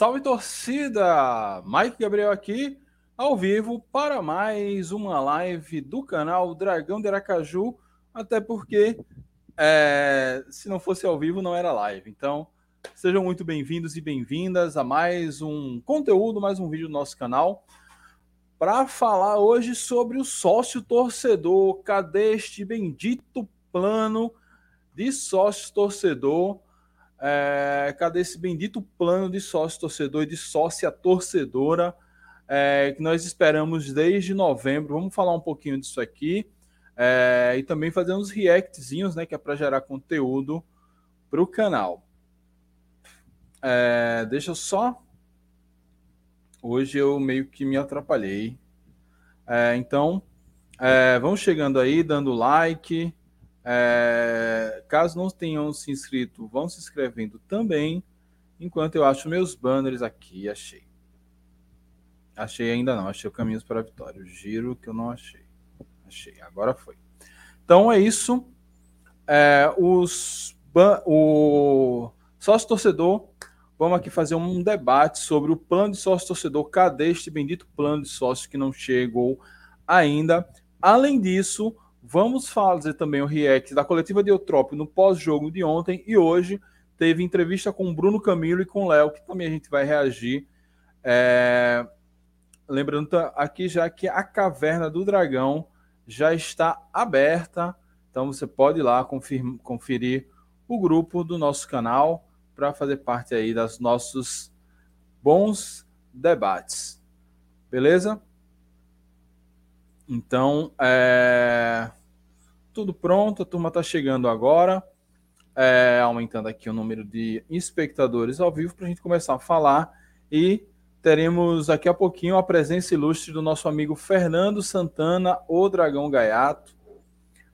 Salve torcida! Mike Gabriel aqui, ao vivo, para mais uma live do canal Dragão de Aracaju. Até porque, é, se não fosse ao vivo, não era live. Então, sejam muito bem-vindos e bem-vindas a mais um conteúdo, mais um vídeo do nosso canal. Para falar hoje sobre o sócio torcedor. Cadê este bendito plano de sócio torcedor? É, cadê esse bendito plano de sócio torcedor e de sócia torcedora é, que nós esperamos desde novembro? Vamos falar um pouquinho disso aqui é, e também fazer uns reactzinhos, né, que é para gerar conteúdo para o canal. É, deixa só. Hoje eu meio que me atrapalhei. É, então, é, vamos chegando aí, dando like. É, caso não tenham se inscrito, vão se inscrevendo também. Enquanto eu acho meus banners aqui, achei. Achei ainda não, achei o Caminhos para a Vitória. O giro que eu não achei. Achei, agora foi. Então é isso. É, os, o sócio torcedor, vamos aqui fazer um debate sobre o plano de sócio torcedor. Cadê este bendito plano de sócio que não chegou ainda? Além disso, Vamos fazer também o react da coletiva de Eutrópio no pós-jogo de ontem e hoje teve entrevista com Bruno Camilo e com Léo, que também a gente vai reagir. É... Lembrando aqui já que a Caverna do Dragão já está aberta, então você pode ir lá conferir o grupo do nosso canal para fazer parte aí das nossos bons debates. Beleza? Então, é... tudo pronto, a turma está chegando agora, é... aumentando aqui o número de espectadores ao vivo para a gente começar a falar e teremos daqui a pouquinho a presença ilustre do nosso amigo Fernando Santana, o Dragão Gaiato.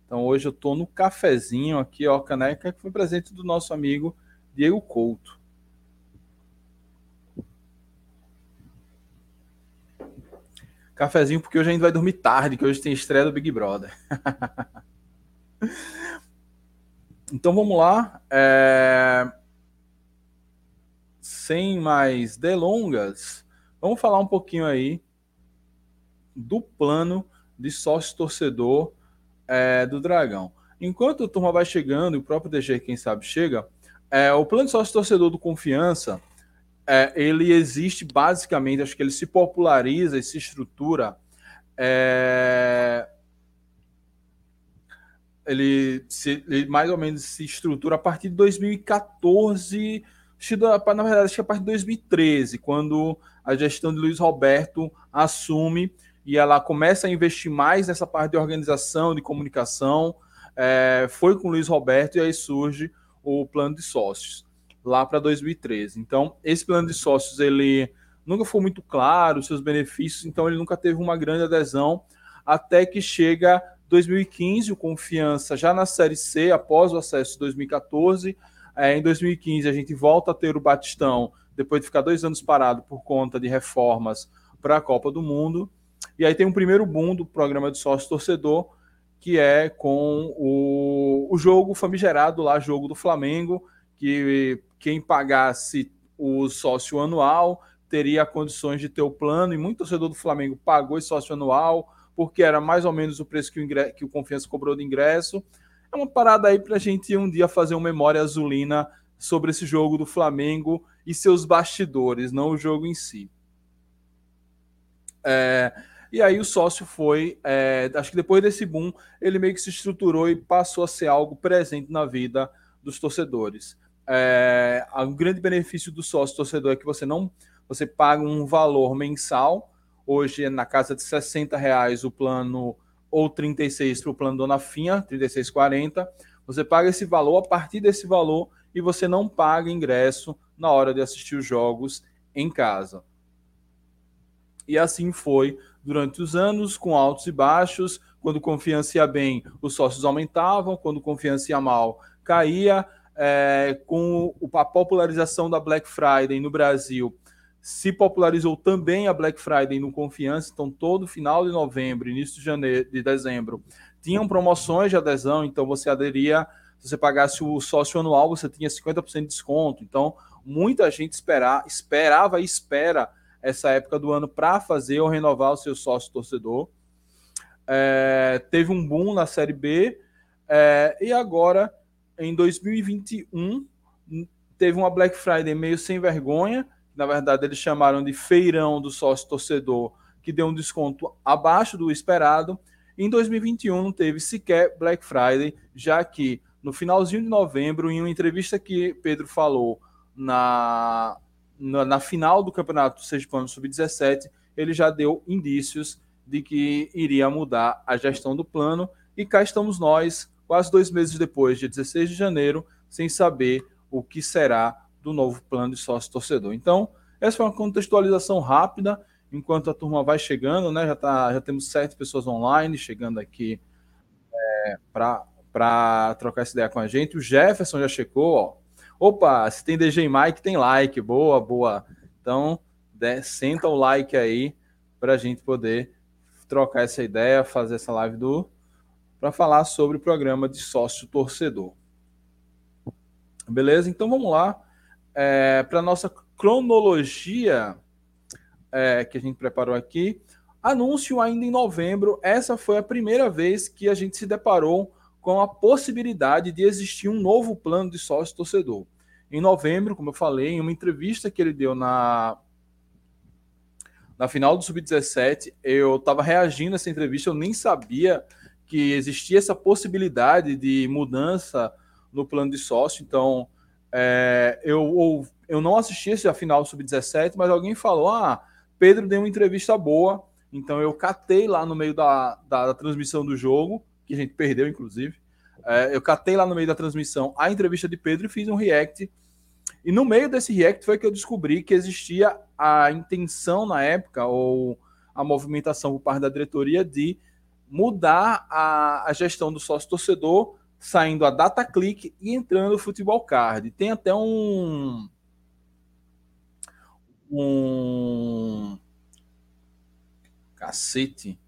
Então hoje eu estou no cafezinho aqui, ó, caneca, que foi presente do nosso amigo Diego Couto. Cafezinho, porque hoje a gente vai dormir tarde, que hoje tem estreia do Big Brother. então vamos lá. É... Sem mais delongas, vamos falar um pouquinho aí do plano de sócio torcedor é, do Dragão. Enquanto a turma vai chegando, e o próprio DG, quem sabe, chega, é, o plano de sócio torcedor do Confiança é, ele existe basicamente, acho que ele se populariza e se estrutura. É, ele, se, ele, mais ou menos se estrutura a partir de 2014, na verdade, acho que a partir de 2013, quando a gestão de Luiz Roberto assume e ela começa a investir mais nessa parte de organização, de comunicação. É, foi com Luiz Roberto e aí surge o plano de sócios lá para 2013. Então, esse plano de sócios ele nunca foi muito claro, seus benefícios, então ele nunca teve uma grande adesão, até que chega 2015, o Confiança já na Série C, após o acesso de 2014. É, em 2015, a gente volta a ter o Batistão, depois de ficar dois anos parado por conta de reformas para a Copa do Mundo. E aí tem um primeiro boom do programa de sócio torcedor, que é com o, o jogo famigerado lá, jogo do Flamengo, que quem pagasse o sócio anual teria condições de ter o plano, e muito torcedor do Flamengo pagou esse sócio anual, porque era mais ou menos o preço que o, que o Confiança cobrou de ingresso. É uma parada aí para a gente um dia fazer uma memória azulina sobre esse jogo do Flamengo e seus bastidores, não o jogo em si. É, e aí o sócio foi, é, acho que depois desse boom, ele meio que se estruturou e passou a ser algo presente na vida dos torcedores. É, um grande benefício do sócio torcedor é que você não você paga um valor mensal. Hoje é na casa de 60 reais o plano ou 36 para o plano Dona Finha, 36,40. Você paga esse valor, a partir desse valor, e você não paga ingresso na hora de assistir os jogos em casa. E assim foi durante os anos, com altos e baixos. Quando confiança ia bem, os sócios aumentavam, quando confiança ia mal, caía é, com a popularização da Black Friday no Brasil, se popularizou também a Black Friday no Confiança, então todo final de novembro, início de janeiro, de dezembro, tinham promoções de adesão, então você aderia, se você pagasse o sócio anual, você tinha 50% de desconto, então Muita gente esperar, esperava e espera essa época do ano para fazer ou renovar o seu sócio torcedor. É, teve um boom na Série B é, e agora, em 2021, teve uma Black Friday meio sem vergonha. Na verdade, eles chamaram de feirão do sócio torcedor, que deu um desconto abaixo do esperado. Em 2021 não teve sequer Black Friday, já que no finalzinho de novembro, em uma entrevista que Pedro falou na, na, na final do Campeonato Sergipano Sub-17, ele já deu indícios de que iria mudar a gestão do plano. E cá estamos nós, quase dois meses depois, dia 16 de janeiro, sem saber o que será do novo plano de sócio torcedor. Então, essa foi uma contextualização rápida, enquanto a turma vai chegando, né? Já, tá, já temos sete pessoas online chegando aqui é, para trocar essa ideia com a gente. O Jefferson já chegou, ó. Opa, se tem DJ Mike, tem like. Boa, boa. Então, senta o like aí para a gente poder trocar essa ideia, fazer essa live do para falar sobre o programa de sócio torcedor. Beleza? Então vamos lá é, para nossa cronologia é, que a gente preparou aqui. Anúncio ainda em novembro. Essa foi a primeira vez que a gente se deparou com a possibilidade de existir um novo plano de sócio torcedor. Em novembro, como eu falei, em uma entrevista que ele deu na na final do Sub-17, eu estava reagindo a essa entrevista, eu nem sabia que existia essa possibilidade de mudança no plano de sócio, então é, eu, eu não assisti esse a final do Sub-17, mas alguém falou, ah, Pedro deu uma entrevista boa, então eu catei lá no meio da, da, da transmissão do jogo, que a gente perdeu, inclusive, é, eu catei lá no meio da transmissão a entrevista de Pedro e fiz um react. E no meio desse react foi que eu descobri que existia a intenção na época, ou a movimentação por parte da diretoria, de mudar a, a gestão do sócio torcedor, saindo a data click e entrando o futebol card. Tem até um. Um. Cacete.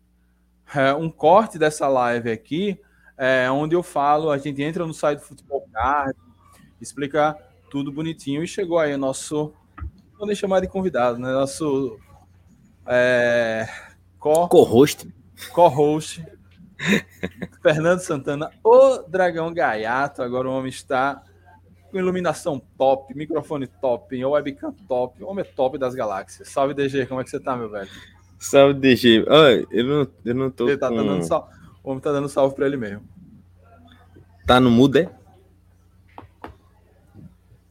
É, um corte dessa live aqui, é, onde eu falo, a gente entra no site do futebol card, explica tudo bonitinho. E chegou aí o nosso. Vou chamar de convidado, né? Nosso. É, co-host. Co-host. Fernando Santana, o Dragão Gaiato. Agora o homem está com iluminação top, microfone top, webcam top. O homem é top das galáxias. Salve, DG. Como é que você tá, meu velho? Salve, DG. Eu, não, eu não tô. Ele tá, com... dando salve. O homem tá dando salve pra ele mesmo. Tá no mudo, é?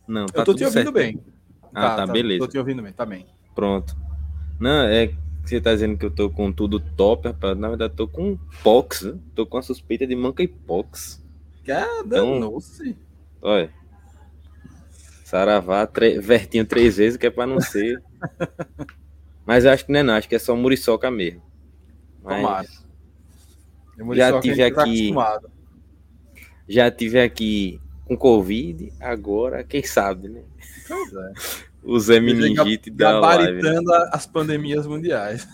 Não, tá Eu tô te ouvindo certo. bem. Ah, tá, tá, tá, beleza. Tô te ouvindo bem, tá bem. Pronto. Não, é você tá dizendo que eu tô com tudo top, rapaz. Na verdade, tô com pox, né? Tô com a suspeita de monkeypox. Cada então, Olha. Saravá, tre... vertinho três vezes, que é pra não ser. Mas eu acho que não é não, acho que é só muriçoca mesmo. Mas... Já tive tá aqui. Tá já tive aqui com Covid, agora, quem sabe, né? Pois é. O Zé Meningite da live. As pandemias mundiais.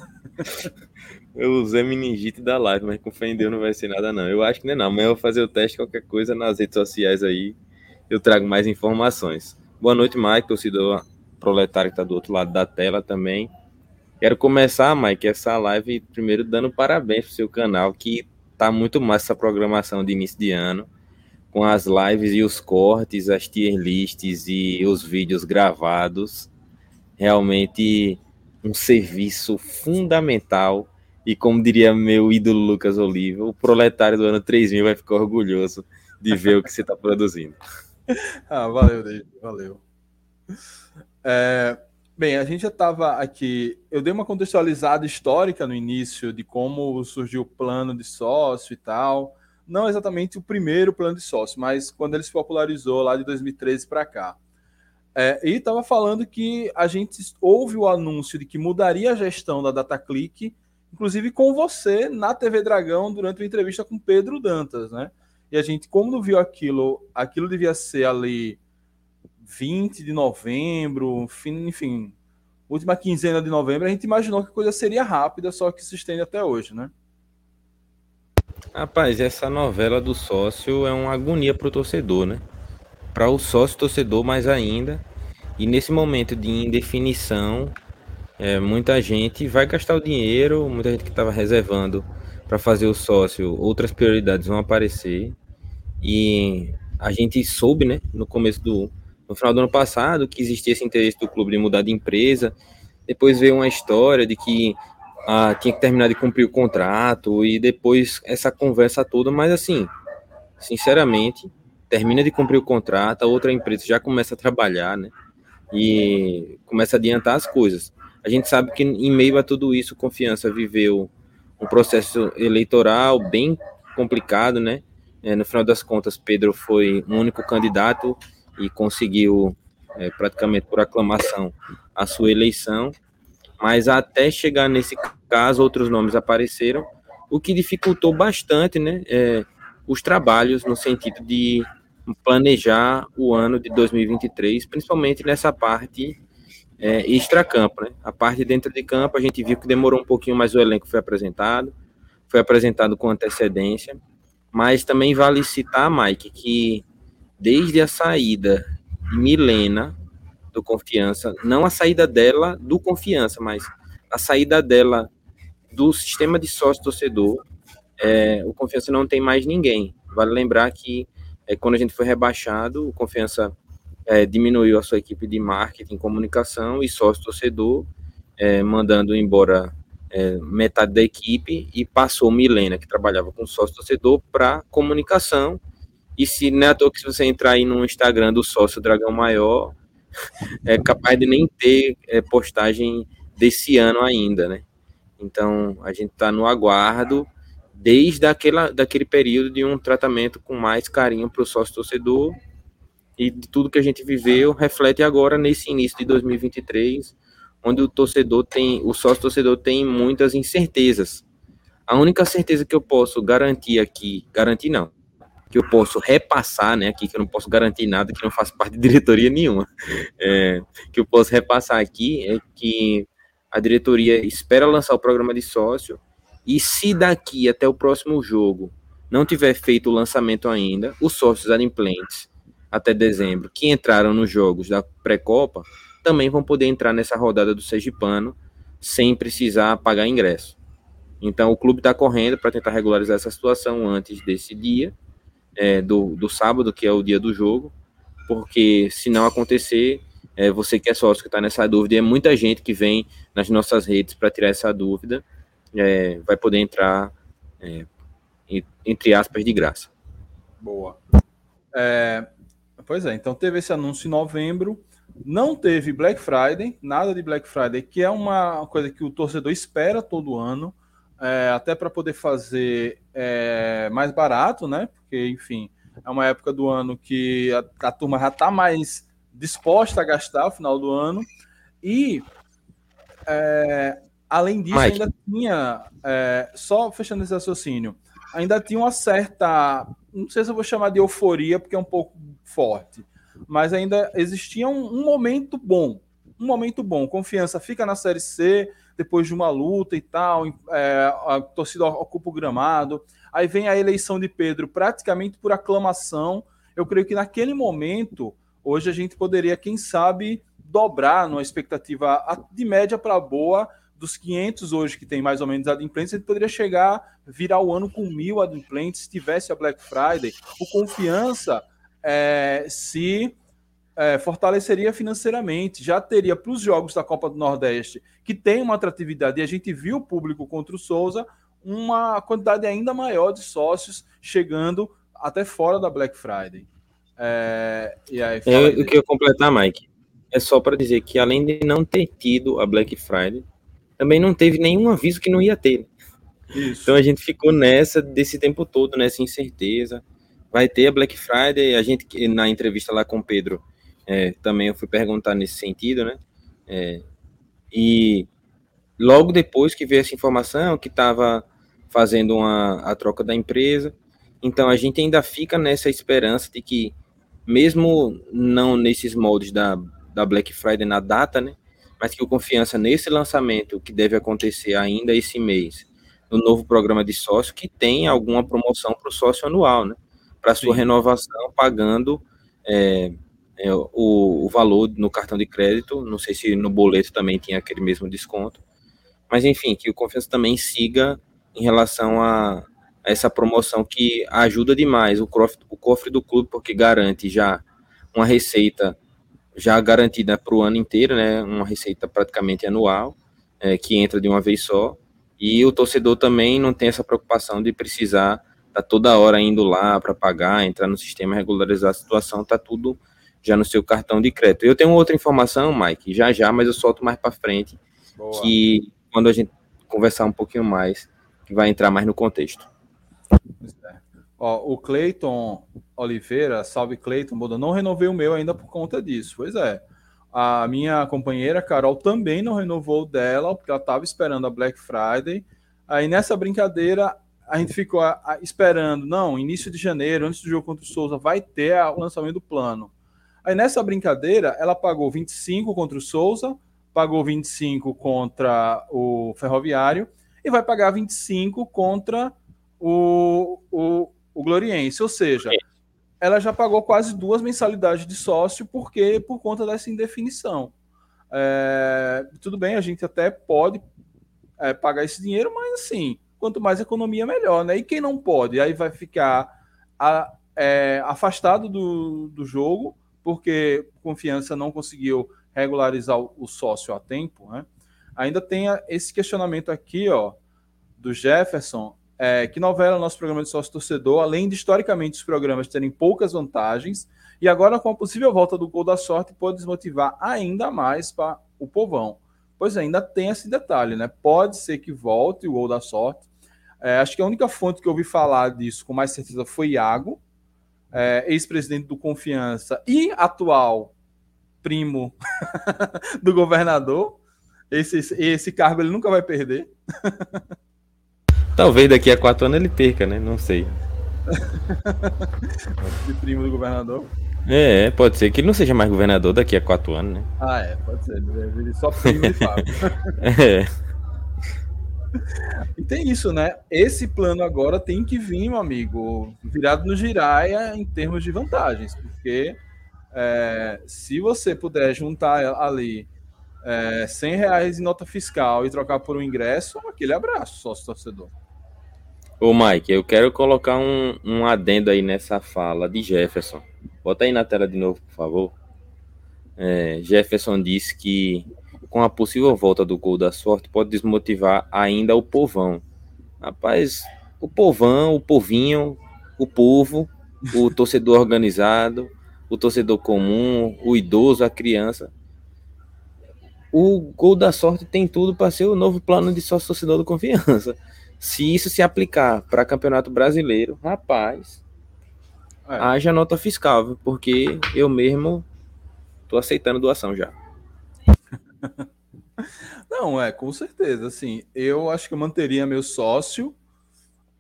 o Zé Meningite da live, mas com fé em Deus não vai ser nada, não. Eu acho que não é não. Amanhã eu vou fazer o teste, qualquer coisa nas redes sociais aí. Eu trago mais informações. Boa noite, Mike, torcedor proletário que tá do outro lado da tela também. Quero começar, Mike, essa live primeiro dando parabéns pro seu canal, que tá muito massa essa programação de início de ano com as lives e os cortes, as tier lists e os vídeos gravados. Realmente um serviço fundamental. E como diria meu ídolo Lucas Oliva, o proletário do ano 3000 vai ficar orgulhoso de ver o que você está produzindo. Ah, valeu, David, valeu. É, bem, a gente já estava aqui. Eu dei uma contextualizada histórica no início de como surgiu o plano de sócio e tal não exatamente o primeiro plano de sócio, mas quando ele se popularizou lá de 2013 para cá. É, e estava falando que a gente houve o anúncio de que mudaria a gestão da DataClick, inclusive com você na TV Dragão durante uma entrevista com Pedro Dantas, né? E a gente, como não viu aquilo, aquilo devia ser ali 20 de novembro, enfim, última quinzena de novembro, a gente imaginou que a coisa seria rápida, só que se estende até hoje, né? Rapaz, essa novela do sócio é uma agonia para o torcedor, né? Para o sócio torcedor mais ainda. E nesse momento de indefinição, é, muita gente vai gastar o dinheiro, muita gente que estava reservando para fazer o sócio, outras prioridades vão aparecer. E a gente soube, né, no começo do no final do ano passado, que existia esse interesse do clube de mudar de empresa. Depois veio uma história de que ah, tinha que terminar de cumprir o contrato e depois essa conversa toda, mas assim, sinceramente, termina de cumprir o contrato, a outra empresa já começa a trabalhar, né? E começa a adiantar as coisas. A gente sabe que em meio a tudo isso, Confiança viveu um processo eleitoral bem complicado, né? É, no final das contas, Pedro foi o único candidato e conseguiu, é, praticamente por aclamação, a sua eleição. Mas até chegar nesse caso, outros nomes apareceram, o que dificultou bastante né, é, os trabalhos no sentido de planejar o ano de 2023, principalmente nessa parte é, extra-campo. Né? A parte dentro de campo, a gente viu que demorou um pouquinho, mas o elenco foi apresentado, foi apresentado com antecedência, mas também vale citar, Mike, que desde a saída de Milena do Confiança, não a saída dela do Confiança, mas a saída dela do sistema de sócio-torcedor, é, o Confiança não tem mais ninguém. Vale lembrar que é, quando a gente foi rebaixado, o Confiança é, diminuiu a sua equipe de marketing, comunicação e sócio-torcedor, é, mandando embora é, metade da equipe e passou Milena, que trabalhava com sócio-torcedor, para comunicação. E se não é à toa que se você entrar aí no Instagram do sócio Dragão Maior, é capaz de nem ter é, postagem desse ano ainda, né? Então, a gente está no aguardo desde aquela, daquele período de um tratamento com mais carinho para o sócio-torcedor e de tudo que a gente viveu reflete agora nesse início de 2023, onde o torcedor tem, o sócio-torcedor tem muitas incertezas. A única certeza que eu posso garantir aqui, garantir não, que eu posso repassar, né, aqui que eu não posso garantir nada, que não faz parte de diretoria nenhuma, é, que eu posso repassar aqui é que a diretoria espera lançar o programa de sócio e se daqui até o próximo jogo não tiver feito o lançamento ainda, os sócios adimplentes até dezembro que entraram nos jogos da pré-copa também vão poder entrar nessa rodada do Sergipano sem precisar pagar ingresso. Então o clube está correndo para tentar regularizar essa situação antes desse dia é, do, do sábado, que é o dia do jogo, porque se não acontecer, é, você que é sócio que está nessa dúvida, e é muita gente que vem nas nossas redes para tirar essa dúvida, é, vai poder entrar, é, entre aspas, de graça. Boa. É, pois é, então teve esse anúncio em novembro, não teve Black Friday, nada de Black Friday, que é uma coisa que o torcedor espera todo ano, é, até para poder fazer é, mais barato, né? Porque, enfim, é uma época do ano que a, a turma já está mais disposta a gastar no final do ano. E, é, além disso, Mike. ainda tinha, é, só fechando esse raciocínio, ainda tinha uma certa, não sei se eu vou chamar de euforia, porque é um pouco forte, mas ainda existia um, um momento bom, um momento bom. Confiança fica na Série C, depois de uma luta e tal, é, a torcida ocupa o gramado. Aí vem a eleição de Pedro praticamente por aclamação. Eu creio que naquele momento, hoje a gente poderia, quem sabe, dobrar numa expectativa de média para boa dos 500 hoje que tem mais ou menos adimplentes, ele poderia chegar, virar o ano com mil adimplentes se tivesse a Black Friday. O confiança é, se é, fortaleceria financeiramente, já teria para os jogos da Copa do Nordeste, que tem uma atratividade, e a gente viu o público contra o Souza, uma quantidade ainda maior de sócios chegando até fora da Black Friday. É, e aí, eu, eu queria completar, Mike. É só para dizer que além de não ter tido a Black Friday, também não teve nenhum aviso que não ia ter. Isso. Então a gente ficou nessa desse tempo todo, nessa incerteza. Vai ter a Black Friday, a gente na entrevista lá com o Pedro, é, também eu fui perguntar nesse sentido, né? É, e logo depois que veio essa informação que estava fazendo uma, a troca da empresa, então a gente ainda fica nessa esperança de que, mesmo não nesses moldes da, da Black Friday na data, né? Mas que o confiança nesse lançamento que deve acontecer ainda esse mês, no novo programa de sócio, que tem alguma promoção para o sócio anual, né? Para sua Sim. renovação, pagando é, o, o valor no cartão de crédito. Não sei se no boleto também tinha aquele mesmo desconto. Mas enfim, que o Confiança também siga em relação a, a essa promoção que ajuda demais o cofre, o cofre do clube, porque garante já uma receita já garantida para o ano inteiro, né? Uma receita praticamente anual, é, que entra de uma vez só. E o torcedor também não tem essa preocupação de precisar estar tá toda hora indo lá para pagar, entrar no sistema, regularizar a situação, tá tudo já no seu cartão de crédito. Eu tenho outra informação, Mike, já já, mas eu solto mais para frente, Boa. que quando a gente conversar um pouquinho mais, que vai entrar mais no contexto. Ó, o Cleiton Oliveira, salve Cleiton, não renovei o meu ainda por conta disso. Pois é. A minha companheira Carol também não renovou dela, porque ela estava esperando a Black Friday. Aí nessa brincadeira, a gente ficou esperando, não, início de janeiro, antes do jogo contra o Souza, vai ter o lançamento do plano. Aí nessa brincadeira, ela pagou 25 contra o Souza, pagou 25 contra o Ferroviário e vai pagar 25 contra o, o, o Gloriense. Ou seja, ela já pagou quase duas mensalidades de sócio porque por conta dessa indefinição. É, tudo bem, a gente até pode é, pagar esse dinheiro, mas assim, quanto mais economia, melhor, né? E quem não pode, aí vai ficar a, é, afastado do, do jogo porque confiança não conseguiu regularizar o sócio a tempo, né? Ainda tem esse questionamento aqui, ó, do Jefferson, é, que novela nosso programa de sócio torcedor, além de historicamente os programas terem poucas vantagens, e agora com a possível volta do gol da sorte, pode desmotivar ainda mais para o povão. Pois ainda tem esse detalhe, né? Pode ser que volte o gol da sorte. É, acho que a única fonte que eu ouvi falar disso com mais certeza foi Iago, é, ex-presidente do Confiança e atual primo do governador. Esse, esse cargo ele nunca vai perder. Talvez daqui a quatro anos ele perca, né? Não sei. de primo do governador. É, pode ser que ele não seja mais governador daqui a quatro anos, né? Ah, é, pode ser. Ele só primo de fato. é. E tem isso, né? Esse plano agora tem que vir, meu amigo, virado no giraia em termos de vantagens, porque é, se você puder juntar ali é, 100 reais em nota fiscal e trocar por um ingresso, aquele abraço, sócio torcedor. Ô Mike, eu quero colocar um, um adendo aí nessa fala de Jefferson. Bota aí na tela de novo, por favor. É, Jefferson disse que com a possível volta do gol da sorte, pode desmotivar ainda o povão. Rapaz, o povão, o povinho, o povo, o torcedor organizado, o torcedor comum, o idoso, a criança. O gol da sorte tem tudo para ser o novo plano de sócio torcedor do confiança. Se isso se aplicar para campeonato brasileiro, rapaz, é. haja nota fiscal, porque eu mesmo tô aceitando doação já. Não, é, com certeza. Assim, eu acho que eu manteria meu sócio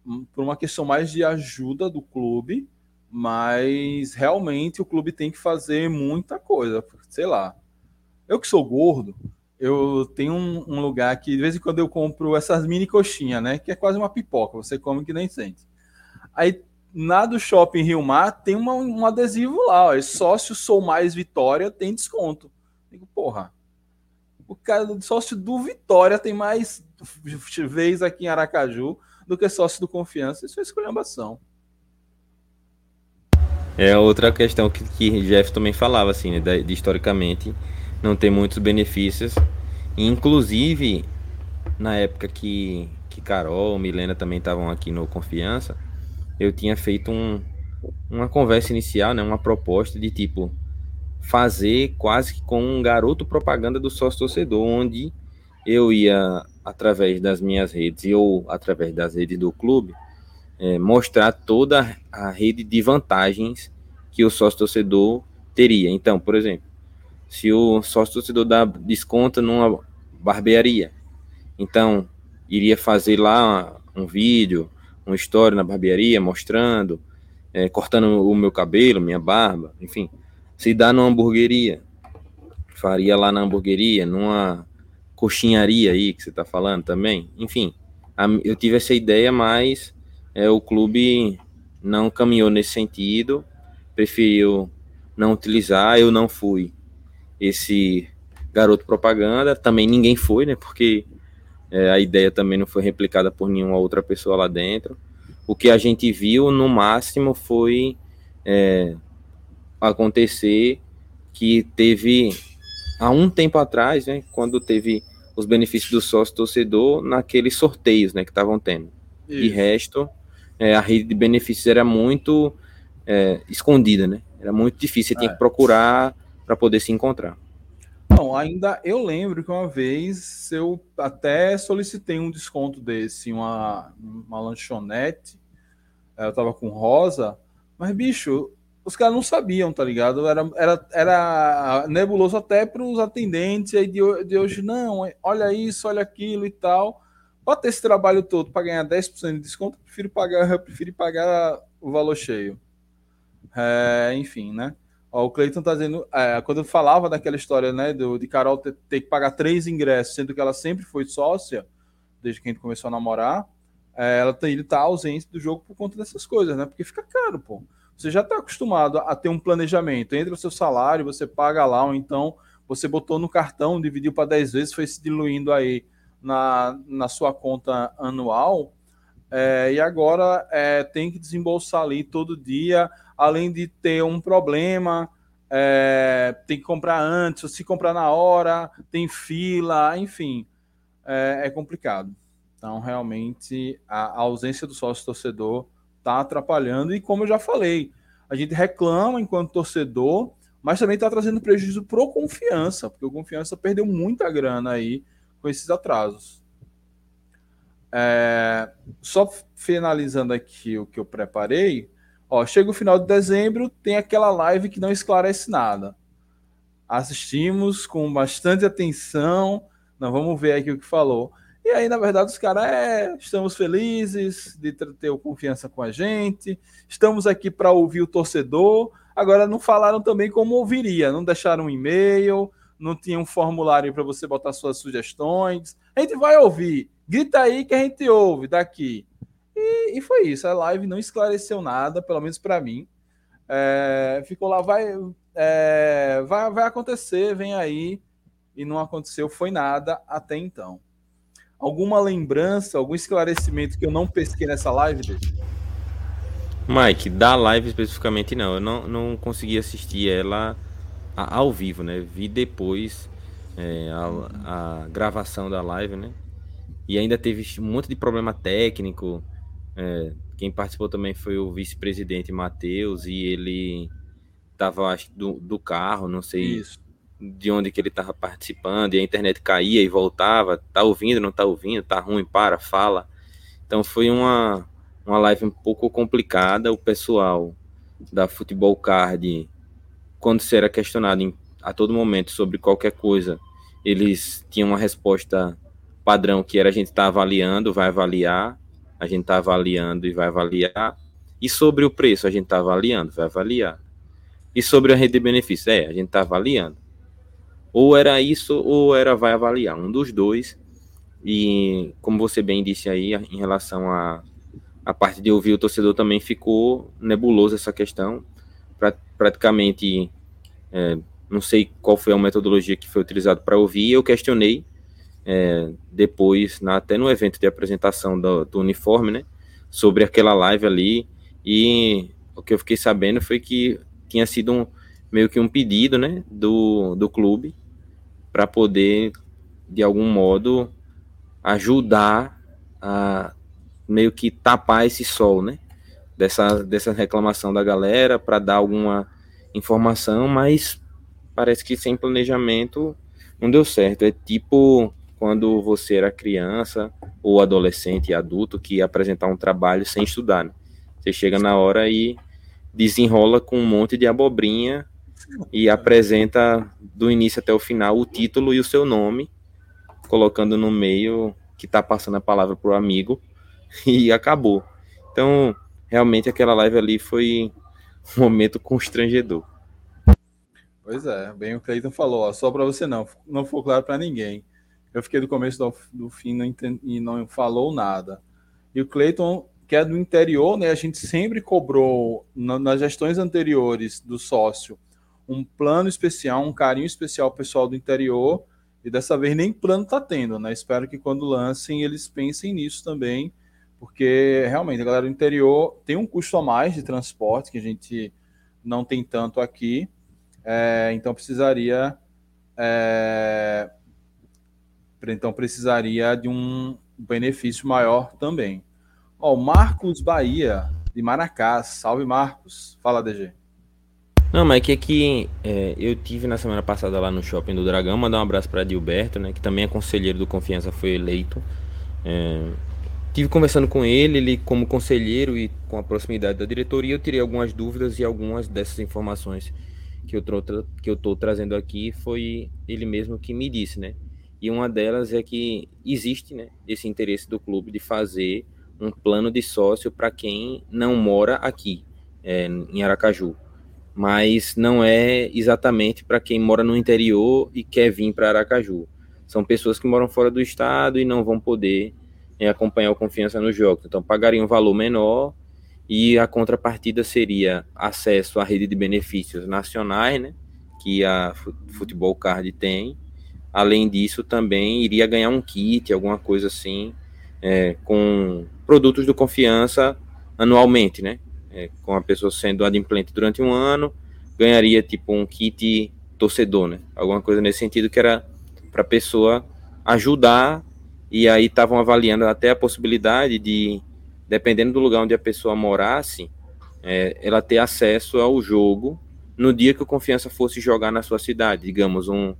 hum, por uma questão mais de ajuda do clube, mas realmente o clube tem que fazer muita coisa. Sei lá. Eu que sou gordo, eu tenho um, um lugar que de vez em quando eu compro essas mini coxinhas, né? Que é quase uma pipoca, você come que nem sente. Aí na do Shopping Rio Mar tem uma, um adesivo lá, ó, sócio Sou Mais Vitória tem desconto. Digo, porra, o cara do sócio do Vitória tem mais vez aqui em Aracaju do que sócio do Confiança. Isso é escolhambação. É outra questão que, que Jeff também falava, assim, né, de, de, historicamente não tem muitos benefícios. Inclusive, na época que, que Carol, Milena também estavam aqui no Confiança, eu tinha feito um, uma conversa inicial, né, uma proposta de tipo, fazer quase que com um garoto propaganda do sócio torcedor, onde eu ia, através das minhas redes ou através das redes do clube, é, mostrar toda a rede de vantagens que o sócio torcedor teria. Então, por exemplo, se o sócio torcedor dá desconto numa barbearia, então iria fazer lá um vídeo, uma história na barbearia mostrando, é, cortando o meu cabelo, minha barba, enfim se dá numa hamburgueria, faria lá na hamburgueria, numa coxinharia aí que você está falando também. Enfim, a, eu tive essa ideia, mas é, o clube não caminhou nesse sentido, preferiu não utilizar. Eu não fui esse garoto propaganda, também ninguém foi, né? Porque é, a ideia também não foi replicada por nenhuma outra pessoa lá dentro. O que a gente viu, no máximo, foi é, acontecer que teve há um tempo atrás, né, quando teve os benefícios do sócio torcedor naqueles sorteios, né, que estavam tendo. Isso. E resto, é, a rede de benefícios era muito é, escondida, né? Era muito difícil, você tinha que é. procurar para poder se encontrar. Não, ainda eu lembro que uma vez eu até solicitei um desconto desse, uma, uma lanchonete. Eu tava com rosa, mas bicho, os caras não sabiam, tá ligado? Era, era, era nebuloso até para os atendentes aí de, de hoje, não, olha isso, olha aquilo e tal. Para ter esse trabalho todo para ganhar 10% de desconto, eu prefiro pagar, eu prefiro pagar o valor cheio. É, enfim, né? Ó, o Cleiton tá dizendo, é, quando eu falava daquela história, né, do, de Carol ter, ter, que pagar três ingressos, sendo que ela sempre foi sócia, desde que a gente começou a namorar, é, ela tá, ele tá ausente do jogo por conta dessas coisas, né? Porque fica caro, pô. Você já tá acostumado a ter um planejamento, entra o seu salário, você paga lá, ou então você botou no cartão, dividiu para 10 vezes, foi se diluindo aí na, na sua conta anual, é, e agora é, tem que desembolsar ali todo dia além de ter um problema, é, tem que comprar antes, ou se comprar na hora, tem fila, enfim, é, é complicado. Então, realmente, a, ausência do sócio torcedor está atrapalhando, e como eu já falei, a gente reclama enquanto torcedor, mas também está trazendo prejuízo para o confiança, porque o confiança perdeu muita grana aí com esses atrasos. É, só finalizando aqui o que eu preparei, Ó, chega o final de dezembro, tem aquela live que não esclarece nada. Assistimos com bastante atenção, não vamos ver aqui o que falou. E aí, na verdade, os caras, é, estamos felizes de ter confiança com a gente, estamos aqui para ouvir o torcedor. Agora, não falaram também como ouviria, não deixaram um e-mail, não tinha um formulário para você botar suas sugestões. A gente vai ouvir, grita aí que a gente ouve daqui. E, e foi isso. A live não esclareceu nada, pelo menos para mim. É, ficou lá, vai, é, vai, vai acontecer, vem aí. E não aconteceu, foi nada até então. Alguma lembrança, algum esclarecimento que eu não pesquei nessa live, dele? Mike, da live especificamente não. Eu não, não consegui assistir ela ao vivo, né? Vi depois é, a, a, gravação da live, né? E ainda teve um monte de problema técnico. É, quem participou também foi o vice-presidente Matheus e ele estava acho do, do carro, não sei Isso. De onde que ele estava participando e a internet caía e voltava, tá ouvindo, não tá ouvindo, tá ruim, para, fala. Então foi uma uma live um pouco complicada, o pessoal da Futebol Card quando se era questionado em, a todo momento sobre qualquer coisa, eles tinham uma resposta padrão que era a gente está avaliando, vai avaliar a gente está avaliando e vai avaliar. E sobre o preço, a gente está avaliando, vai avaliar. E sobre a rede de benefícios, é, a gente está avaliando. Ou era isso, ou era vai avaliar, um dos dois. E como você bem disse aí, em relação a a parte de ouvir o torcedor também ficou nebuloso essa questão. Pra, praticamente, é, não sei qual foi a metodologia que foi utilizada para ouvir, eu questionei é, depois, na, até no evento de apresentação do, do, uniforme, né, sobre aquela live ali, e o que eu fiquei sabendo foi que tinha sido um, meio que um pedido, né, do, do clube para poder, de algum modo, ajudar a meio que tapar esse sol, né, dessa, dessa reclamação da galera, para dar alguma informação, mas parece que sem planejamento não deu certo. É tipo quando você era criança ou adolescente e adulto que ia apresentar um trabalho sem estudar. Né? Você chega na hora e desenrola com um monte de abobrinha e apresenta do início até o final o título e o seu nome, colocando no meio que está passando a palavra para o amigo e acabou. Então, realmente aquela live ali foi um momento constrangedor. Pois é, bem o Cleiton falou, ó, só para você não, não ficou claro para ninguém. Eu fiquei do começo do, do fim não entendi, e não falou nada. E o Cleiton, que é do interior, né? A gente sempre cobrou na, nas gestões anteriores do sócio um plano especial, um carinho especial pessoal do interior, e dessa vez nem plano está tendo, né? Espero que quando lancem eles pensem nisso também, porque realmente a galera do interior tem um custo a mais de transporte que a gente não tem tanto aqui, é, então precisaria é, então precisaria de um benefício maior também. Ó, Marcos Bahia, de Maracás. Salve, Marcos. Fala, DG. Não, mas é que aqui é, eu tive na semana passada lá no shopping do Dragão, mandar um abraço para Gilberto, né, que também é conselheiro do Confiança, foi eleito. É, tive conversando com ele, ele como conselheiro e com a proximidade da diretoria, eu tirei algumas dúvidas e algumas dessas informações que eu, tô, que eu tô trazendo aqui foi ele mesmo que me disse, né? E uma delas é que existe, né, esse interesse do clube de fazer um plano de sócio para quem não mora aqui, é, em Aracaju. Mas não é exatamente para quem mora no interior e quer vir para Aracaju. São pessoas que moram fora do estado e não vão poder é, acompanhar o Confiança nos jogos. Então, pagariam um valor menor e a contrapartida seria acesso à rede de benefícios nacionais, né, que a Futebol Card tem. Além disso, também iria ganhar um kit, alguma coisa assim, é, com produtos do Confiança anualmente, né? É, com a pessoa sendo adimplente durante um ano, ganharia tipo um kit torcedor, né? Alguma coisa nesse sentido que era para a pessoa ajudar e aí estavam avaliando até a possibilidade de, dependendo do lugar onde a pessoa morasse, é, ela ter acesso ao jogo no dia que o Confiança fosse jogar na sua cidade, digamos um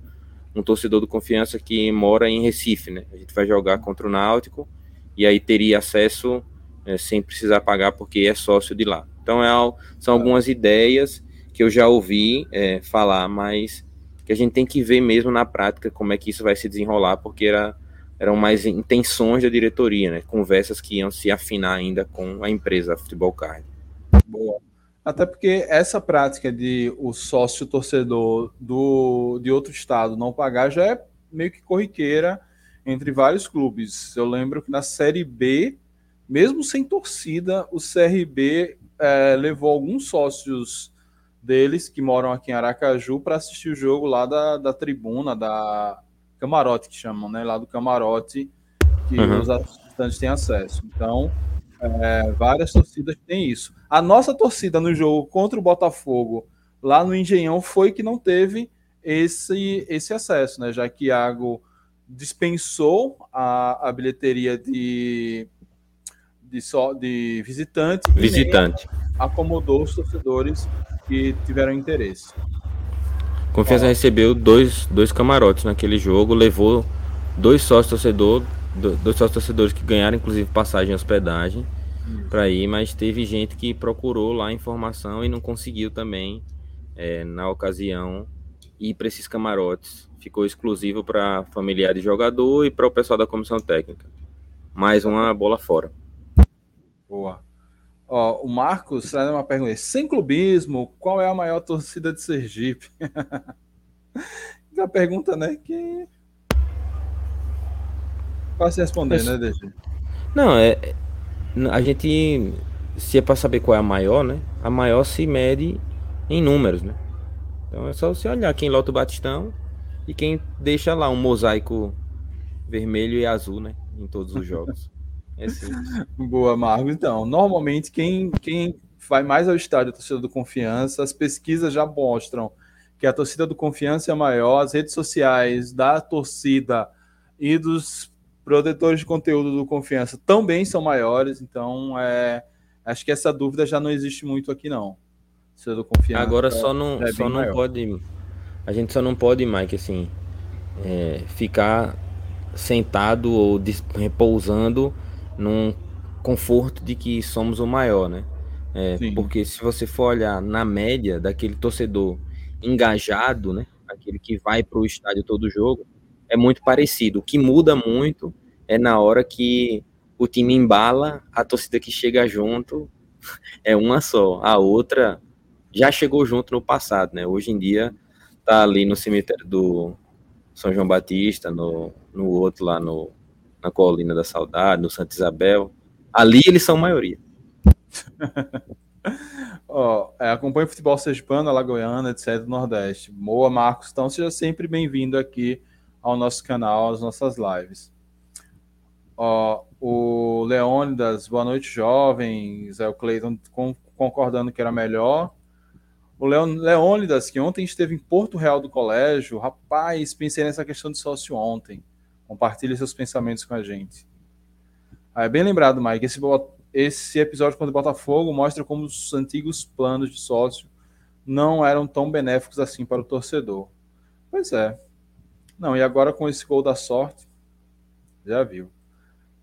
um torcedor do Confiança que mora em Recife, né? A gente vai jogar contra o Náutico e aí teria acesso é, sem precisar pagar porque é sócio de lá. Então é, são algumas ideias que eu já ouvi é, falar, mas que a gente tem que ver mesmo na prática como é que isso vai se desenrolar, porque era, eram mais intenções da diretoria, né? Conversas que iam se afinar ainda com a empresa Futebol Card. Boa. Até porque essa prática de o sócio torcedor do, de outro estado não pagar já é meio que corriqueira entre vários clubes. Eu lembro que na Série B, mesmo sem torcida, o CRB é, levou alguns sócios deles que moram aqui em Aracaju para assistir o jogo lá da, da tribuna, da camarote que chamam, né? Lá do camarote que uhum. os assistentes têm acesso. Então, é, várias torcidas têm isso. A nossa torcida no jogo contra o Botafogo lá no Engenhão foi que não teve esse, esse acesso, né? Já que Iago dispensou a, a bilheteria de, de, só, de visitante, visitante. acomodou os torcedores que tiveram interesse. Confiança recebeu dois, dois camarotes naquele jogo, levou dois sócios torcedores, dois sócios torcedores que ganharam inclusive passagem e hospedagem para ir, mas teve gente que procurou lá informação e não conseguiu também é, na ocasião ir para esses camarotes ficou exclusivo para familiar de jogador e para o pessoal da comissão técnica. Mais uma bola fora. Boa. Ó, o Marcos traz uma pergunta. Sem clubismo, qual é a maior torcida de Sergipe? a pergunta, né? Que. Fácil responder, né, DG? Não, é. A gente. Se é para saber qual é a maior, né? A maior se mede em números, né? Então é só você olhar quem lota o Batistão e quem deixa lá um mosaico vermelho e azul, né? Em todos os jogos. É simples. Boa, Marcos. Então, normalmente quem, quem vai mais ao estádio, a torcida do Confiança, as pesquisas já mostram que a torcida do Confiança é maior, as redes sociais da torcida e dos produtores de conteúdo do Confiança também são maiores, então é, acho que essa dúvida já não existe muito aqui não. do Confiança Agora só não, é só não pode a gente só não pode, Mike, assim, é, ficar sentado ou repousando num conforto de que somos o maior, né? É, porque se você for olhar na média daquele torcedor engajado, né? Aquele que vai para o estádio todo jogo, é muito parecido. O que muda muito é na hora que o time embala, a torcida que chega junto é uma só. A outra já chegou junto no passado, né? Hoje em dia tá ali no cemitério do São João Batista, no, no outro lá no, na Colina da Saudade, no Santa Isabel. Ali eles são maioria. Ó, é, acompanha o futebol sergipano, alagoano, etc. do Nordeste. Boa, Marcos. Então, seja sempre bem-vindo aqui ao nosso canal, às nossas lives. Ó, o Leônidas, boa noite, jovens. É o Cleiton concordando que era melhor. O Leon, Leônidas, que ontem esteve em Porto Real do Colégio. Rapaz, pensei nessa questão de sócio ontem. Compartilhe seus pensamentos com a gente. Ah, é bem lembrado, Mike. Esse, esse episódio contra o Botafogo mostra como os antigos planos de sócio não eram tão benéficos assim para o torcedor. Pois é. Não, e agora com esse gol da sorte, já viu.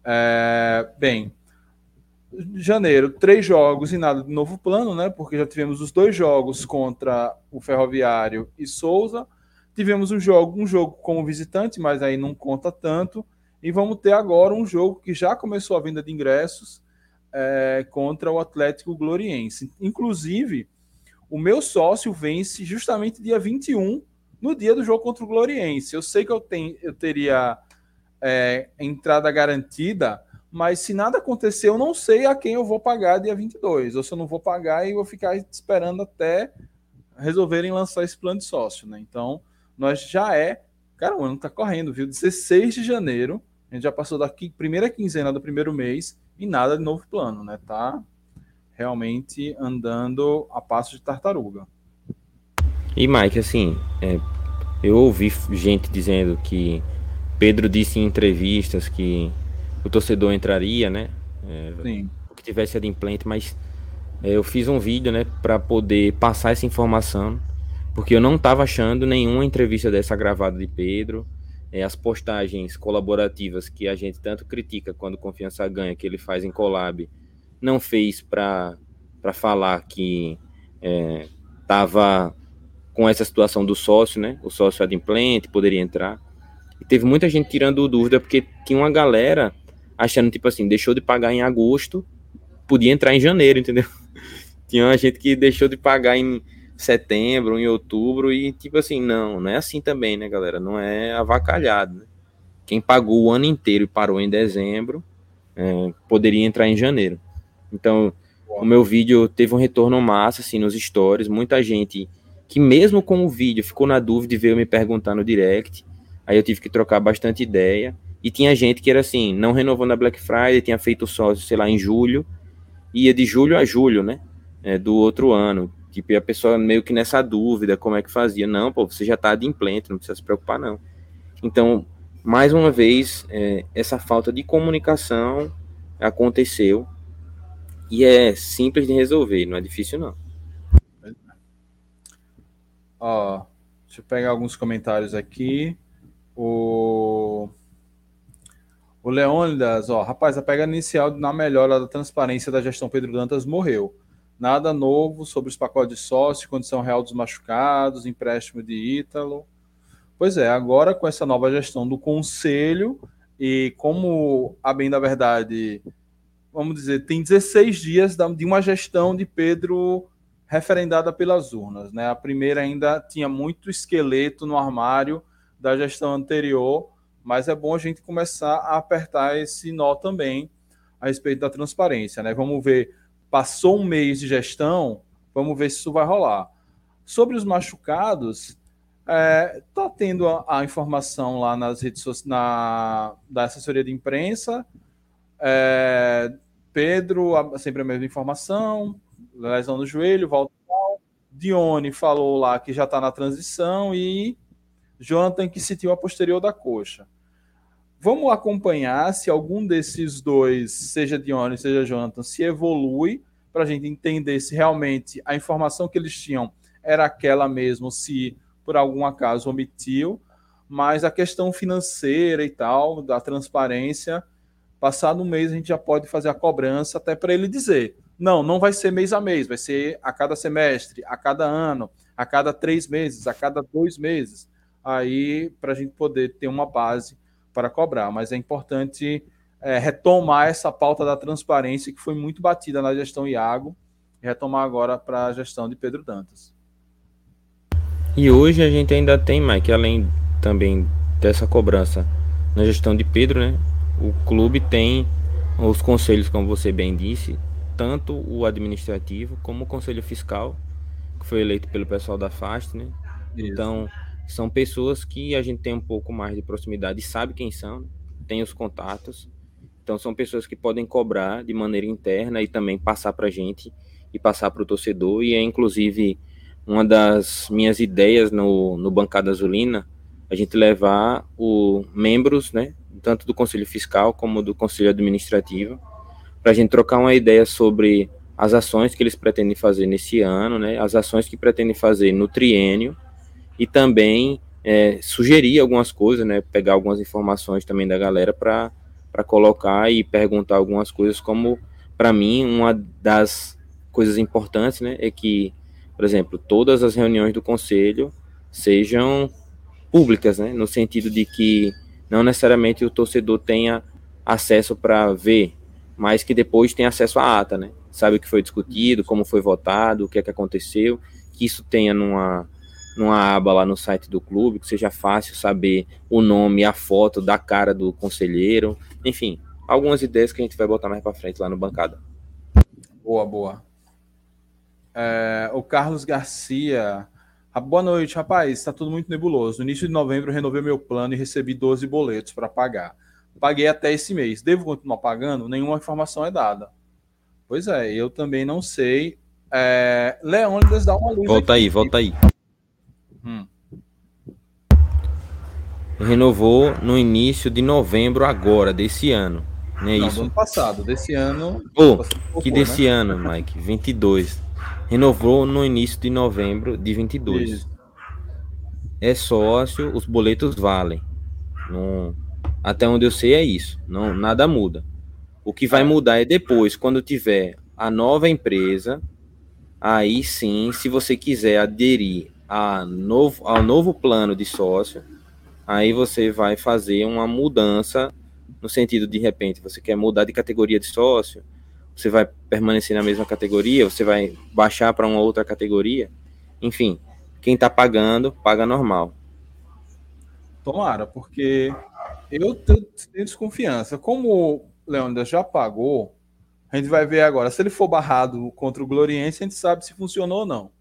É, bem, janeiro, três jogos e nada de novo plano, né? Porque já tivemos os dois jogos contra o Ferroviário e Souza. Tivemos um jogo, um jogo como visitante, mas aí não conta tanto. E vamos ter agora um jogo que já começou a venda de ingressos é, contra o Atlético Gloriense. Inclusive, o meu sócio vence justamente dia 21, no dia do jogo contra o Gloriense. Eu sei que eu, tenho, eu teria é, entrada garantida mas se nada acontecer, eu não sei a quem eu vou pagar dia 22, ou se eu não vou pagar e vou ficar esperando até resolverem lançar esse plano de sócio, né? Então, nós já é, cara, o ano tá correndo, viu? 16 de janeiro, a gente já passou da primeira quinzena do primeiro mês e nada de novo plano, né? Tá realmente andando a passo de tartaruga. E Mike, assim, é, eu ouvi gente dizendo que Pedro disse em entrevistas que o torcedor entraria, né? É, Sim. O que tivesse adimplente, mas é, eu fiz um vídeo, né, para poder passar essa informação, porque eu não estava achando nenhuma entrevista dessa gravada de Pedro. É, as postagens colaborativas que a gente tanto critica quando Confiança ganha, que ele faz em collab, não fez para falar que estava é, com essa situação do sócio, né? O sócio adimplente poderia entrar. E teve muita gente tirando dúvida, porque tinha uma galera achando, tipo assim, deixou de pagar em agosto, podia entrar em janeiro, entendeu? Tinha gente que deixou de pagar em setembro, em outubro, e tipo assim, não, não é assim também, né, galera? Não é avacalhado, né? Quem pagou o ano inteiro e parou em dezembro, é, poderia entrar em janeiro. Então, o meu vídeo teve um retorno massa, assim, nos stories, muita gente que mesmo com o vídeo ficou na dúvida e veio me perguntar no direct, aí eu tive que trocar bastante ideia, e tinha gente que era assim, não renovou na Black Friday, tinha feito sócio, sei lá, em julho, ia de julho a julho, né? É, do outro ano. Tipo, e a pessoa meio que nessa dúvida, como é que fazia? Não, pô, você já tá adimplente, não precisa se preocupar, não. Então, mais uma vez, é, essa falta de comunicação aconteceu e é simples de resolver, não é difícil, não. Ó, deixa eu pegar alguns comentários aqui. O o Leônidas, ó, rapaz, a pegada inicial na melhora da transparência da gestão Pedro Dantas morreu. Nada novo sobre os pacotes de sócio, condição real dos machucados, empréstimo de Ítalo. Pois é, agora com essa nova gestão do conselho e como, a bem da verdade, vamos dizer, tem 16 dias de uma gestão de Pedro referendada pelas urnas. Né? A primeira ainda tinha muito esqueleto no armário da gestão anterior, mas é bom a gente começar a apertar esse nó também a respeito da transparência, né? Vamos ver, passou um mês de gestão, vamos ver se isso vai rolar. Sobre os machucados, é, tá tendo a, a, informação lá nas redes sociais, na, da assessoria de imprensa, é, Pedro, sempre a mesma informação, lesão no joelho, volta Dione falou lá que já está na transição e Jonathan que sentiu a posterior da coxa. Vamos acompanhar se algum desses dois, seja Dione, seja Jonathan, se evolui para a gente entender se realmente a informação que eles tinham era aquela mesmo, se por algum acaso omitiu. Mas a questão financeira e tal, da transparência, passado um mês a gente já pode fazer a cobrança até para ele dizer: não, não vai ser mês a mês, vai ser a cada semestre, a cada ano, a cada três meses, a cada dois meses aí para a gente poder ter uma base para cobrar. Mas é importante é, retomar essa pauta da transparência que foi muito batida na gestão Iago e retomar agora para a gestão de Pedro Dantas. E hoje a gente ainda tem, Mike, além também dessa cobrança na gestão de Pedro, né? O clube tem os conselhos, como você bem disse, tanto o administrativo como o conselho fiscal, que foi eleito pelo pessoal da FAST, né? Isso. Então, são pessoas que a gente tem um pouco mais de proximidade sabe quem são, né? tem os contatos. Então, são pessoas que podem cobrar de maneira interna e também passar para a gente e passar para o torcedor. E é, inclusive, uma das minhas ideias no, no Bancada Azulina, a gente levar os membros, né, tanto do Conselho Fiscal como do Conselho Administrativo, para a gente trocar uma ideia sobre as ações que eles pretendem fazer nesse ano, né, as ações que pretendem fazer no triênio e também é, sugerir algumas coisas, né, pegar algumas informações também da galera para colocar e perguntar algumas coisas, como para mim uma das coisas importantes, né, é que, por exemplo, todas as reuniões do conselho sejam públicas, né, no sentido de que não necessariamente o torcedor tenha acesso para ver, mas que depois tenha acesso à ata, né, sabe o que foi discutido, como foi votado, o que é que aconteceu, que isso tenha numa numa aba lá no site do clube, que seja fácil saber o nome, a foto da cara do conselheiro, enfim, algumas ideias que a gente vai botar mais para frente lá no bancada. Boa, boa. É, o Carlos Garcia. Ah, boa noite, rapaz. Está tudo muito nebuloso. No início de novembro, renovei meu plano e recebi 12 boletos para pagar. Paguei até esse mês. Devo continuar pagando? Nenhuma informação é dada. Pois é, eu também não sei. É... Leônidas dá uma luz. Volta aqui. aí, volta aí. Hum. Renovou no início de novembro agora, desse ano. Não é não, isso? Do ano passado, desse ano. Oh, que desse né? ano, Mike? 22 renovou no início de novembro de 22. Isso. É sócio, os boletos valem. Não, até onde eu sei é isso. Não, nada muda. O que vai mudar é depois, quando tiver a nova empresa, aí sim, se você quiser aderir a novo, ao novo plano de sócio, aí você vai fazer uma mudança no sentido de repente você quer mudar de categoria de sócio, você vai permanecer na mesma categoria, você vai baixar para uma outra categoria. Enfim, quem está pagando, paga normal. Tomara, porque eu tenho desconfiança. Como o Leônidas já pagou, a gente vai ver agora. Se ele for barrado contra o Gloriense, a gente sabe se funcionou ou não.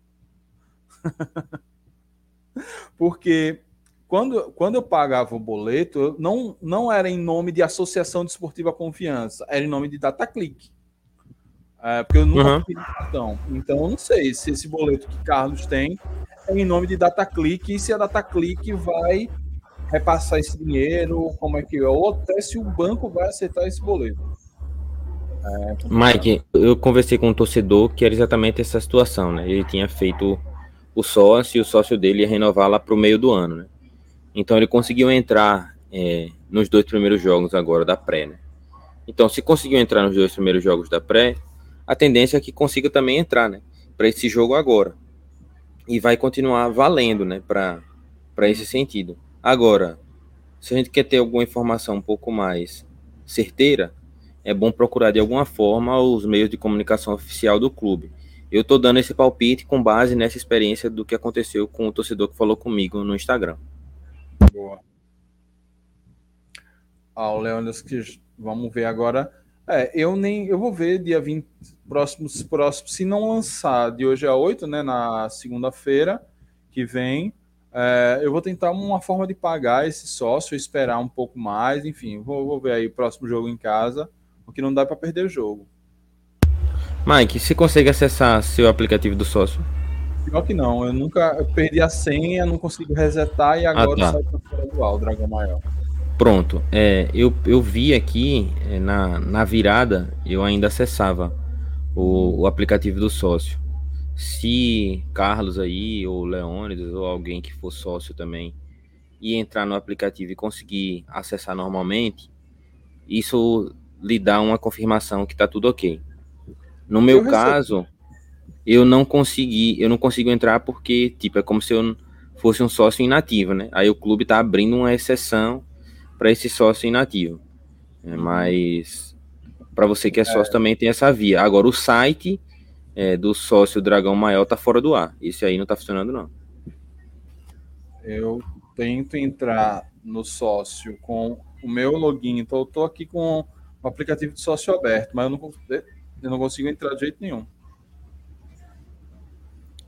porque quando, quando eu pagava o boleto, não, não era em nome de Associação Desportiva Confiança, era em nome de DataClick. É, porque eu nunca uhum. fiz cartão. Então eu não sei se esse boleto que Carlos tem é em nome de DataClick e se a DataClick vai repassar esse dinheiro, como é que é, ou até se o banco vai aceitar esse boleto. É, Mike, eu conversei com um torcedor que era exatamente essa situação, né? Ele tinha feito o sócio e o sócio dele ia renovar lá para o meio do ano, né? Então ele conseguiu entrar é, nos dois primeiros jogos agora da pré, né? Então, se conseguiu entrar nos dois primeiros jogos da pré, a tendência é que consiga também entrar, né, para esse jogo agora. E vai continuar valendo, né, para esse sentido. Agora, se a gente quer ter alguma informação um pouco mais certeira, é bom procurar de alguma forma os meios de comunicação oficial do clube. Eu estou dando esse palpite com base nessa experiência do que aconteceu com o torcedor que falou comigo no Instagram. Boa. Ah, o Leônidas, que vamos ver agora. É, eu nem. Eu vou ver dia 20, próximo, próximo, se não lançar de hoje a 8, né, na segunda-feira que vem, é, eu vou tentar uma forma de pagar esse sócio, esperar um pouco mais, enfim, vou, vou ver aí o próximo jogo em casa, porque não dá para perder o jogo. Mike, você consegue acessar seu aplicativo do sócio? Pior que não, eu nunca eu perdi a senha, não consigo resetar e agora ah, tá. sai para fora do ar, o Dragão Maior. Pronto, é, eu, eu vi aqui é, na, na virada, eu ainda acessava o, o aplicativo do sócio. Se Carlos aí, ou Leônidas, ou alguém que for sócio também, e entrar no aplicativo e conseguir acessar normalmente, isso lhe dá uma confirmação que está tudo ok. No meu eu caso, eu não consegui, eu não consigo entrar porque, tipo, é como se eu fosse um sócio inativo, né? Aí o clube está abrindo uma exceção para esse sócio inativo. É, mas para você que é sócio é. também tem essa via. Agora, o site é, do sócio Dragão Maior tá fora do ar. Esse aí não tá funcionando, não. Eu tento entrar no sócio com o meu login. Então, eu tô aqui com o aplicativo de sócio aberto, mas eu não consigo. Eu não consigo entrar de jeito nenhum.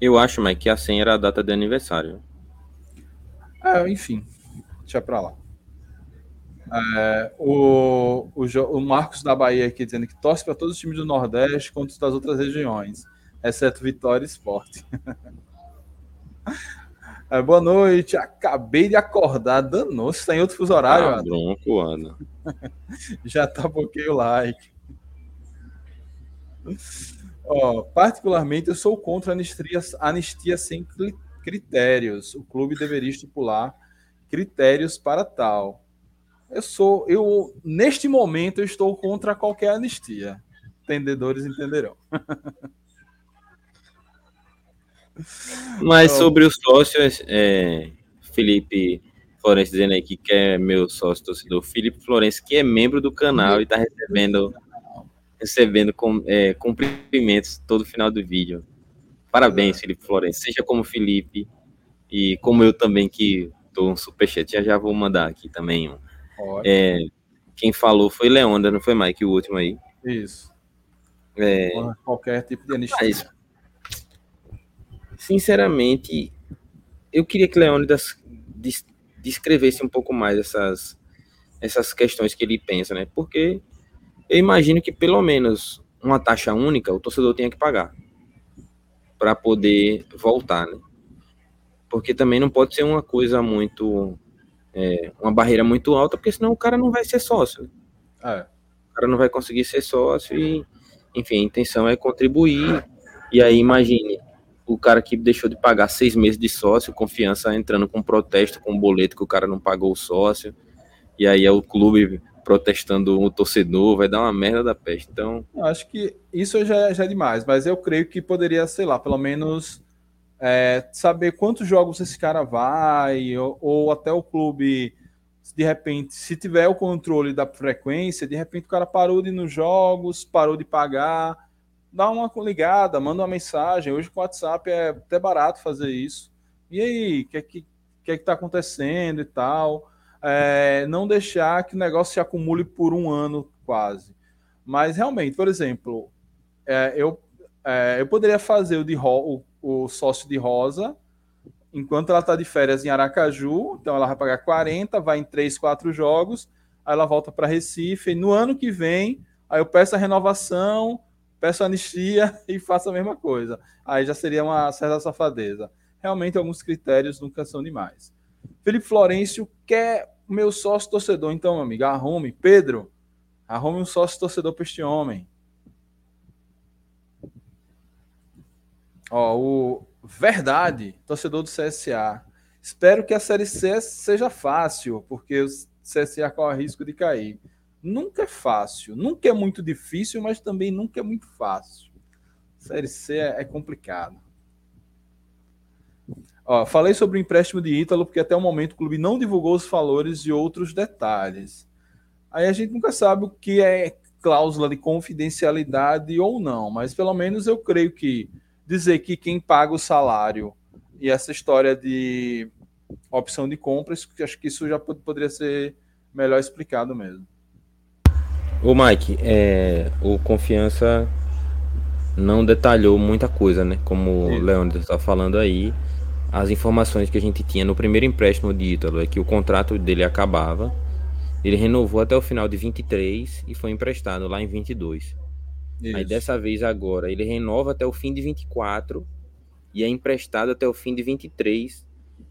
Eu acho, Mike, que a senha era a data de aniversário. É, enfim, deixa pra lá. É, o, o, o, Marcos da Bahia aqui dizendo que torce para todos os times do Nordeste contra os das outras regiões, exceto Vitória e Esporte. é, boa noite, acabei de acordar, danou, você está em outro fuso horário. Ah, bronco, Ana. Já tá bloqueio o like. Ó, particularmente, eu sou contra anistia, anistia sem critérios. O clube deveria estipular critérios para tal. Eu sou, eu neste momento eu estou contra qualquer anistia. Entendedores entenderão. Mas sobre os sócios, é, Felipe Florencio dizendo aí que quer meu sócio torcedor, Felipe Florencio, que é membro do canal e está recebendo recebendo com, é, cumprimentos todo final do vídeo. Parabéns, Felipe Florencio. Seja como Felipe e como eu também, que tô um superchat. Já já vou mandar aqui também um. É, quem falou foi Leonda, não foi Mike, o último aí. Isso. É, Qualquer tipo de anistia. Mas, sinceramente, eu queria que Leônidas descrevesse um pouco mais essas, essas questões que ele pensa, né? Porque eu imagino que pelo menos uma taxa única o torcedor tenha que pagar para poder voltar, né? Porque também não pode ser uma coisa muito. É, uma barreira muito alta, porque senão o cara não vai ser sócio. Né? É. O cara não vai conseguir ser sócio e, enfim, a intenção é contribuir. E aí, imagine o cara que deixou de pagar seis meses de sócio, confiança entrando com protesto, com boleto que o cara não pagou o sócio. E aí é o clube protestando o torcedor, vai dar uma merda da peste. Então. Acho que isso já, já é demais, mas eu creio que poderia, sei lá, pelo menos é, saber quantos jogos esse cara vai, ou, ou, até o clube, de repente, se tiver o controle da frequência, de repente o cara parou de ir nos jogos, parou de pagar, dá uma ligada, manda uma mensagem. Hoje com o WhatsApp é até barato fazer isso. E aí, o que é que, que, é que tá acontecendo e tal? É, não deixar que o negócio se acumule por um ano quase. Mas realmente, por exemplo, é, eu, é, eu poderia fazer o, de ro, o, o sócio de rosa enquanto ela está de férias em Aracaju, então ela vai pagar 40, vai em 3, 4 jogos, aí ela volta para Recife, e no ano que vem, aí eu peço a renovação, peço a anistia e faço a mesma coisa. Aí já seria uma certa safadeza. Realmente, alguns critérios nunca são demais. Felipe Florencio quer meu sócio torcedor, então, meu amigo, arrume. Pedro, arrume um sócio torcedor para este homem. Ó, o Verdade, torcedor do CSA. Espero que a Série C seja fácil, porque o CSA corre risco de cair. Nunca é fácil, nunca é muito difícil, mas também nunca é muito fácil. Série C é, é complicado. Ó, falei sobre o empréstimo de Ítalo, porque até o momento o clube não divulgou os valores e outros detalhes. Aí a gente nunca sabe o que é cláusula de confidencialidade ou não, mas pelo menos eu creio que dizer que quem paga o salário e essa história de opção de compras, acho que isso já poderia ser melhor explicado mesmo. O Mike, é, o Confiança não detalhou muita coisa, né? Como o Leandro está falando aí as informações que a gente tinha no primeiro empréstimo de Ítalo é que o contrato dele acabava. Ele renovou até o final de 23 e foi emprestado lá em 22. Isso. Aí dessa vez agora ele renova até o fim de 24 e é emprestado até o fim de 23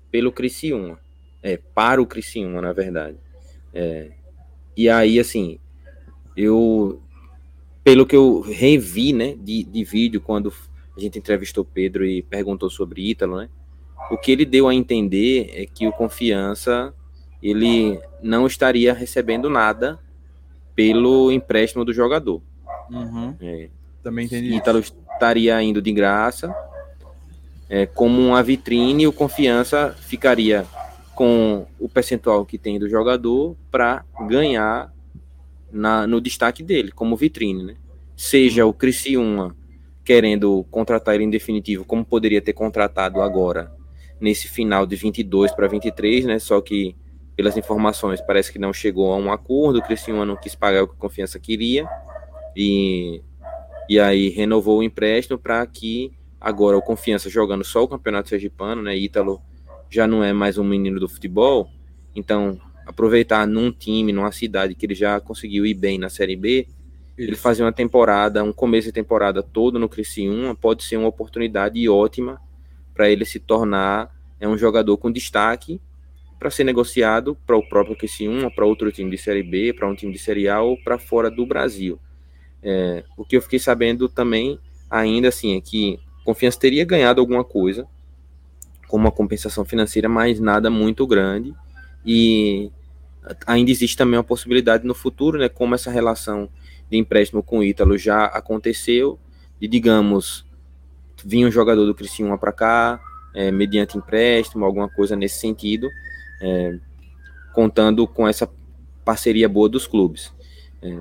pelo Criciúma. É, para o Criciúma, na verdade. É, e aí, assim, eu, pelo que eu revi, né, de, de vídeo, quando a gente entrevistou Pedro e perguntou sobre Ítalo, né, o que ele deu a entender é que o Confiança ele não estaria recebendo nada pelo empréstimo do jogador. Uhum. É. Também entendi. Ítalo estaria indo de graça, é, como uma vitrine, o Confiança ficaria com o percentual que tem do jogador para ganhar na, no destaque dele, como vitrine. Né? Seja o Criciúma querendo contratar ele em definitivo, como poderia ter contratado agora nesse final de 22 para 23, né? Só que pelas informações parece que não chegou a um acordo, o Criciúma não quis pagar o que a confiança queria e, e aí renovou o empréstimo para que agora o Confiança jogando só o Campeonato Sergipano, né? Ítalo já não é mais um menino do futebol, então aproveitar num time, numa cidade que ele já conseguiu ir bem na Série B, Isso. ele fazer uma temporada, um começo de temporada todo no Criciúma, pode ser uma oportunidade ótima para ele se tornar é um jogador com destaque para ser negociado para o próprio Criciúma, para outro time de Série B, para um time de Série A ou para fora do Brasil. É, o que eu fiquei sabendo também, ainda assim, é que Confiança teria ganhado alguma coisa, como uma compensação financeira, mas nada muito grande. E ainda existe também uma possibilidade no futuro, né, como essa relação de empréstimo com o Ítalo já aconteceu, e digamos, vinha um jogador do Criciúma para cá, é, mediante empréstimo, alguma coisa nesse sentido, é, contando com essa parceria boa dos clubes. É,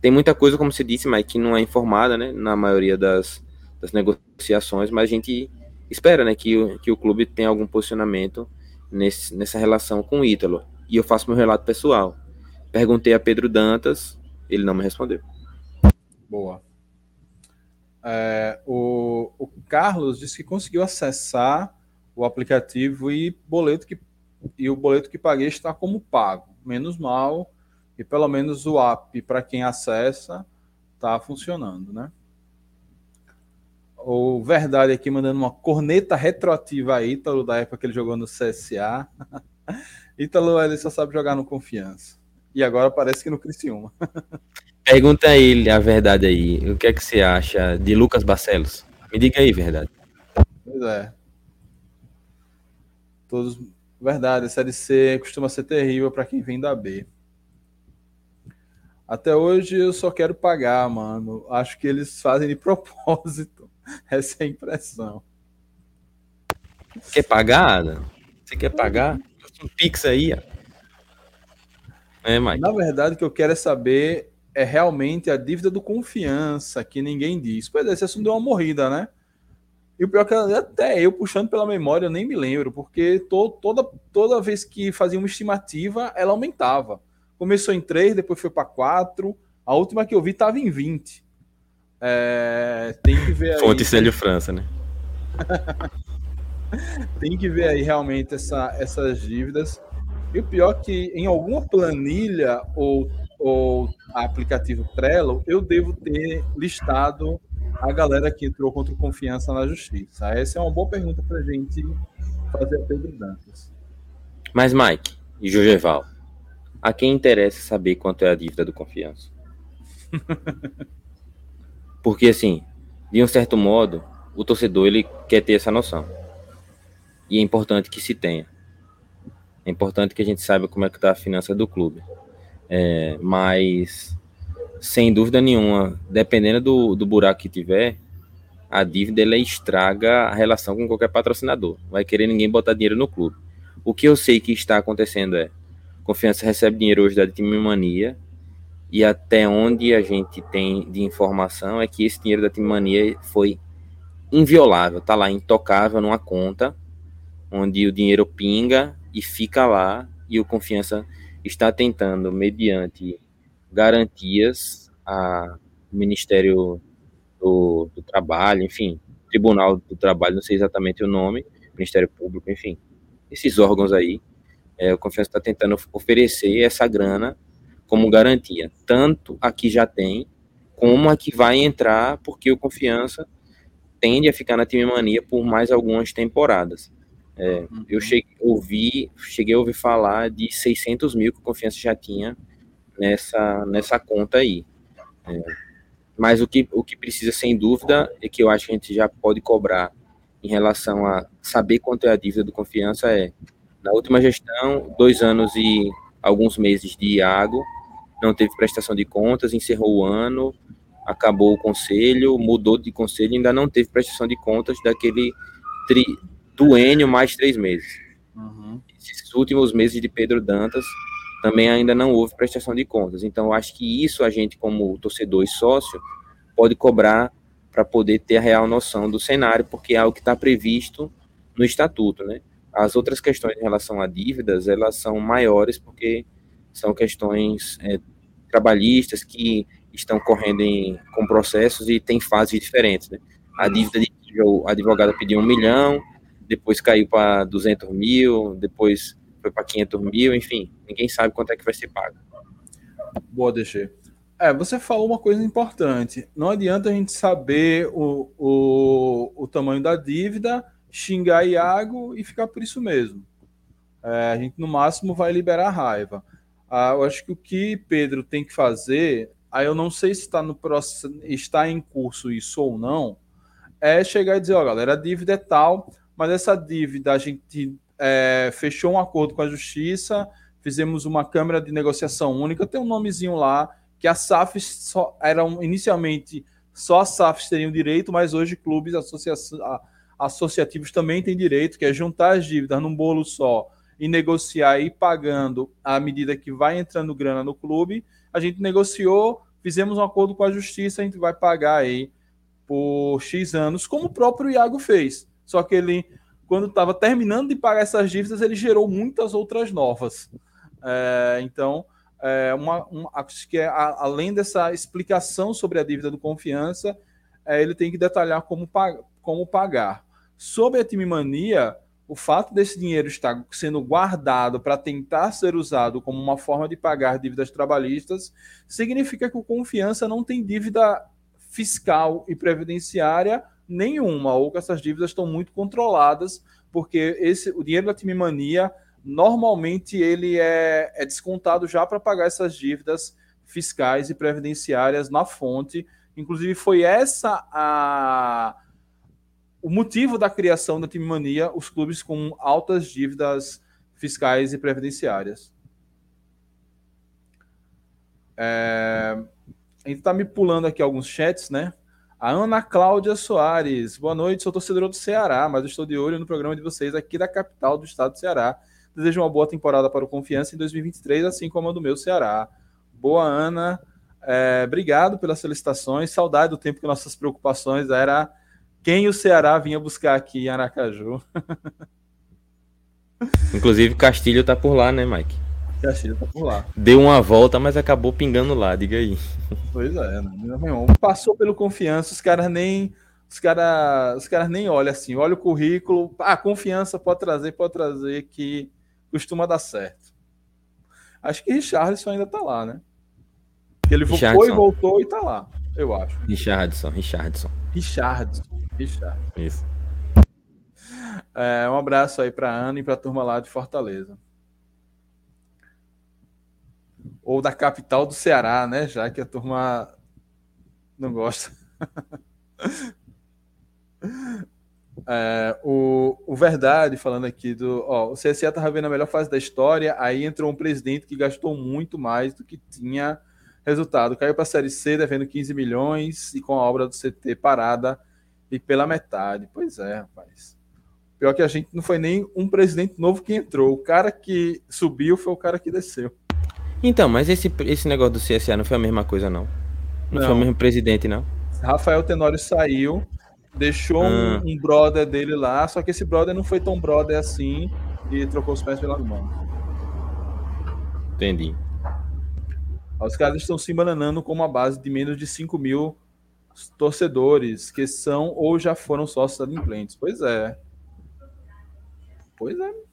tem muita coisa, como você disse, mas que não é informada, né, na maioria das, das negociações, mas a gente espera, né, que, o, que o clube tenha algum posicionamento nesse, nessa relação com o Ítalo. E eu faço meu relato pessoal. Perguntei a Pedro Dantas, ele não me respondeu. Boa. É, o, o Carlos disse que conseguiu acessar o aplicativo e boleto que e o boleto que paguei está como pago. Menos mal, e pelo menos o app para quem acessa está funcionando, né? O Verdade aqui mandando uma corneta retroativa a Ítalo da época que ele jogou no CSA. Ítalo ele só sabe jogar no Confiança. E agora parece que no Criciúma. Pergunta a ele a verdade aí. O que é que você acha de Lucas Barcelos? Me diga aí, verdade. Pois é. Todos. Verdade, a Série C costuma ser terrível para quem vem da B. Até hoje eu só quero pagar, mano. Acho que eles fazem de propósito. Essa é a impressão. Quer pagar, Adam? Você quer pagar? Um Pix aí, ó. É, Mike. Na verdade, o que eu quero é saber é realmente a dívida do confiança, que ninguém diz. Pois é, esse assunto deu uma morrida, né? E o pior é que até eu puxando pela memória, eu nem me lembro, porque to, toda, toda vez que fazia uma estimativa, ela aumentava. Começou em 3, depois foi para 4. A última que eu vi estava em 20. É, tem que ver aí. Fonte Célio França, né? tem que ver aí realmente essa, essas dívidas. E o pior é que em alguma planilha ou, ou aplicativo Trello, eu devo ter listado a galera que entrou contra o Confiança na Justiça. Essa é uma boa pergunta para a gente fazer a Pedro Dantas. Mas, Mike e Jogeval, a quem interessa saber quanto é a dívida do Confiança? Porque, assim, de um certo modo, o torcedor ele quer ter essa noção. E é importante que se tenha. É importante que a gente saiba como é que está a finança do clube. É, mas, sem dúvida nenhuma, dependendo do, do buraco que tiver, a dívida ela estraga a relação com qualquer patrocinador. Vai querer ninguém botar dinheiro no clube. O que eu sei que está acontecendo é, Confiança recebe dinheiro hoje da Time Mania e até onde a gente tem de informação é que esse dinheiro da Time Mania foi inviolável, tá lá intocável numa conta onde o dinheiro pinga e fica lá e o Confiança está tentando, mediante garantias, a Ministério do, do Trabalho, enfim, Tribunal do Trabalho, não sei exatamente o nome, Ministério Público, enfim, esses órgãos aí, é, o Confiança está tentando oferecer essa grana como garantia, tanto a que já tem, como a que vai entrar, porque o Confiança tende a ficar na time mania por mais algumas temporadas. É, uhum. Eu cheguei, ouvi, cheguei a ouvir falar de 600 mil que o Confiança já tinha nessa, nessa conta aí. É, mas o que, o que precisa, sem dúvida, é que eu acho que a gente já pode cobrar em relação a saber quanto é a dívida do Confiança é, na última gestão, dois anos e alguns meses de Iago, não teve prestação de contas, encerrou o ano, acabou o conselho, mudou de conselho, ainda não teve prestação de contas daquele tri, duênio mais três meses. Uhum. Esses últimos meses de Pedro Dantas também ainda não houve prestação de contas. Então, eu acho que isso a gente, como torcedor e sócio, pode cobrar para poder ter a real noção do cenário, porque é algo que está previsto no estatuto, né? As outras questões em relação a dívidas, elas são maiores porque são questões é, trabalhistas que estão correndo em, com processos e tem fases diferentes, né? A dívida de o advogado pediu um milhão, depois caiu para 200 mil, depois foi para 500 mil, enfim, ninguém sabe quanto é que vai ser pago. Boa, DG. É, você falou uma coisa importante. Não adianta a gente saber o, o, o tamanho da dívida, xingar Iago e ficar por isso mesmo. É, a gente, no máximo, vai liberar raiva. Ah, eu acho que o que Pedro tem que fazer, aí eu não sei se está no processo, está em curso isso ou não, é chegar e dizer, ó, galera, a dívida é tal, mas essa dívida a gente é, fechou um acordo com a justiça, fizemos uma câmara de negociação única, tem um nomezinho lá, que as SAFs só, eram inicialmente só as SAFs teriam direito, mas hoje clubes associativos também têm direito, que é juntar as dívidas num bolo só e negociar e ir pagando à medida que vai entrando grana no clube. A gente negociou, fizemos um acordo com a justiça, a gente vai pagar aí por X anos, como o próprio Iago fez. Só que ele, quando estava terminando de pagar essas dívidas, ele gerou muitas outras novas. É, então, é uma, uma, acho que é, a, além dessa explicação sobre a dívida do confiança, é, ele tem que detalhar como, como pagar. Sobre a time mania, o fato desse dinheiro estar sendo guardado para tentar ser usado como uma forma de pagar dívidas trabalhistas significa que o confiança não tem dívida fiscal e previdenciária nenhuma, ou que essas dívidas estão muito controladas, porque esse, o dinheiro da time mania normalmente ele é, é descontado já para pagar essas dívidas fiscais e previdenciárias na fonte. Inclusive, foi essa a o motivo da criação da time mania, os clubes com altas dívidas fiscais e previdenciárias. É, a gente está me pulando aqui alguns chats, né? A Ana Cláudia Soares. Boa noite, sou torcedora do Ceará, mas estou de olho no programa de vocês aqui da capital do estado do Ceará. Desejo uma boa temporada para o Confiança em 2023, assim como a do meu Ceará. Boa, Ana. É, obrigado pelas solicitações. Saudade do tempo que nossas preocupações era quem o Ceará vinha buscar aqui em Aracaju. Inclusive, Castilho está por lá, né, Mike? Tá por lá. Deu uma volta, mas acabou pingando lá, diga aí. Pois é, né? passou pelo confiança, os caras nem os caras os caras nem olham assim, olha o currículo, a ah, confiança pode trazer, pode trazer que costuma dar certo. Acho que Richardson ainda tá lá, né? Ele foi e voltou e tá lá, eu acho. Richardson, Richardson. Richardson, Richardson. Isso. É, um abraço aí para Ana e para a turma lá de Fortaleza ou da capital do Ceará, né? Já que a turma não gosta. É, o, o Verdade, falando aqui do. Ó, o CSE estava vendo a melhor fase da história, aí entrou um presidente que gastou muito mais do que tinha resultado. Caiu para a Série C devendo 15 milhões e com a obra do CT parada e pela metade. Pois é, rapaz. Pior que a gente não foi nem um presidente novo que entrou. O cara que subiu foi o cara que desceu. Então, mas esse, esse negócio do CSA não foi a mesma coisa, não? Não, não. foi o mesmo presidente, não? Rafael Tenório saiu, deixou ah. um, um, brother dele lá, só que esse brother não foi tão brother assim e trocou os pés pela mão. Entendi. Os caras estão se embananando com uma base de menos de 5 mil torcedores que são ou já foram sócios adimplentes. Pois é. Pois é.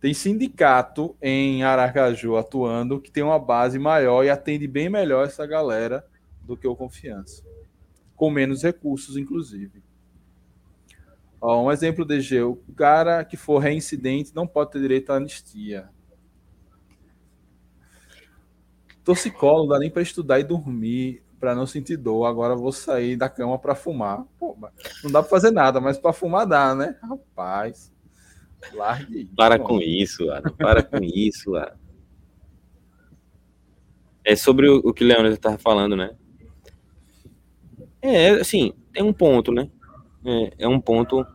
Tem sindicato em Aracaju atuando que tem uma base maior e atende bem melhor essa galera do que o Confiança. Com menos recursos, inclusive. Ó, um exemplo de G, o cara que for reincidente não pode ter direito à anistia. Torcicolo, não dá nem para estudar e dormir, para não sentir dor. Agora vou sair da cama para fumar. Pô, não dá para fazer nada, mas para fumar dá, né? Rapaz. Largue. Para com isso. Para com isso. É sobre o, o que o Leandro estava falando, né? É, assim, tem um ponto, né? É, é, um ponto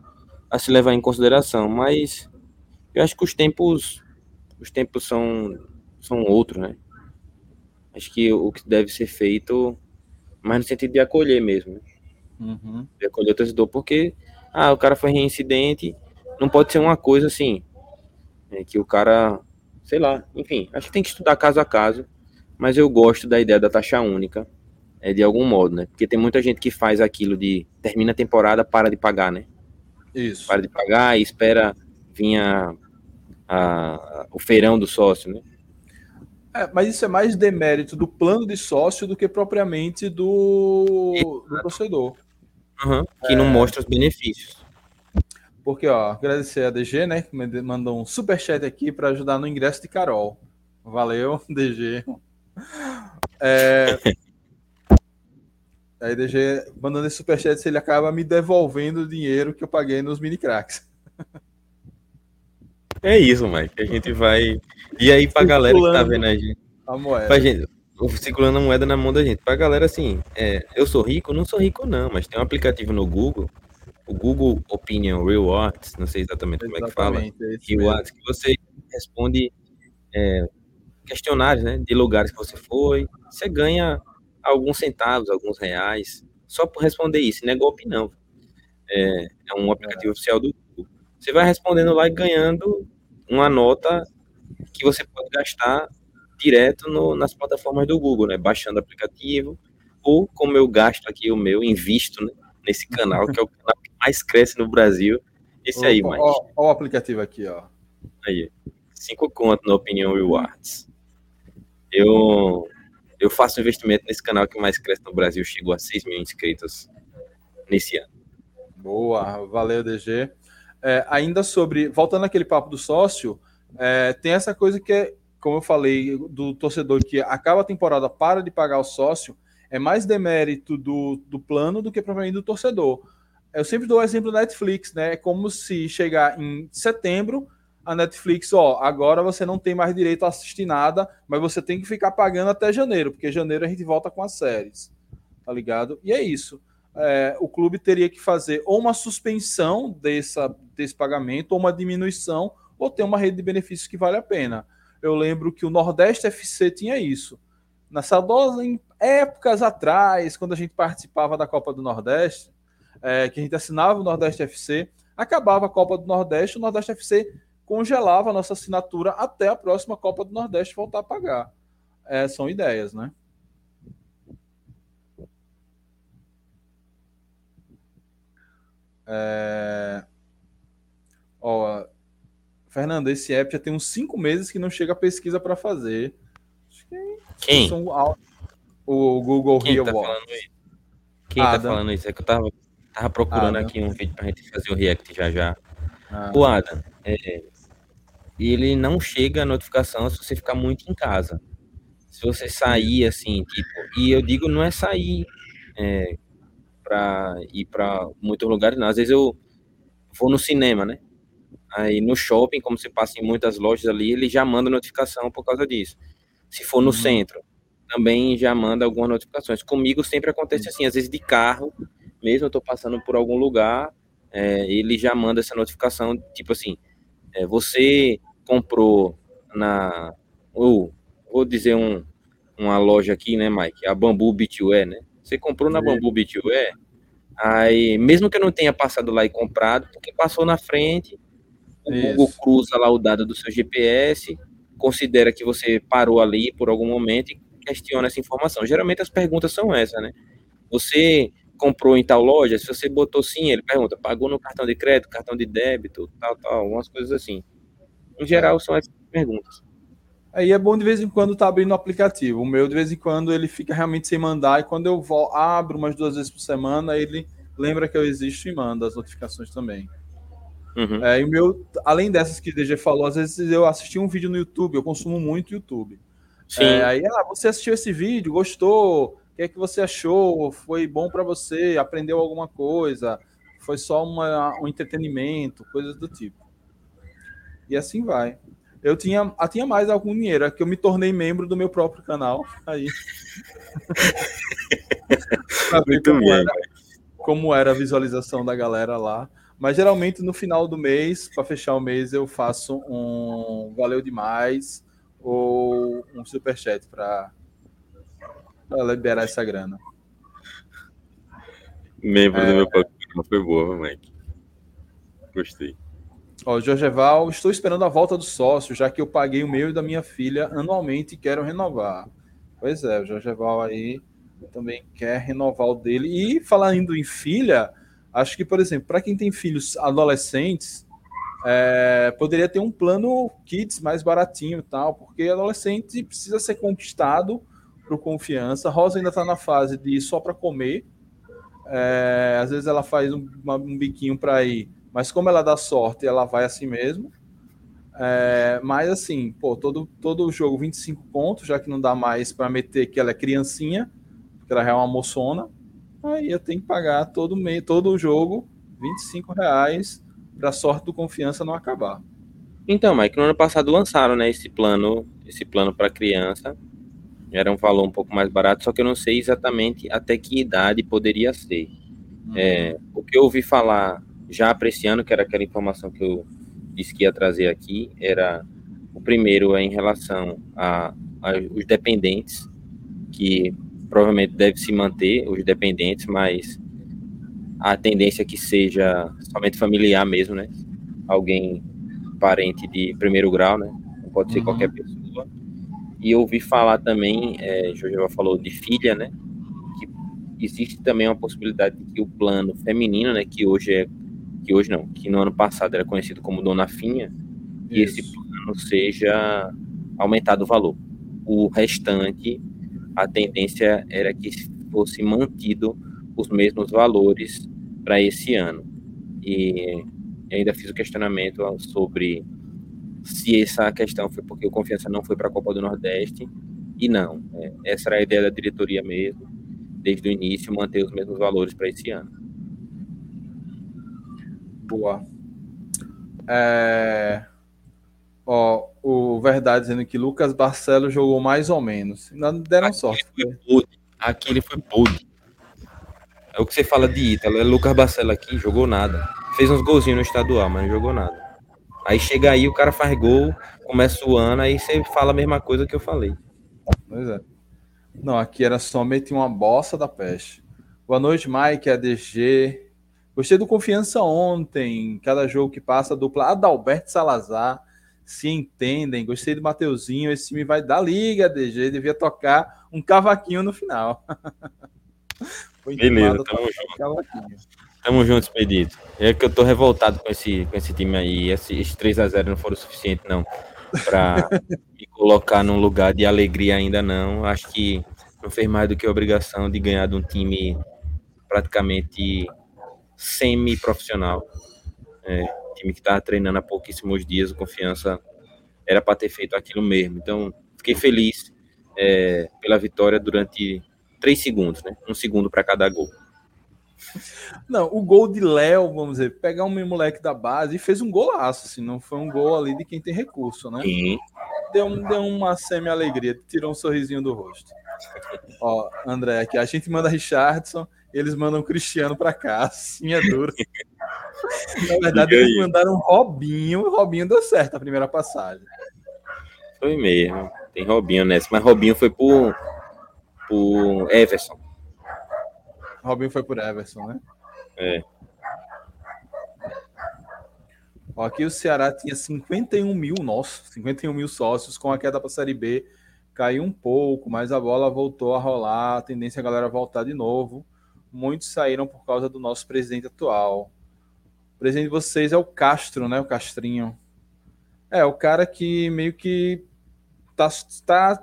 a se levar em consideração, mas eu acho que os tempos, os tempos são, são outros, né? Acho que o que deve ser feito, mais no sentido de acolher mesmo, né? Uhum. De acolher o torcedor, porque, ah, o cara foi reincidente, não pode ser uma coisa assim, é, que o cara, sei lá, enfim, acho que tem que estudar caso a caso, mas eu gosto da ideia da taxa única, é, de algum modo, né? Porque tem muita gente que faz aquilo de termina a temporada, para de pagar, né? Isso. Para de pagar e espera vir a, a, o feirão do sócio, né? É, mas isso é mais demérito do plano de sócio do que propriamente do, do torcedor. Uhum, que é... não mostra os benefícios. Porque, ó, agradecer a DG, né, que mandou um super chat aqui para ajudar no ingresso de Carol. Valeu, DG. É... Aí, DG, mandando esse superchat, ele acaba me devolvendo o dinheiro que eu paguei nos mini cracks. É isso, Mike. A gente vai. E aí, pra galera que tá vendo a gente. A moeda. Pra gente, circulando a moeda na mão da gente. Pra galera, assim, é, eu sou rico? Não sou rico, não, mas tem um aplicativo no Google, o Google Opinion Rewards, não sei exatamente, exatamente como é que fala. É Rewards, que você responde é, questionários, né, de lugares que você foi. Você ganha alguns centavos, alguns reais, só por responder isso. Não é golpe, não. É, é um aplicativo oficial do Google. Você vai respondendo lá e ganhando uma nota que você pode gastar direto no, nas plataformas do Google, né? Baixando o aplicativo, ou como eu gasto aqui o meu, invisto né? Nesse canal, que é o canal que mais cresce no Brasil. Esse aí, mais. Olha o aplicativo aqui, ó. Aí. Cinco conto na Opinião Rewards. Eu, eu faço investimento nesse canal que mais cresce no Brasil, chegou a 6 mil inscritos nesse ano. Boa, valeu, DG. É, ainda sobre, voltando àquele papo do sócio, é, tem essa coisa que é, como eu falei, do torcedor que acaba a temporada, para de pagar o sócio, é mais demérito do, do plano do que provavelmente do torcedor. Eu sempre dou o exemplo da Netflix, né? É como se chegar em setembro, a Netflix, ó, agora você não tem mais direito a assistir nada, mas você tem que ficar pagando até janeiro, porque janeiro a gente volta com as séries, tá ligado? E é isso. É, o clube teria que fazer ou uma suspensão dessa, desse pagamento, ou uma diminuição, ou ter uma rede de benefícios que vale a pena. Eu lembro que o Nordeste FC tinha isso. Na saudosa, épocas atrás, quando a gente participava da Copa do Nordeste, é, que a gente assinava o Nordeste FC, acabava a Copa do Nordeste, o Nordeste FC congelava a nossa assinatura até a próxima Copa do Nordeste voltar a pagar. É, são ideias, né? É... Ó, Fernando, esse app já tem uns cinco meses que não chega a pesquisa para fazer. Que... Quem? São... O Google Quem tá falando isso? Quem tá Adam. tá falando isso? É que eu tava, tava procurando Adam. aqui um vídeo pra gente fazer o react já já. Ah. O Adam, é, ele não chega a notificação se você ficar muito em casa. Se você sair assim, tipo, e eu digo não é sair é, para ir para muitos lugares, não. Às vezes eu vou no cinema, né? Aí no shopping, como você passa em muitas lojas ali, ele já manda notificação por causa disso. Se for no uhum. centro, também já manda algumas notificações. Comigo sempre acontece assim, às vezes de carro, mesmo eu tô passando por algum lugar, é, ele já manda essa notificação, tipo assim, é, você comprou na. Ou, vou dizer um, uma loja aqui, né, Mike? A Bambu Beachwear, né? Você comprou na Bambu Beachwear, aí, mesmo que eu não tenha passado lá e comprado, porque passou na frente, o Isso. Google cruza lá o dado do seu GPS, considera que você parou ali por algum momento e questiona essa informação. Geralmente as perguntas são essas, né? Você comprou em tal loja? Se você botou sim, ele pergunta, pagou no cartão de crédito, cartão de débito, tal, tal, algumas coisas assim. Em geral, são essas perguntas. Aí é bom de vez em quando estar tá abrindo o aplicativo. O meu, de vez em quando, ele fica realmente sem mandar. E quando eu vou, abro umas duas vezes por semana, ele lembra que eu existo e manda as notificações também. Uhum. É, e o meu, além dessas que o DG falou, às vezes eu assisti um vídeo no YouTube, eu consumo muito YouTube. Sim. É, aí, ah, você assistiu esse vídeo, gostou? O que é que você achou? Foi bom para você? Aprendeu alguma coisa? Foi só uma, um entretenimento? Coisas do tipo. E assim vai. Eu tinha, eu tinha mais algum dinheiro, é que eu me tornei membro do meu próprio canal. Aí. Muito como, bem, era, como era a visualização da galera lá. Mas geralmente no final do mês, para fechar o mês, eu faço um valeu demais ou um superchat para liberar essa grana. Membro é... do meu programa foi boa, Mike. Gostei. Ó, Jorgeval, estou esperando a volta do sócio, já que eu paguei o meu e da minha filha anualmente e quero renovar. Pois é, o Jorgeval aí também quer renovar o dele. E falando em filha, acho que, por exemplo, para quem tem filhos adolescentes, é, poderia ter um plano kids mais baratinho e tal, porque adolescente precisa ser conquistado por confiança. Rosa ainda está na fase de só para comer. É, às vezes ela faz um, uma, um biquinho para ir, mas como ela dá sorte, ela vai assim mesmo. É, mas assim, pô, todo, todo jogo 25 pontos, já que não dá mais para meter que ela é criancinha, porque ela é uma moçona. Aí eu tenho que pagar todo mês, todo jogo 25 reais para sorte do confiança não acabar. Então, Mike, no ano passado lançaram, né, esse plano, esse plano para criança. Era um valor um pouco mais barato, só que eu não sei exatamente até que idade poderia ser. Uhum. É, o que eu ouvi falar já apreciando, que era aquela informação que eu disse que ia trazer aqui, era o primeiro é em relação a, a os dependentes, que provavelmente deve se manter os dependentes, mas a tendência é que seja somente familiar mesmo, né? Alguém parente de primeiro grau, né? Não pode ser uhum. qualquer pessoa. E ouvi falar também, é, Jojo falou de filha, né? Que existe também uma possibilidade de que o plano feminino, né? Que hoje é que hoje não, que no ano passado era conhecido como Dona Finha, e esse plano seja aumentado o valor. O restante, a tendência era que fosse mantido os mesmos valores para esse ano. E ainda fiz o questionamento sobre se essa questão foi porque o Confiança não foi para a Copa do Nordeste, e não. É, essa era a ideia da diretoria mesmo, desde o início, manter os mesmos valores para esse ano. Boa. É... Ó, o Verdade dizendo que Lucas Barcelos jogou mais ou menos. Não deram Aqui sorte. Ele foi Aqui ele foi pude. É o que você fala de Ítalo. É Lucas Barcelos aqui, jogou nada. Fez uns golzinhos no estadual, mas não jogou nada. Aí chega aí, o cara faz gol, começa o ano, aí você fala a mesma coisa que eu falei. Pois é. Não, aqui era somente uma bossa da peste. Boa noite, Mike, ADG. Gostei do Confiança ontem. Cada jogo que passa, a dupla Adalberto Salazar se entendem. Gostei do Mateuzinho. Esse time vai dar liga, ADG. Devia tocar um cavaquinho no final. Foi Beleza, tamo junto. Tamo junto, Expedito. É que eu tô revoltado com esse, com esse time aí. Esses 3x0 não foram o suficiente, não. Pra me colocar num lugar de alegria ainda, não. Acho que não fez mais do que a obrigação de ganhar de um time praticamente semi-profissional. É, time que estava treinando há pouquíssimos dias, confiança era para ter feito aquilo mesmo. Então, fiquei feliz é, pela vitória durante três segundos, né? Um segundo para cada gol. Não, o gol de Léo, vamos dizer, pegar um moleque da base e fez um golaço, assim, não foi um gol ali de quem tem recurso, né? Sim. Deu, deu uma semi-alegria, tirou um sorrisinho do rosto. Ó, André, aqui a gente manda Richardson, eles mandam Cristiano para cá, assim é duro. Na verdade, eles mandaram Robinho, o Robinho deu certo a primeira passagem. Foi mesmo, tem Robinho nessa, mas Robinho foi por por Everson. Robin foi por Everson, né? É. Ó, aqui o Ceará tinha 51 mil, nossa, 51 mil sócios com a queda para a Série B. Caiu um pouco, mas a bola voltou a rolar. A tendência é a galera voltar de novo. Muitos saíram por causa do nosso presidente atual. O presidente de vocês é o Castro, né? O Castrinho. É, o cara que meio que tá, tá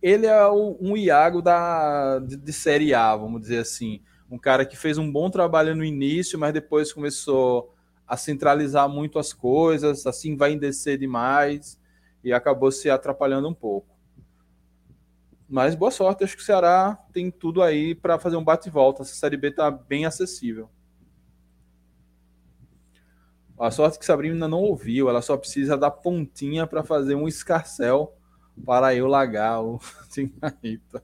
ele é um Iago da, de, de, Série A, vamos dizer assim. Um cara que fez um bom trabalho no início, mas depois começou a centralizar muito as coisas, assim vai endecer demais e acabou se atrapalhando um pouco. Mas boa sorte, acho que o Ceará tem tudo aí para fazer um bate volta. Essa Série B está bem acessível. A sorte que Sabrina não ouviu, ela só precisa da pontinha para fazer um escarcel para eu largar o Tingarita.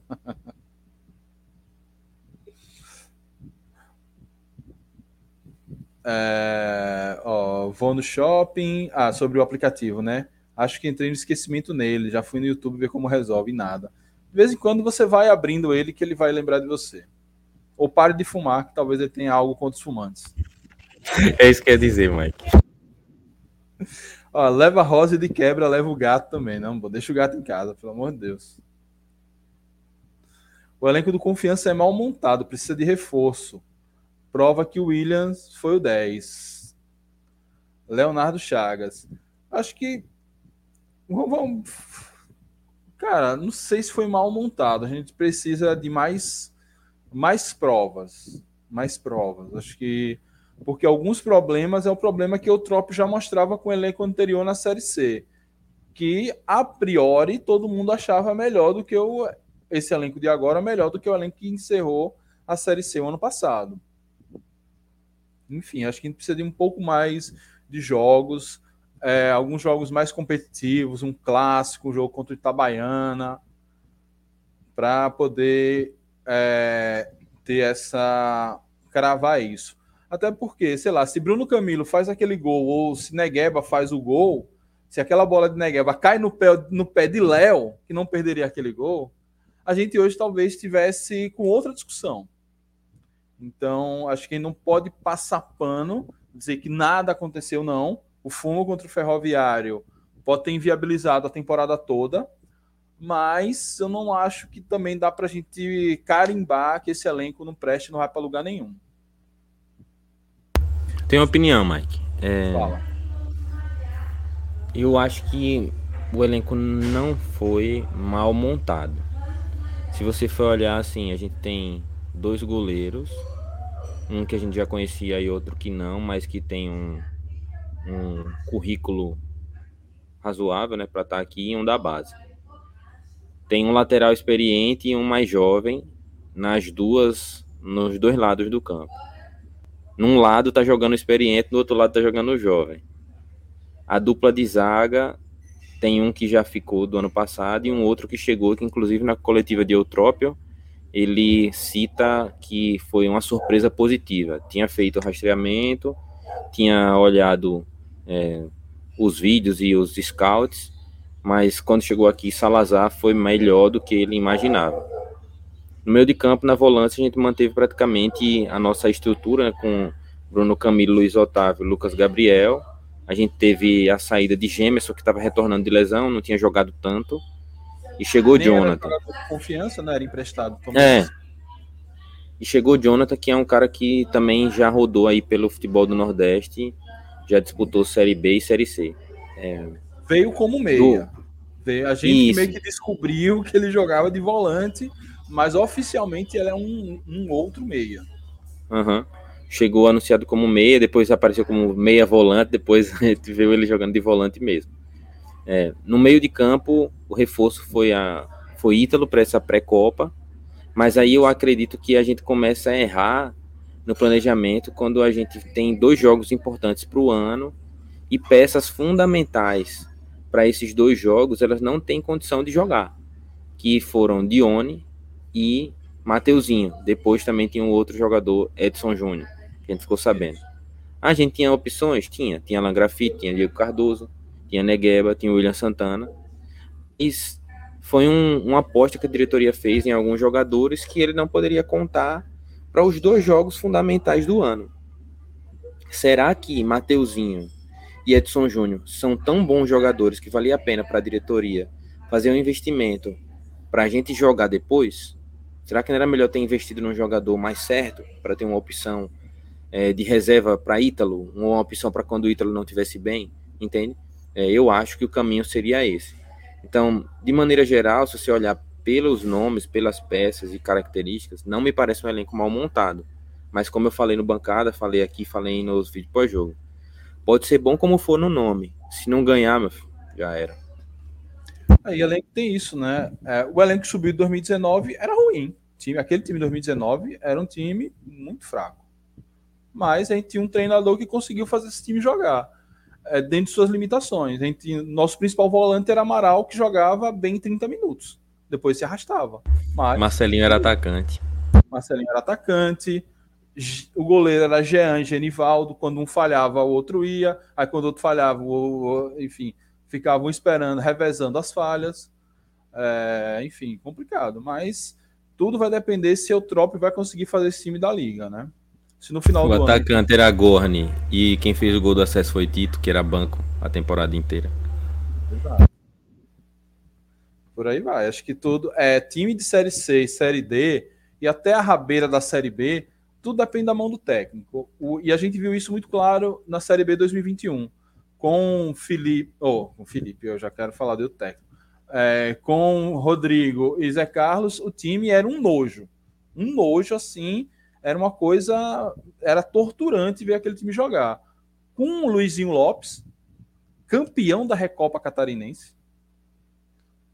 É, ó, vou no shopping. Ah, sobre o aplicativo, né? Acho que entrei no esquecimento nele. Já fui no YouTube ver como resolve nada. De vez em quando você vai abrindo ele que ele vai lembrar de você. Ou pare de fumar, que talvez ele tenha algo contra os fumantes. É isso que quer dizer, Mike. Ó, leva a rosa de quebra, leva o gato também. Não, deixa o gato em casa, pelo amor de Deus. O elenco do Confiança é mal montado, precisa de reforço. Prova que o Williams foi o 10. Leonardo Chagas. Acho que. Vamos. Cara, não sei se foi mal montado. A gente precisa de mais, mais provas. Mais provas. Acho que. Porque alguns problemas é o problema que o Trop já mostrava com o elenco anterior na Série C. Que, a priori, todo mundo achava melhor do que o, esse elenco de agora, melhor do que o elenco que encerrou a Série C o ano passado enfim, acho que a gente precisa de um pouco mais de jogos, é, alguns jogos mais competitivos, um clássico, um jogo contra o Itabaiana, para poder é, ter essa. cravar isso. Até porque, sei lá, se Bruno Camilo faz aquele gol, ou se Negueba faz o gol, se aquela bola de Negueba cai no pé, no pé de Léo, que não perderia aquele gol, a gente hoje talvez estivesse com outra discussão. Então, acho que não pode passar pano, dizer que nada aconteceu, não. O fumo contra o Ferroviário pode ter inviabilizado a temporada toda, mas eu não acho que também dá para a gente carimbar que esse elenco não preste não vai para lugar nenhum. Tem uma opinião, Mike. É... Fala. Eu acho que o elenco não foi mal montado. Se você for olhar assim, a gente tem dois goleiros, um que a gente já conhecia e outro que não, mas que tem um, um currículo razoável, né, para estar tá aqui e um da base. Tem um lateral experiente e um mais jovem nas duas, nos dois lados do campo. Num lado tá jogando experiente, no outro lado tá jogando jovem. A dupla de zaga tem um que já ficou do ano passado e um outro que chegou, que inclusive na coletiva de Eutrópio ele cita que foi uma surpresa positiva. Tinha feito o rastreamento, tinha olhado é, os vídeos e os scouts, mas quando chegou aqui, Salazar foi melhor do que ele imaginava. No meio de campo, na volância, a gente manteve praticamente a nossa estrutura né, com Bruno Camilo, Luiz Otávio, Lucas Gabriel. A gente teve a saída de Gemerson, que estava retornando de lesão, não tinha jogado tanto. E chegou Nem Jonathan. confiança, né? Era emprestado. É. E chegou Jonathan, que é um cara que também já rodou aí pelo futebol do Nordeste, já disputou Série B e Série C. É... Veio como meia. Do... Veio, a gente Isso. meio que descobriu que ele jogava de volante, mas oficialmente ele é um, um outro meia. Uhum. Chegou anunciado como meia, depois apareceu como meia volante, depois a gente viu ele jogando de volante mesmo. É, no meio de campo, o reforço foi a foi Ítalo para essa pré-copa, mas aí eu acredito que a gente começa a errar no planejamento quando a gente tem dois jogos importantes para o ano e peças fundamentais para esses dois jogos elas não têm condição de jogar, que foram Dione e Mateuzinho. Depois também tinha um outro jogador, Edson Júnior, que a gente ficou sabendo. A gente tinha opções? Tinha. Tinha Langrafite, tinha Diego Cardoso, tinha Negueba, tinha William Santana. E foi um, uma aposta que a diretoria fez em alguns jogadores que ele não poderia contar para os dois jogos fundamentais do ano. Será que Mateuzinho e Edson Júnior são tão bons jogadores que valia a pena para a diretoria fazer um investimento para a gente jogar depois? Será que não era melhor ter investido num jogador mais certo para ter uma opção é, de reserva para Ítalo, uma opção para quando o Ítalo não tivesse bem, entende? É, eu acho que o caminho seria esse. Então, de maneira geral, se você olhar pelos nomes, pelas peças e características, não me parece um elenco mal montado. Mas como eu falei no bancada, falei aqui, falei nos vídeos pós-jogo. Pode ser bom como for no nome. Se não ganhar, meu filho, já era. Aí o elenco tem isso, né? É, o elenco que subiu em 2019 era ruim. Time, aquele time de 2019 era um time muito fraco. Mas a gente tinha um treinador que conseguiu fazer esse time jogar é, dentro de suas limitações. Gente, nosso principal volante era Amaral, que jogava bem 30 minutos. Depois se arrastava. Mas, Marcelinho era atacante. Marcelinho era atacante. O goleiro era Jean, Genivaldo. Quando um falhava, o outro ia. Aí quando o outro falhava, o, o, enfim, ficavam esperando, revezando as falhas. É, enfim, complicado. Mas tudo vai depender se o Trop vai conseguir fazer esse time da liga, né? Se no final o do atacante ano... era Gorni e quem fez o gol do acesso foi Tito, que era banco a temporada inteira. Exato. Por aí vai. Acho que tudo é time de série C série D e até a rabeira da série B, tudo depende da mão do técnico. O, e a gente viu isso muito claro na série B 2021 com Felipe, oh, com Felipe, eu já quero falar do técnico. É, com Rodrigo e Zé Carlos, o time era um nojo. Um nojo assim, era uma coisa, era torturante ver aquele time jogar. Com o Luizinho Lopes, campeão da Recopa Catarinense,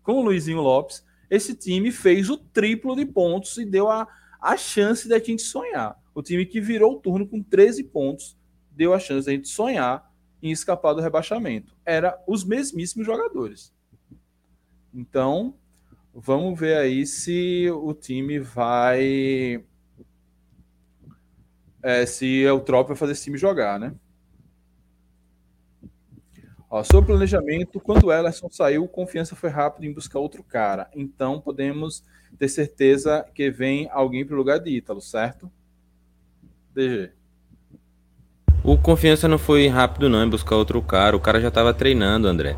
com o Luizinho Lopes, esse time fez o triplo de pontos e deu a, a chance da gente sonhar. O time que virou o turno com 13 pontos deu a chance da gente sonhar em escapar do rebaixamento. Era os mesmíssimos jogadores. Então, vamos ver aí se o time vai. É, se o Trop vai fazer esse time jogar, né? Ó, sobre o planejamento, quando o Ellerson saiu, confiança foi rápido em buscar outro cara. Então podemos ter certeza que vem alguém para o lugar de Ítalo, certo? DG. O confiança não foi rápido não em buscar outro cara. O cara já estava treinando, André.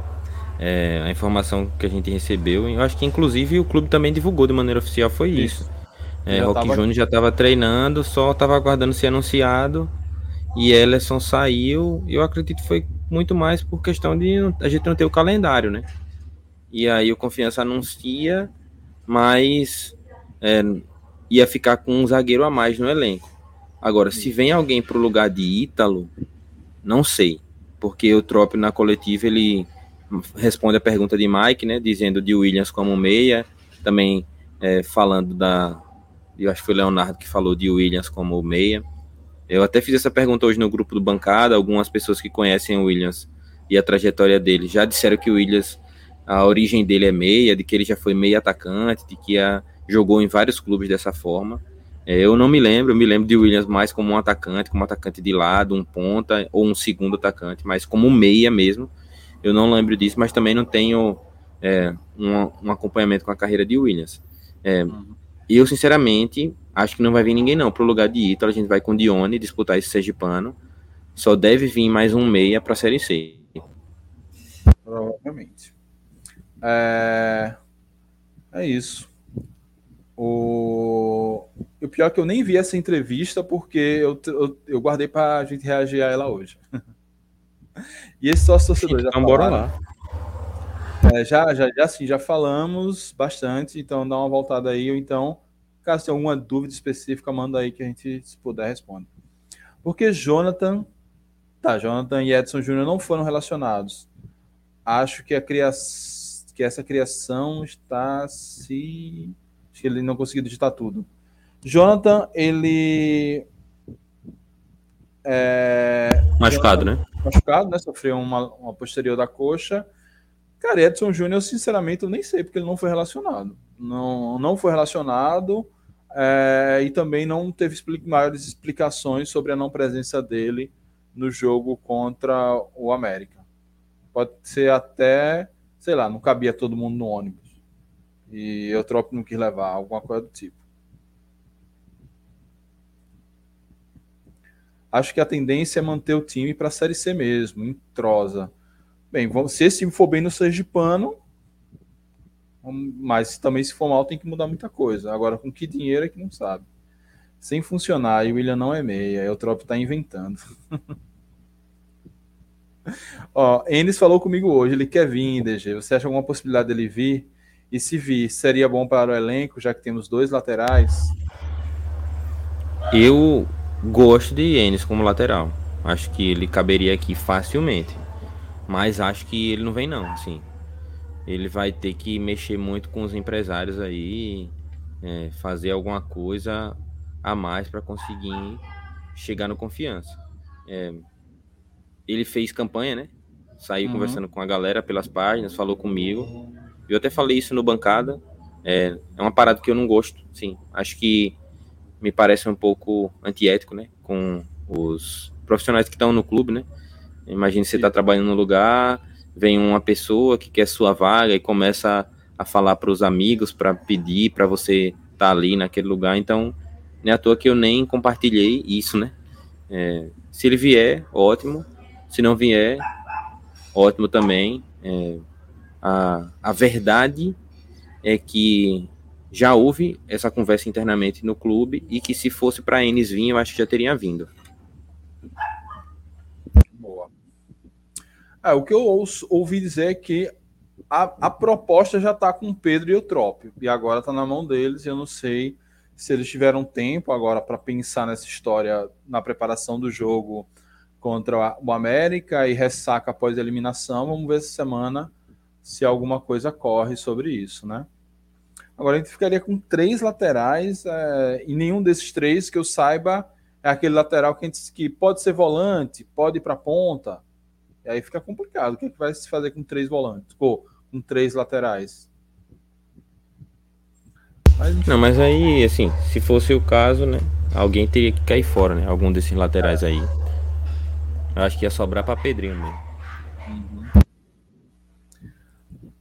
É, a informação que a gente recebeu, eu acho que inclusive o clube também divulgou de maneira oficial, foi isso. isso. É, Rock tava... Júnior já estava treinando, só estava aguardando ser anunciado. E Ellerson saiu, eu acredito que foi muito mais por questão de a gente não ter o calendário, né? E aí o Confiança anuncia, mas é, ia ficar com um zagueiro a mais no elenco. Agora, se vem alguém para o lugar de Ítalo, não sei, porque o Trop na coletiva ele responde a pergunta de Mike, né, dizendo de Williams como meia, também é, falando da, eu acho que foi Leonardo que falou de Williams como meia. Eu até fiz essa pergunta hoje no grupo do Bancada. Algumas pessoas que conhecem o Williams e a trajetória dele já disseram que o Williams, a origem dele é meia, de que ele já foi meia atacante, de que a, jogou em vários clubes dessa forma. É, eu não me lembro, eu me lembro de Williams mais como um atacante, como um atacante de lado, um ponta ou um segundo atacante, mas como meia mesmo. Eu não lembro disso, mas também não tenho é, um, um, acompanhamento com a carreira de Williams. É, uhum. Eu, sinceramente, acho que não vai vir ninguém não. Pro lugar de Ítalo, a gente vai com Dione disputar esse Sergipano. Só deve vir mais um meia para a Série C. Provavelmente. É, é isso. O... o pior é que eu nem vi essa entrevista porque eu, eu, eu guardei para a gente reagir a ela hoje. e esse sócio torcedor já então, bora lá. É, já, já, já, assim, já falamos bastante, então dá uma voltada aí, ou então Caso tenha alguma dúvida específica, manda aí que a gente, se puder, responde. Porque Jonathan. Tá, Jonathan e Edson Júnior não foram relacionados. Acho que, a cria... que essa criação está se. Acho que ele não conseguiu digitar tudo. Jonathan, ele. É... Machucado, né? Machucado, né? Sofreu uma, uma posterior da coxa. Cara, Edson Júnior, sinceramente, eu nem sei porque ele não foi relacionado. Não, não foi relacionado é, e também não teve explica maiores explicações sobre a não presença dele no jogo contra o América. Pode ser até, sei lá, não cabia todo mundo no ônibus. E eu troco não quis levar, alguma coisa do tipo. Acho que a tendência é manter o time para a Série C mesmo, em trosa. Bem, se esse time for bem no Sergipano, mas também se for mal tem que mudar muita coisa. Agora, com que dinheiro é que não sabe. Sem funcionar, e o William não é meia, o Trop está inventando. Ó, Enes falou comigo hoje, ele quer vir, DG. Você acha alguma possibilidade dele vir? E se vir, seria bom para o elenco, já que temos dois laterais? Eu gosto de Enes como lateral. Acho que ele caberia aqui facilmente. Mas acho que ele não vem não, assim ele vai ter que mexer muito com os empresários aí, é, fazer alguma coisa a mais para conseguir chegar no confiança. É, ele fez campanha, né? Saiu uhum. conversando com a galera pelas páginas, falou comigo. Eu até falei isso no bancada. É, é uma parada que eu não gosto, sim. Acho que me parece um pouco antiético, né? Com os profissionais que estão no clube, né? Imagina você tá trabalhando no lugar, vem uma pessoa que quer sua vaga e começa a, a falar para os amigos para pedir para você estar tá ali naquele lugar. Então, não é à toa que eu nem compartilhei isso, né? É, se ele vier, ótimo. Se não vier, ótimo também. É, a, a verdade é que já houve essa conversa internamente no clube e que se fosse para Enes vir, eu acho que já teria vindo. Boa. É, o que eu ouço, ouvi dizer é que a, a proposta já está com o Pedro e o Trópio, e agora está na mão deles, e eu não sei se eles tiveram tempo agora para pensar nessa história na preparação do jogo contra o América e ressaca após a eliminação. Vamos ver essa semana se alguma coisa corre sobre isso, né? Agora a gente ficaria com três laterais é, e nenhum desses três que eu saiba é aquele lateral que, gente, que pode ser volante, pode ir para ponta. E aí fica complicado. O que, é que vai se fazer com três volantes? Com três laterais? Mas, Não, mas aí, assim, se fosse o caso, né? Alguém teria que cair fora, né? Algum desses laterais aí. Eu acho que ia sobrar para Pedrinho mesmo. Uhum.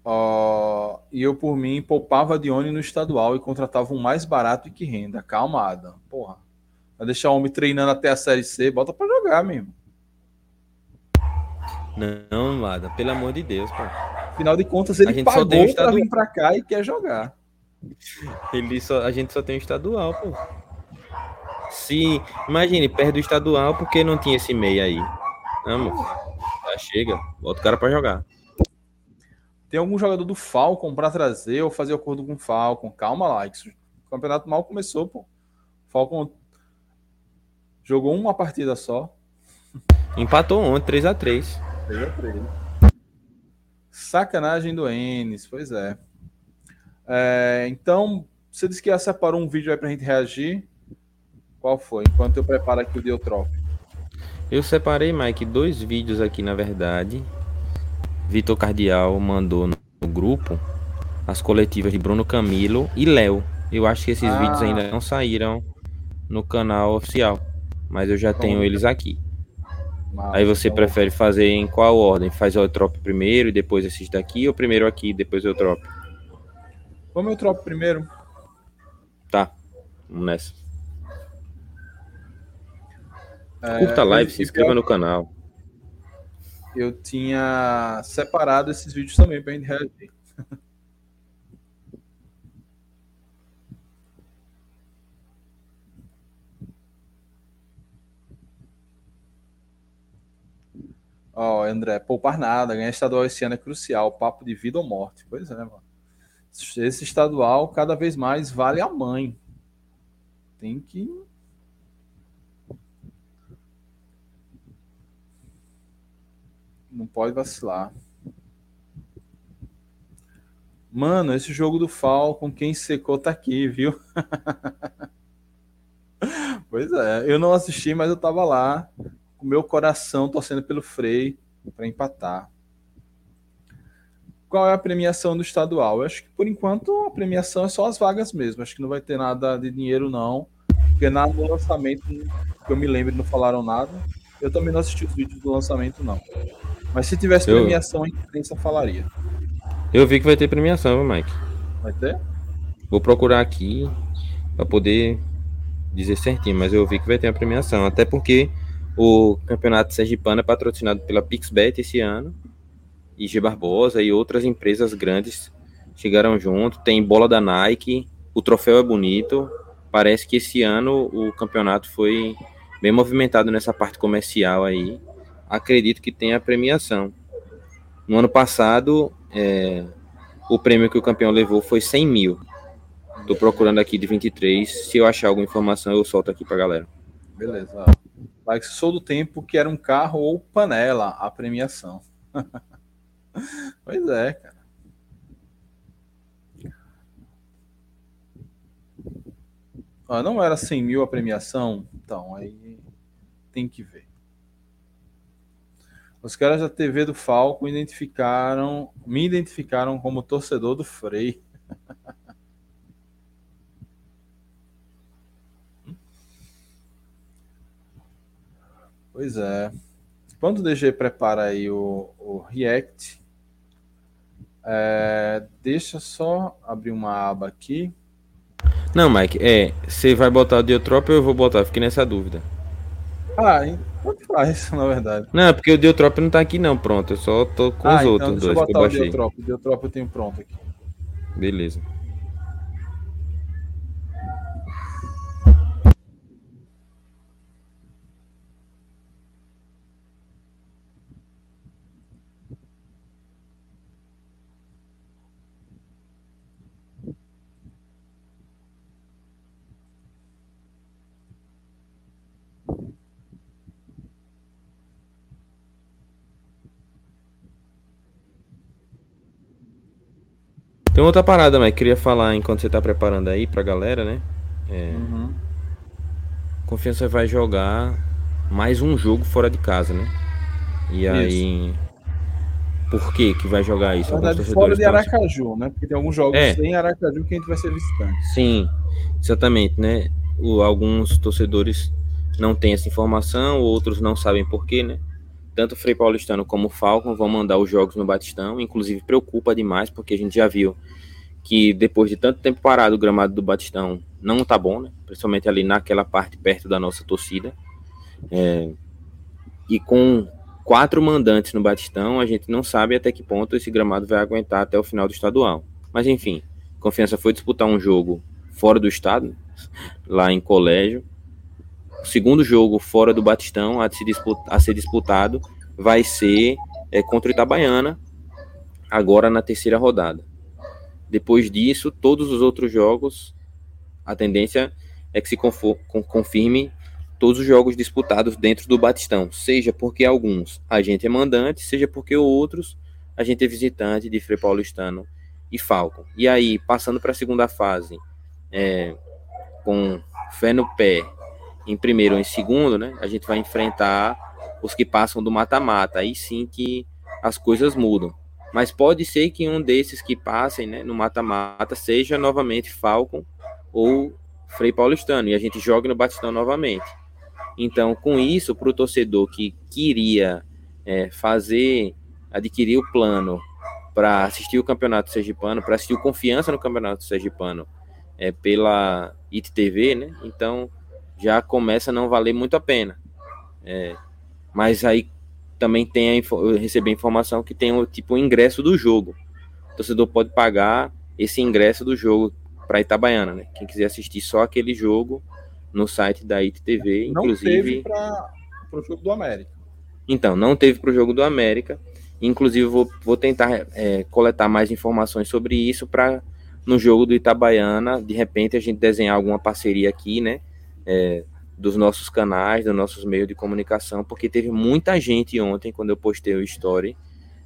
Uh, e eu, por mim, poupava Dione no estadual e contratava um mais barato e que renda. Calma, Adam. Porra. Vai deixar o homem treinando até a Série C, bota para jogar mesmo. Não, Adam, pelo amor de Deus, pô. Afinal de contas, ele pagou pra estadual. vir pra cá e quer jogar. Ele só, a gente só tem o estadual, pô. Se, imagine, perde o estadual porque não tinha esse meio aí. Vamos. Já chega, bota o cara para jogar. Tem algum jogador do Falcon para trazer ou fazer acordo com o Falcon? Calma lá, o campeonato mal começou, pô. Falcon jogou uma partida só. Empatou ontem, 3 a 3 3 a 3 Sacanagem do Enes, pois é. é. Então, você disse que ia separar um vídeo aí pra gente reagir. Qual foi? Enquanto eu preparo aqui o Diotrope. Eu separei, Mike, dois vídeos aqui, na verdade. Vitor Cardial mandou no grupo as coletivas de Bruno Camilo e Léo. Eu acho que esses ah. vídeos ainda não saíram no canal oficial, mas eu já tenho eles aqui. Mas, Aí você então... prefere fazer em qual ordem? Faz o Eutrop primeiro e depois esses daqui, ou primeiro aqui e depois o Eutrop? Vamos Eutrop primeiro. Tá, vamos nessa. Curta a live, se inscreva no canal. Eu tinha separado esses vídeos também para gente reagir. Ó, oh, André, poupar nada, ganhar estadual esse ano é crucial, papo de vida ou morte. Pois é, mano. Esse estadual cada vez mais vale a mãe. Tem que Não pode vacilar. Mano, esse jogo do Falcon, quem secou tá aqui, viu? pois é, eu não assisti, mas eu tava lá, com meu coração torcendo pelo Frei para empatar. Qual é a premiação do estadual? Eu acho que por enquanto a premiação é só as vagas mesmo. Acho que não vai ter nada de dinheiro, não. Porque nada no lançamento, que eu me lembro, não falaram nada. Eu também não assisti os vídeos do lançamento, não. Mas se tivesse eu... premiação, a imprensa falaria. Eu vi que vai ter premiação, viu, Mike? Vai ter? Vou procurar aqui para poder dizer certinho, mas eu vi que vai ter a premiação. Até porque o campeonato Sergipano é patrocinado pela Pixbet esse ano. E G Barbosa e outras empresas grandes chegaram junto. Tem bola da Nike, o troféu é bonito. Parece que esse ano o campeonato foi bem movimentado nessa parte comercial aí acredito que tenha a premiação. No ano passado, é, o prêmio que o campeão levou foi 100 mil. Estou procurando aqui de 23. Se eu achar alguma informação, eu solto aqui para galera. Beleza. Like, sou do tempo que era um carro ou panela a premiação. pois é, cara. Ah, não era 100 mil a premiação? Então, aí tem que ver. Os caras da TV do Falco identificaram, me identificaram como torcedor do Frei. pois é. Quando o DG prepara aí o, o React, é, deixa só abrir uma aba aqui. Não, Mike, é, você vai botar o Diotrop ou eu vou botar? Fiquei nessa dúvida. Ah, tanto faz, na verdade. Não, é porque o Diotrop não tá aqui não, pronto. Eu só tô com ah, os então outros dois que eu baixei. O Diotrop, o Diotrop eu tenho pronto aqui. Beleza. Tem outra parada, mas queria falar enquanto você tá preparando aí pra galera, né? É, Uhum. Confiança vai jogar mais um jogo fora de casa, né? E aí. Por que que vai jogar isso? Na verdade, fora de estão- Aracaju, né? Porque tem alguns jogos É. em Aracaju que a gente vai ser visitante. Sim, exatamente, né? O, alguns torcedores não têm essa informação, outros não sabem por quê, né? Tanto o Frei Paulistano como o Falcon vão mandar os jogos no Batistão, inclusive preocupa demais, porque a gente já viu que depois de tanto tempo parado o gramado do Batistão não tá bom, né? Principalmente ali naquela parte perto da nossa torcida. É, e com quatro mandantes no Batistão, a gente não sabe até que ponto esse gramado vai aguentar até o final do estadual. Mas enfim, Confiança foi disputar um jogo fora do estado, lá em colégio. O segundo jogo fora do Batistão a, se disputa- a ser disputado vai ser é, contra o Itabaiana, agora na terceira rodada. Depois disso, todos os outros jogos, a tendência é que se confirme todos os jogos disputados dentro do Batistão, seja porque alguns a gente é mandante, seja porque outros a gente é visitante de Frei Paulistano e Falcon. E aí, passando para a segunda fase, é, com fé no pé, em primeiro ou em segundo, né? A gente vai enfrentar os que passam do mata-mata. Aí sim que as coisas mudam. Mas pode ser que um desses que passem né, no mata-mata seja novamente Falcon ou Frei Paulistano. E a gente joga no Batistão novamente. Então, com isso, para o torcedor que queria é, fazer, adquirir o plano para assistir o Campeonato Sergipano, para assistir o Confiança no Campeonato Sergipano é, pela ITTV, né? Então já começa a não valer muito a pena. É, mas aí também tem a info- eu recebi a informação que tem o tipo o ingresso do jogo. O torcedor pode pagar esse ingresso do jogo para Itabaiana, né? Quem quiser assistir só aquele jogo no site da ITTV, Não inclusive. teve para o jogo do América. Então, não teve para o jogo do América. Inclusive, vou, vou tentar é, coletar mais informações sobre isso para no jogo do Itabaiana, de repente, a gente desenhar alguma parceria aqui, né? É, dos nossos canais, dos nossos meios de comunicação, porque teve muita gente ontem, quando eu postei o story,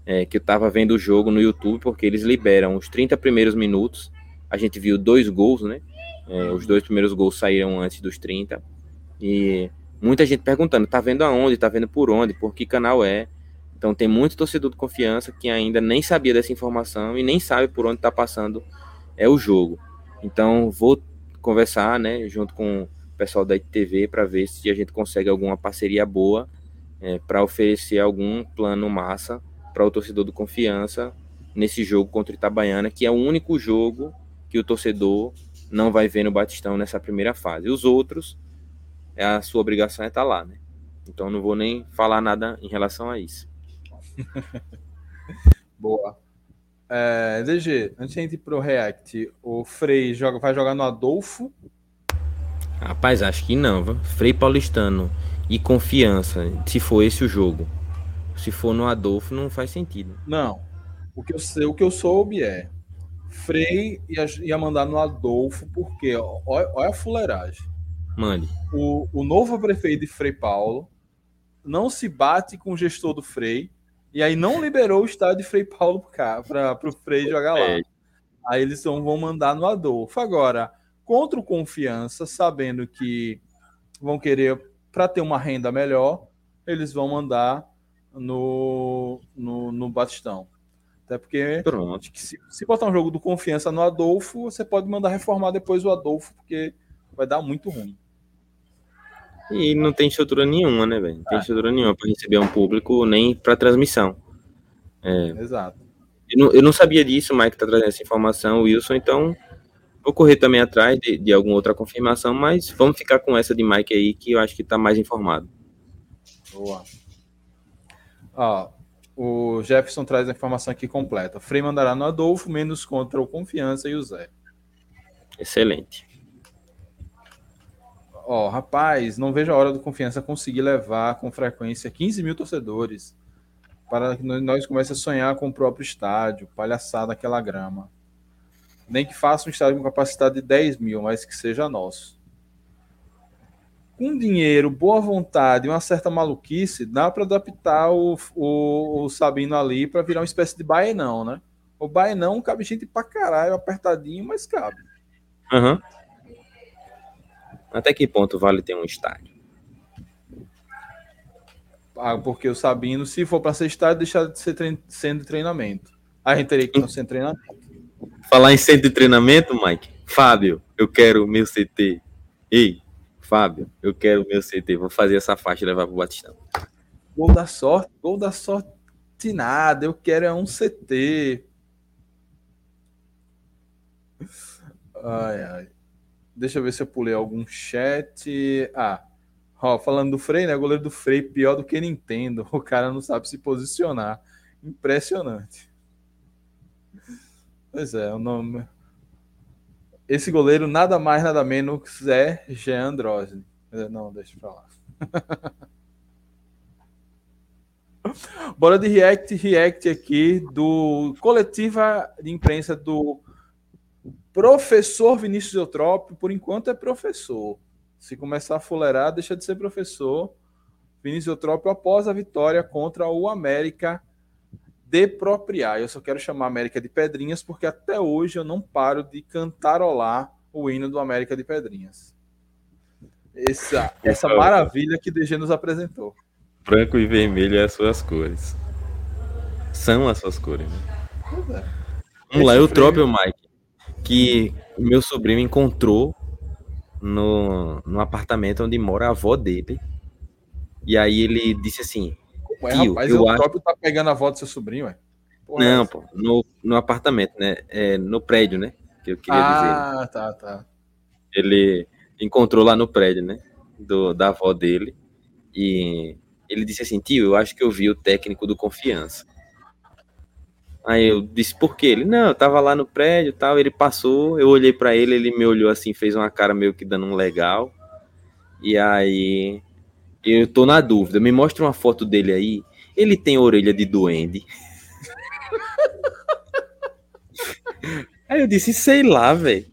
é, que eu estava vendo o jogo no YouTube, porque eles liberam os 30 primeiros minutos. A gente viu dois gols, né? É, os dois primeiros gols saíram antes dos 30. E muita gente perguntando, tá vendo aonde, tá vendo por onde, por que canal é. Então tem muito torcedor de confiança que ainda nem sabia dessa informação e nem sabe por onde tá passando é o jogo. Então vou conversar, né, junto com pessoal da ITV para ver se a gente consegue alguma parceria boa é, para oferecer algum plano massa para o torcedor do confiança nesse jogo contra o Itabaiana, que é o único jogo que o torcedor não vai ver no Batistão nessa primeira fase. Os outros, é a sua obrigação é estar lá, né? Então não vou nem falar nada em relação a isso. Boa. É, DG, antes de ir pro React, o Frei joga, vai jogar no Adolfo. Rapaz, acho que não, viu? Frei Paulistano e confiança, se for esse o jogo. Se for no Adolfo, não faz sentido. Não. O que eu, sei, o que eu soube é Frei ia, ia mandar no Adolfo, porque ó, olha, a fuleiragem. Mande. O, o novo prefeito de Frei Paulo não se bate com o gestor do Frei e aí não liberou o estádio de Frei Paulo para o Frei jogar lá. É. Aí eles vão mandar no Adolfo. Agora, contra o Confiança, sabendo que vão querer, para ter uma renda melhor, eles vão mandar no, no, no Batistão. Até porque Pronto. se, se botar um jogo do Confiança no Adolfo, você pode mandar reformar depois o Adolfo, porque vai dar muito ruim. E não tem estrutura nenhuma, né, velho? Não tem estrutura nenhuma para receber um público nem para transmissão. Exato. Eu não, eu não sabia disso, o Mike tá trazendo essa informação, o Wilson, então vou correr também atrás de, de alguma outra confirmação, mas vamos ficar com essa de Mike aí, que eu acho que tá mais informado. Boa. Ó, o Jefferson traz a informação aqui completa. Frei mandará no Adolfo, menos contra o Confiança e o Zé. Excelente. Ó, rapaz, não vejo a hora do Confiança conseguir levar com frequência 15 mil torcedores para que nós comece a sonhar com o próprio estádio, palhaçada aquela grama. Nem que faça um estádio com capacidade de 10 mil, mas que seja nosso. Com dinheiro, boa vontade e uma certa maluquice, dá para adaptar o, o, o, Sabino ali para virar uma espécie de baenão, né? O baenão cabe gente pra caralho, apertadinho, mas cabe. Uhum. Até que ponto vale ter um estádio? Ah, porque o Sabino, se for para ser estádio, deixa de ser trein sendo treinamento. A gente teria que não ser treinamento. Falar em centro de treinamento, Mike. Fábio, eu quero o meu CT. Ei, Fábio, eu quero o meu CT. Vou fazer essa faixa e levar pro Batistão. Gol da sorte, gol da sorte nada. Eu quero é um CT. Ai, ai. Deixa eu ver se eu pulei algum chat. Ah, ó, falando do Frei, né? Goleiro do Frei pior do que Nintendo. O cara não sabe se posicionar. Impressionante. Pois é, o nome. Esse goleiro nada mais, nada menos é Jean Drosny. Não, deixa pra lá. Bora de react, react aqui do coletiva de imprensa do Professor Vinícius Eutrópio, por enquanto é professor. Se começar a fuleirar, deixa de ser professor. Vinícius Eutrópio após a vitória contra o América de propriar. Eu só quero chamar a América de Pedrinhas porque até hoje eu não paro de cantarolar o hino do América de Pedrinhas. Essa, essa maravilha que DG nos apresentou. Branco e vermelho é as suas cores. São as suas cores, né? É. Vamos lá, Eutrópio, Mike que meu sobrinho encontrou no, no apartamento onde mora a avó dele. E aí ele disse assim: Ué, Tio, rapaz, eu o acho... próprio tá pegando a avó do seu sobrinho, ué? Porra, Não, é pô, no, no apartamento, né? É, no prédio, né? Que eu queria ah, dizer. Ah, tá, tá. Ele encontrou lá no prédio, né? Do, da avó dele. E ele disse assim: Tio, eu acho que eu vi o técnico do Confiança. Aí eu disse, por quê? Ele, não, eu tava lá no prédio tal, ele passou, eu olhei para ele, ele me olhou assim, fez uma cara meio que dando um legal. E aí eu tô na dúvida, me mostra uma foto dele aí. Ele tem orelha de duende. aí eu disse, sei lá, velho.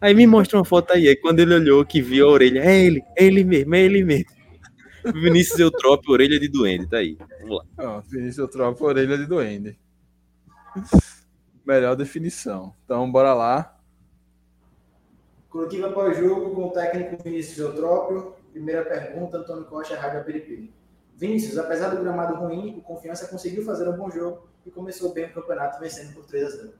Aí me mostra uma foto aí. Aí quando ele olhou que viu a orelha, é ele, é ele mesmo, é ele mesmo. Vinícius Eutrópio, orelha de duende, tá aí. Vamos lá. Ó, Vinícius Eutrópio, orelha de duende. Melhor definição. Então, bora lá. Coletiva pós-jogo com o técnico Vinícius Eutrópio. Primeira pergunta, Antônio Costa, Rádio Peripiri. Vinícius, apesar do gramado ruim, o Confiança conseguiu fazer um bom jogo e começou bem o campeonato, vencendo por 3 a 0.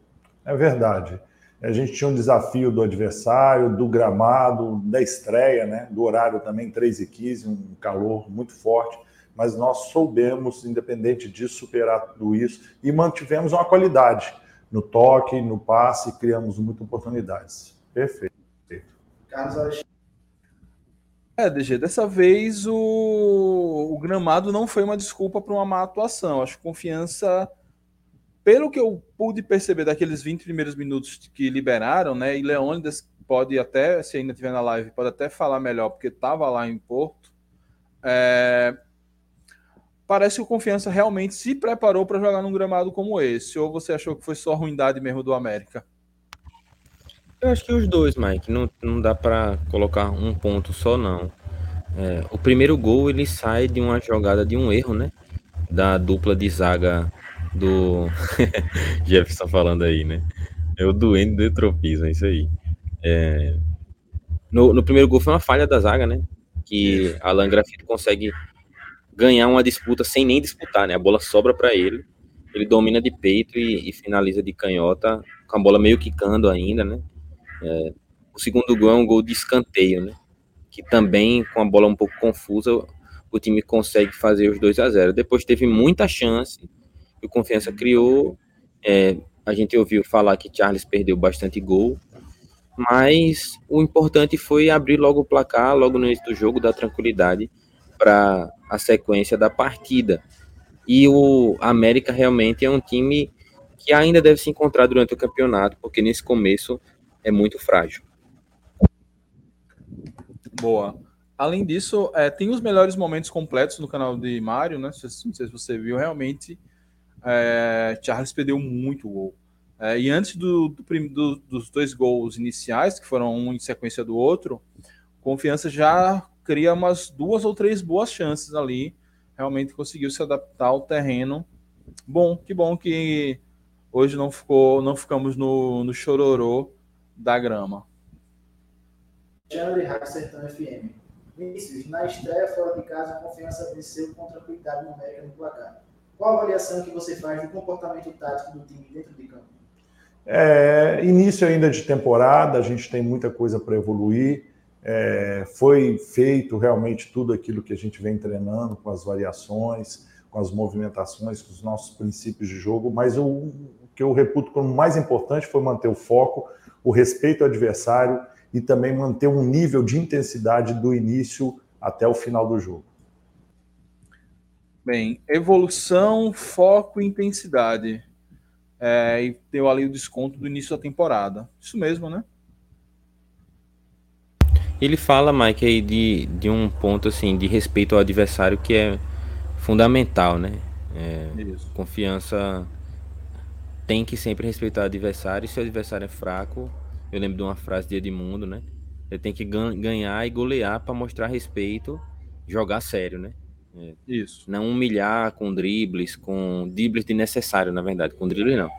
É verdade. A gente tinha um desafio do adversário, do gramado, da estreia, né? do horário também, 3 e 15, um calor muito forte mas nós soubemos, independente disso, superar tudo isso e mantivemos uma qualidade no toque, no passe, criamos muitas oportunidades. Perfeito. Carlos É, DG, dessa vez o, o gramado não foi uma desculpa para uma má atuação. Acho que confiança, pelo que eu pude perceber daqueles 20 primeiros minutos que liberaram, né? E Leônidas pode até, se ainda estiver na live, pode até falar melhor, porque estava lá em Porto. É, parece que o Confiança realmente se preparou para jogar num gramado como esse. Ou você achou que foi só ruindade mesmo do América? Eu acho que os dois, Mike. Não, não dá para colocar um ponto só, não. É, o primeiro gol ele sai de uma jogada de um erro, né? Da dupla de zaga do Jefferson falando aí, né? É o doente do tropismo, é isso aí. É... No, no primeiro gol foi uma falha da zaga, né? Que Alan Grafito consegue ganhar uma disputa sem nem disputar, né? A bola sobra para ele, ele domina de peito e, e, finaliza de canhota, com a bola meio quicando ainda, né? É, o segundo gol é um gol de escanteio, né? Que também, com a bola um pouco confusa, o time consegue fazer os 2 a 0 Depois teve muita chance, o Confiança criou. É, a gente ouviu falar que Charles perdeu bastante gol, mas o importante foi abrir logo o placar, logo no início do jogo, dar tranquilidade para a sequência da partida. E o América realmente é um time que ainda deve se encontrar durante o campeonato, porque nesse começo é muito frágil. Boa. Além disso, é, tem os melhores momentos completos no canal de Mário, né? Não sei se você viu, realmente é, Charles perdeu muito gol. É, e antes do, do, do, dos dois gols iniciais, que foram um em sequência do outro, Confiança já cria umas duas ou três boas chances ali. Realmente conseguiu se adaptar ao terreno. Bom, que bom que hoje não ficou, não ficamos no, no chororô da grama. Channel de Rádio Sertão FM. Vinícius, na estreia fora de casa, a confiança venceu com tranquilidade numérica no placar. Qual a avaliação que você faz do comportamento tático do time dentro de campo? É, início ainda de temporada, a gente tem muita coisa para evoluir. É, foi feito realmente tudo aquilo que a gente vem treinando, com as variações, com as movimentações, com os nossos princípios de jogo, mas o, o que eu reputo como mais importante foi manter o foco, o respeito ao adversário e também manter um nível de intensidade do início até o final do jogo. Bem, evolução, foco e intensidade. É, e deu ali o desconto do início da temporada. Isso mesmo, né? Ele fala, Mike, aí de, de um ponto assim de respeito ao adversário que é fundamental, né? É, confiança tem que sempre respeitar o adversário. E se o adversário é fraco, eu lembro de uma frase de Edmundo, né? Ele tem que ganhar e golear para mostrar respeito, jogar sério, né? É. Isso. Não humilhar com dribles, com dribles de necessário, na verdade. Com dribles não.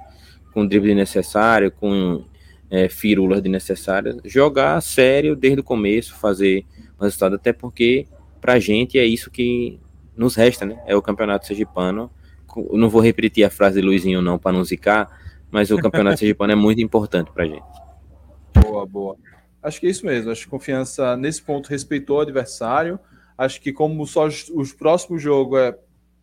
Com dribles de necessário, com é, firulas de necessário. Jogar sério desde o começo, fazer o resultado, até porque pra gente é isso que nos resta, né? É o campeonato sergipano. Eu não vou repetir a frase de Luizinho não para não zicar, mas o campeonato sergipano é muito importante pra gente. Boa, boa. Acho que é isso mesmo. Acho que confiança nesse ponto respeitou o adversário. Acho que como só os, os próximos jogos é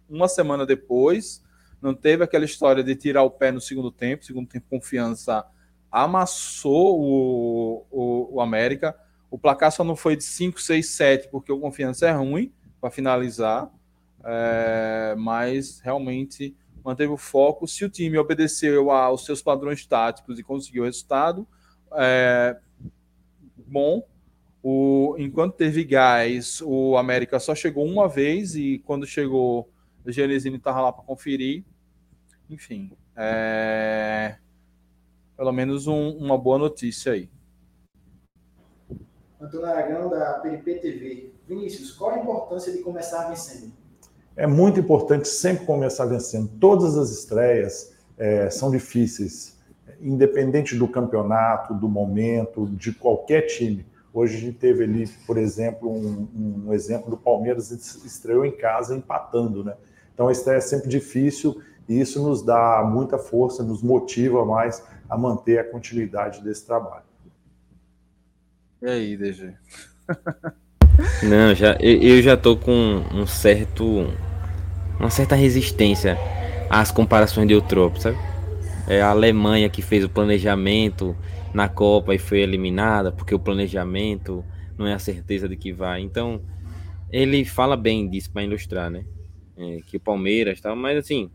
uma semana depois, não teve aquela história de tirar o pé no segundo tempo. Segundo tempo, confiança amassou o, o, o América. O placar só não foi de 5, 6, 7, porque o confiança é ruim para finalizar. É, mas realmente manteve o foco. Se o time obedeceu aos seus padrões táticos e conseguiu resultado, é, bom. O, enquanto teve gás, o América só chegou uma vez e quando chegou, o Genesini estava lá para conferir. Enfim, é, pelo menos um, uma boa notícia aí. Antônio Aragão, da PNP TV. Vinícius, qual a importância de começar vencendo? É muito importante sempre começar vencendo. Todas as estreias é, são difíceis independente do campeonato, do momento, de qualquer time. Hoje a gente teve ali, por exemplo, um, um exemplo do Palmeiras estreou em casa empatando, né? Então a estreia é sempre difícil e isso nos dá muita força, nos motiva mais a manter a continuidade desse trabalho. E aí, DG? Não, já, eu, já tô com um certo, uma certa resistência às comparações de Eutropo, sabe? é a Alemanha que fez o planejamento na Copa e foi eliminada, porque o planejamento não é a certeza de que vai. Então, ele fala bem disso para ilustrar, né? É, que o Palmeiras tal, mas assim,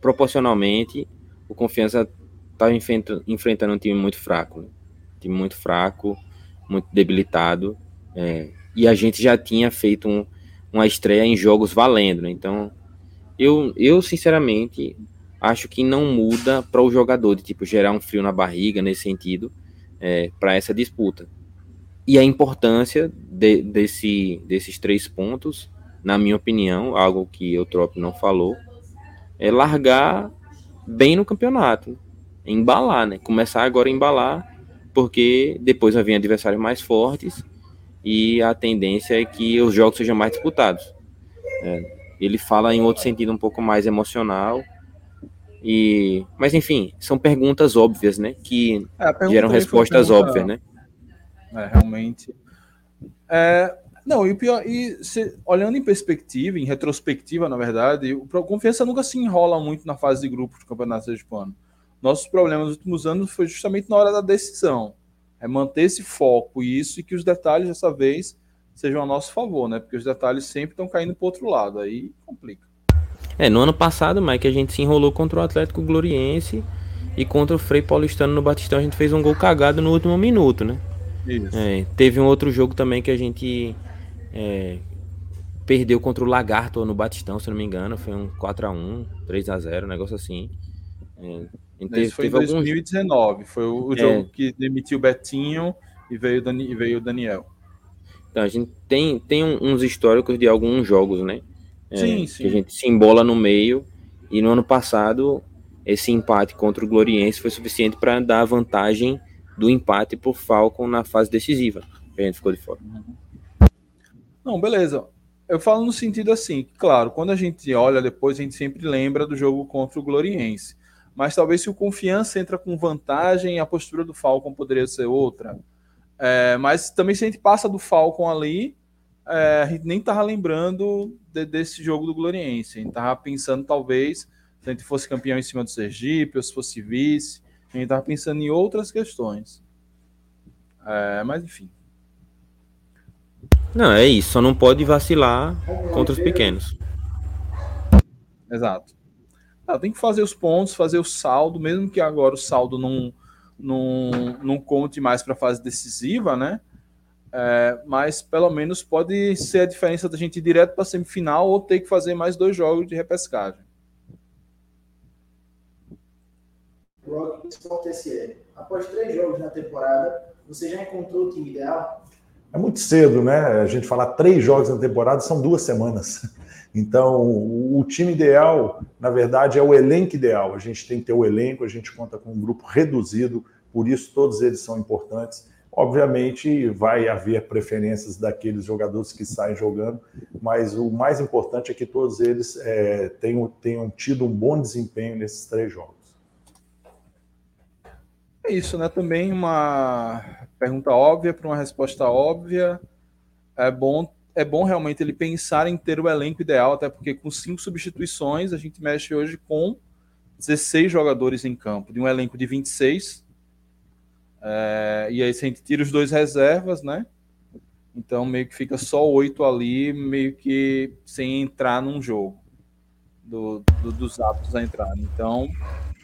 proporcionalmente, o Confiança estava enfrentando, um time muito fraco, né? time muito fraco, muito debilitado, é, e a gente já tinha feito um, uma estreia em jogos valendo, né? Então, eu, eu sinceramente acho que não muda para o jogador, de tipo, gerar um frio na barriga nesse sentido, é, para essa disputa. E a importância de, desse, desses três pontos, na minha opinião, algo que o Trop não falou, é largar bem no campeonato, embalar, né? Começar agora a embalar, porque depois vir adversários mais fortes e a tendência é que os jogos sejam mais disputados. É, ele fala em outro sentido um pouco mais emocional, e, mas enfim, são perguntas óbvias, né? Que é, geram respostas pergunta... óbvias, né? É, realmente. É, não, e o pior, e se, olhando em perspectiva, em retrospectiva, na verdade, o Confiança nunca se enrola muito na fase de grupos do Campeonato Sergipano. Nossos problemas nos últimos anos foi justamente na hora da decisão. É manter esse foco e isso, e que os detalhes dessa vez sejam a nosso favor, né? Porque os detalhes sempre estão caindo para outro lado, aí complica. É, no ano passado, Mike, a gente se enrolou contra o Atlético Gloriense e contra o Frei Paulistano no Batistão a gente fez um gol cagado no último minuto, né? Isso. É, teve um outro jogo também que a gente é, perdeu contra o Lagarto no Batistão, se não me engano. Foi um 4x1, 3x0, um negócio assim. É, teve, foi em 2019. Alguns... Foi o, o é. jogo que demitiu o Betinho e veio, e veio o Daniel. Então, a gente tem, tem uns históricos de alguns jogos, né? É, sim, sim. Que a gente se embola no meio. E no ano passado, esse empate contra o Gloriense foi suficiente para dar vantagem do empate por Falcon na fase decisiva. Que a gente ficou de fora. Não, beleza. Eu falo no sentido assim, claro, quando a gente olha depois, a gente sempre lembra do jogo contra o Gloriense. Mas talvez se o Confiança entra com vantagem, a postura do Falcon poderia ser outra. É, mas também se a gente passa do Falcon ali, é, a gente nem tava lembrando de, desse jogo do Gloriense. A gente tava pensando, talvez, se a gente fosse campeão em cima do Sergipe, ou se fosse vice. A gente tava pensando em outras questões. É, mas enfim. Não, é isso. Só não pode vacilar contra os pequenos. Exato. Ah, tem que fazer os pontos, fazer o saldo, mesmo que agora o saldo não, não, não conte mais para a fase decisiva, né? É, mas pelo menos pode ser a diferença da gente ir direto para a semifinal ou ter que fazer mais dois jogos de repescagem. Após três jogos na temporada, você já encontrou o time ideal? É muito cedo, né? A gente falar três jogos na temporada são duas semanas. Então, o time ideal, na verdade, é o elenco ideal. A gente tem que ter o elenco, a gente conta com um grupo reduzido, por isso todos eles são importantes. Obviamente, vai haver preferências daqueles jogadores que saem jogando, mas o mais importante é que todos eles é, tenham, tenham tido um bom desempenho nesses três jogos. É isso, né? Também uma pergunta óbvia para uma resposta óbvia. É bom é bom realmente ele pensar em ter o elenco ideal, até porque com cinco substituições a gente mexe hoje com 16 jogadores em campo, de um elenco de 26. É, e aí se a gente tira os dois reservas, né? Então meio que fica só oito ali, meio que sem entrar num jogo do, do, dos aptos a entrar. Então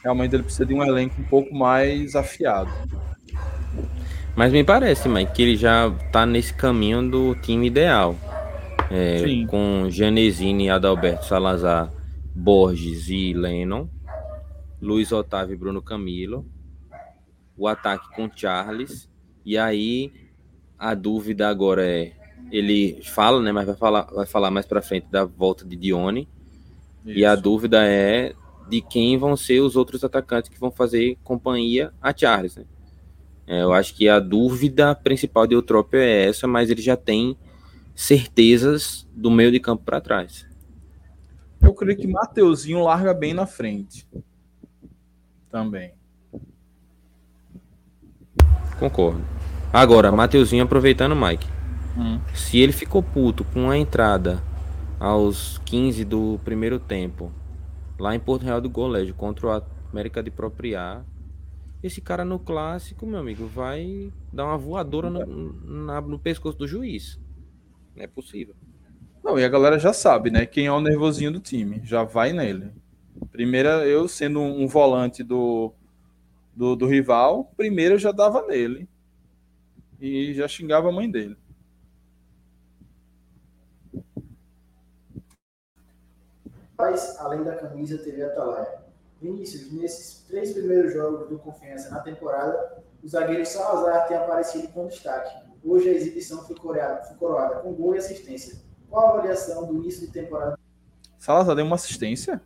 realmente ele precisa de um elenco um pouco mais afiado. Mas me parece, Mike, que ele já tá nesse caminho do time ideal. É, com Janesini, Adalberto Salazar, Borges e Lennon. Luiz Otávio e Bruno Camilo. O ataque com Charles. E aí a dúvida agora é. Ele fala, né? Mas vai falar, vai falar mais para frente da volta de Dione. Isso. E a dúvida é de quem vão ser os outros atacantes que vão fazer companhia a Charles, né? É, eu acho que a dúvida principal de Eutrópio é essa, mas ele já tem certezas do meio de campo para trás. Eu creio que Mateuzinho larga bem na frente. Também. Concordo. Agora, Mateuzinho aproveitando o Mike. Hum. Se ele ficou puto com a entrada aos 15 do primeiro tempo, lá em Porto Real do Colégio, contra o América de Propriar, esse cara no clássico, meu amigo, vai dar uma voadora no, na, no pescoço do juiz. Não é possível. Não, e a galera já sabe, né? Quem é o nervosinho do time. Já vai nele. Primeira, eu sendo um volante do, do, do rival, primeiro eu já dava nele. E já xingava a mãe dele. Mas, além da camisa, teve a Atalaia. Vinícius, nesses três primeiros jogos do Confiança na temporada, o zagueiro Salazar tem aparecido com destaque. Hoje a exibição foi coroada, foi coroada com gol e assistência. Qual a avaliação do início de temporada? Salazar deu uma assistência?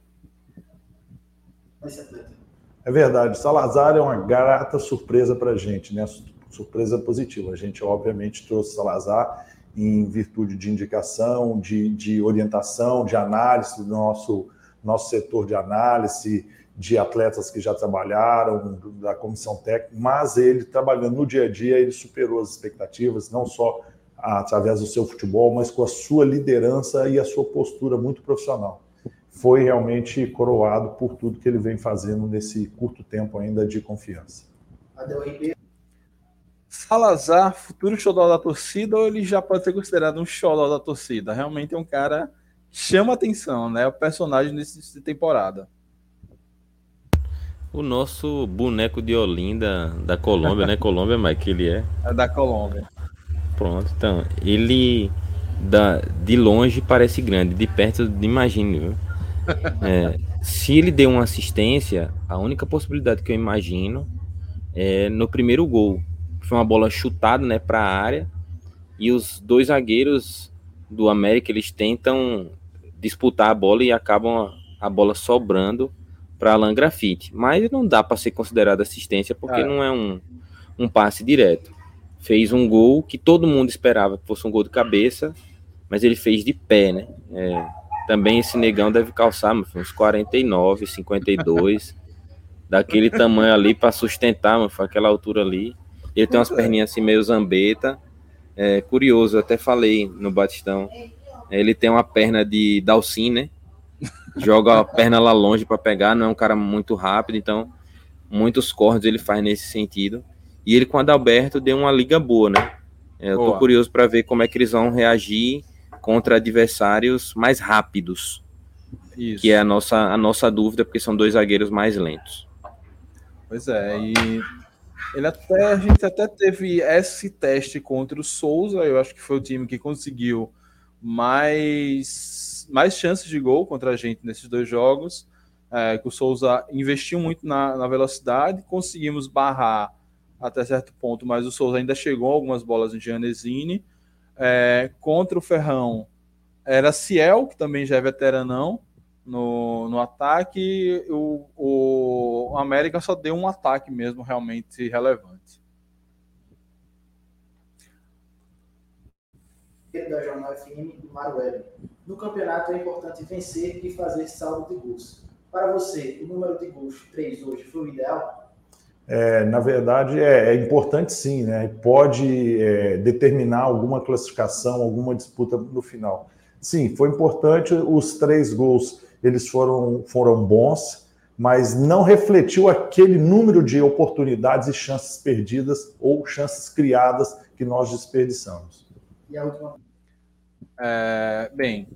É verdade. Salazar é uma grata surpresa para a gente, né? Surpresa positiva. A gente, obviamente, trouxe Salazar em virtude de indicação, de, de orientação, de análise do nosso, nosso setor de análise, de atletas que já trabalharam, da comissão técnica, mas ele trabalhando no dia a dia, ele superou as expectativas, não só através do seu futebol, mas com a sua liderança e a sua postura muito profissional. Foi realmente coroado por tudo que ele vem fazendo nesse curto tempo ainda de confiança. Salazar, futuro xodó da torcida, ou ele já pode ser considerado um xodó da torcida? Realmente é um cara chama atenção, né? O personagem nessa temporada. O nosso boneco de Olinda da Colômbia, né? Colômbia, mas que ele é. É da Colômbia. Pronto, então. Ele da, de longe parece grande, de perto imagine, viu? É, se ele deu uma assistência, a única possibilidade que eu imagino é no primeiro gol. Foi uma bola chutada, né, para a área e os dois zagueiros do América eles tentam disputar a bola e acabam a, a bola sobrando para Alan Grafite. Mas não dá para ser considerado assistência porque é. não é um, um passe direto. Fez um gol que todo mundo esperava que fosse um gol de cabeça, mas ele fez de pé, né? É, também esse negão deve calçar uns 49, 52, daquele tamanho ali para sustentar, mano, aquela altura ali. Ele tem umas perninhas assim meio zambeta. É curioso, até falei no Batistão. Ele tem uma perna de Dalcin, né? Joga a perna lá longe para pegar, não é um cara muito rápido, então muitos cortes ele faz nesse sentido. E ele com o Adalberto deu uma liga boa, né? Eu tô boa. curioso para ver como é que eles vão reagir contra adversários mais rápidos. Isso. Que é a nossa, a nossa dúvida, porque são dois zagueiros mais lentos. Pois é, e ele até, a gente até teve esse teste contra o Souza, eu acho que foi o time que conseguiu mais, mais chances de gol contra a gente nesses dois jogos. É, que o Souza investiu muito na, na velocidade, conseguimos barrar até certo ponto, mas o Souza ainda chegou algumas bolas em Gianesini. É, contra o Ferrão era Ciel, que também já é veteranão no, no ataque. O, o, América só deu um ataque mesmo realmente relevante. Da Jornal FM. No campeonato é importante vencer e fazer saldo de gols. Para você, o número de gols 3 hoje foi o ideal? é, na verdade, é, é, importante sim, né? Pode é, determinar alguma classificação, alguma disputa no final. Sim, foi importante. Os três gols eles foram, foram bons, mas não refletiu aquele número de oportunidades e chances perdidas ou chances criadas que nós desperdiçamos. E a última? É, bem,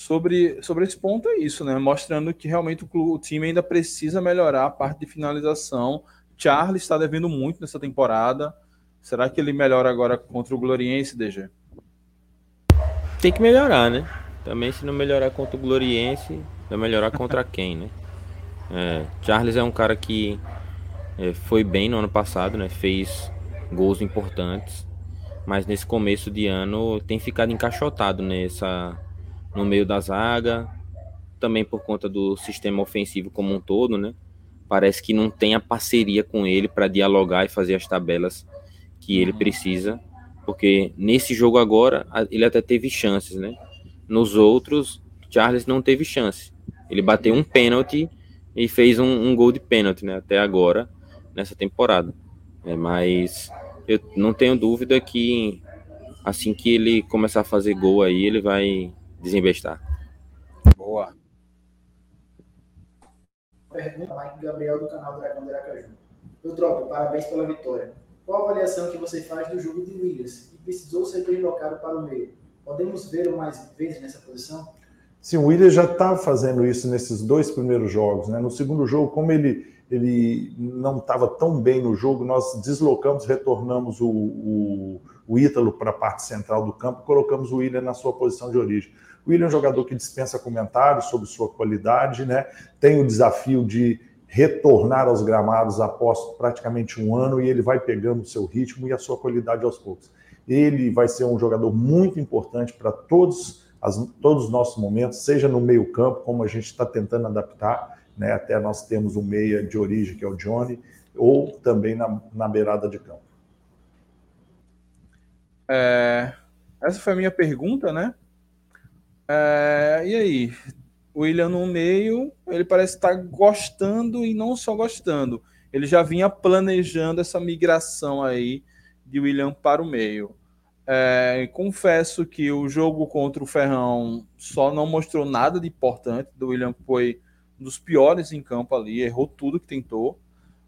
sobre, sobre esse ponto é isso, né? Mostrando que realmente o, o time ainda precisa melhorar a parte de finalização. Charles está devendo muito nessa temporada. Será que ele melhora agora contra o Gloriense, DG? Tem que melhorar, né? Também se não melhorar contra o Gloriense, vai melhorar contra quem, né? É, Charles é um cara que é, foi bem no ano passado, né? Fez gols importantes, mas nesse começo de ano tem ficado encaixotado nessa no meio da zaga, também por conta do sistema ofensivo como um todo, né? Parece que não tem a parceria com ele para dialogar e fazer as tabelas que ele precisa, porque nesse jogo agora ele até teve chances, né? Nos outros, Charles não teve chance. Ele bateu um pênalti e fez um, um gol de pênalti, né? Até agora nessa temporada. É, mas eu não tenho dúvida que assim que ele começar a fazer gol aí, ele vai desinvestar. Boa. Pergunta Mike Gabriel do canal Dragão de Aracaju. Eu troco, parabéns pela vitória. Qual a avaliação que você faz do jogo de Williams, que precisou ser deslocado para o meio? Podemos vê-lo mais vezes nessa posição? Sim, o Williams já está fazendo isso nesses dois primeiros jogos. Né? No segundo jogo, como ele, ele não estava tão bem no jogo, nós deslocamos, retornamos o, o, o Ítalo para a parte central do campo, colocamos o William na sua posição de origem. O William é um jogador que dispensa comentários sobre sua qualidade, né? Tem o desafio de retornar aos gramados após praticamente um ano e ele vai pegando o seu ritmo e a sua qualidade aos poucos. Ele vai ser um jogador muito importante para todos, as, todos os nossos momentos, seja no meio-campo, como a gente está tentando adaptar, né? Até nós temos um meia de origem, que é o Johnny, ou também na, na beirada de campo. É, essa foi a minha pergunta, né? É, e aí? O William no meio, ele parece estar gostando e não só gostando. Ele já vinha planejando essa migração aí de William para o meio. É, confesso que o jogo contra o Ferrão só não mostrou nada de importante. Do William foi um dos piores em campo ali, errou tudo que tentou.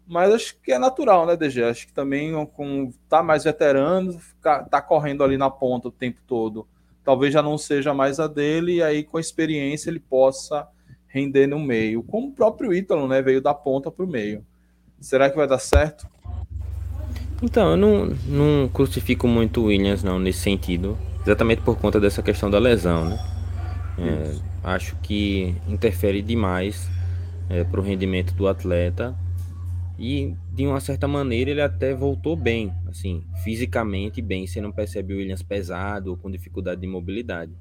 Mas acho que é natural, né, DG? Acho que também com tá mais veterano, tá correndo ali na ponta o tempo todo talvez já não seja mais a dele, e aí com a experiência ele possa render no meio, como o próprio Ítalo, né, veio da ponta para o meio. Será que vai dar certo? Então, eu não, não crucifico muito o Williams não nesse sentido, exatamente por conta dessa questão da lesão, né? É, acho que interfere demais é, para o rendimento do atleta e de uma certa maneira ele até voltou bem, assim, fisicamente bem. Você não percebe o Williams pesado ou com dificuldade de mobilidade.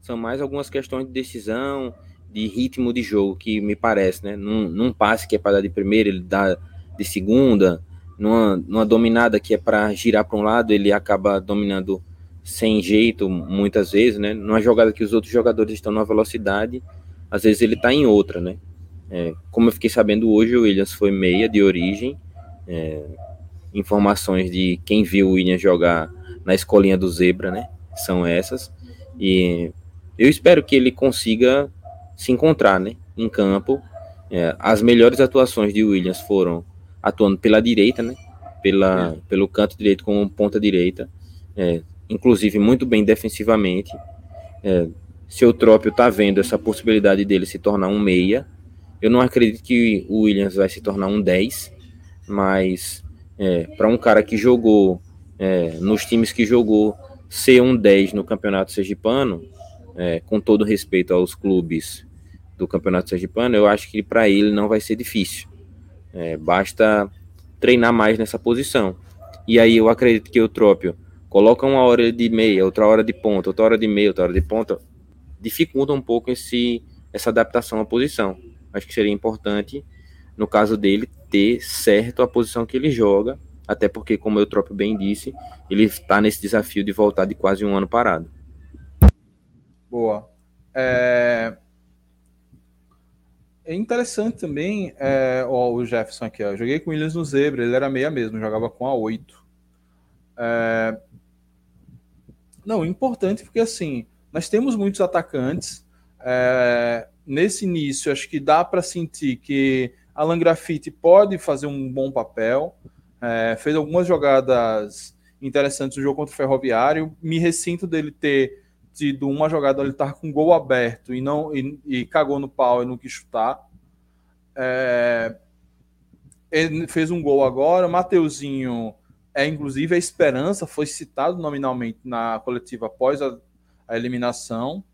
São mais algumas questões de decisão, de ritmo de jogo que me parece, né? Num, num passe que é para dar de primeira, ele dá de segunda. Numa, numa dominada que é para girar para um lado, ele acaba dominando sem jeito muitas vezes, né? Numa jogada que os outros jogadores estão numa velocidade, às vezes ele está em outra, né? É, como eu fiquei sabendo hoje, o Williams foi meia de origem. É, informações de quem viu o Williams jogar na escolinha do Zebra, né? São essas. E eu espero que ele consiga se encontrar, né? Em campo. É, as melhores atuações de Williams foram atuando pela direita, né? Pela, é. Pelo canto direito como ponta direita. É, inclusive muito bem defensivamente. É, seu Trópio está vendo essa possibilidade dele se tornar um meia. Eu não acredito que o Williams vai se tornar um 10, mas é, para um cara que jogou é, nos times que jogou ser um 10 no Campeonato Sergipano, é, com todo respeito aos clubes do Campeonato Sergipano, eu acho que para ele não vai ser difícil. É, basta treinar mais nessa posição. E aí eu acredito que o Trópio coloca uma hora de meia, outra hora de ponta, outra hora de meia, outra hora de ponta, dificulta um pouco esse, essa adaptação à posição. Acho que seria importante, no caso dele, ter certo a posição que ele joga, até porque, como eu Trópio bem disse, ele está nesse desafio de voltar de quase um ano parado. Boa. É, é interessante também, é, ó, o Jefferson aqui, ó, joguei com o Williams no Zebra, ele era meia mesmo, jogava com a 8. É, não, importante porque assim, nós temos muitos atacantes. É, nesse início, acho que dá para sentir que Alan Graffiti pode fazer um bom papel. É, fez algumas jogadas interessantes no jogo contra o Ferroviário. Me ressinto dele ter tido uma jogada ele estar com gol aberto e não e, e, cagou no pau e não quis chutar. É, ele fez um gol agora. Mateuzinho é inclusive a esperança, foi citado nominalmente na coletiva após a, a eliminação.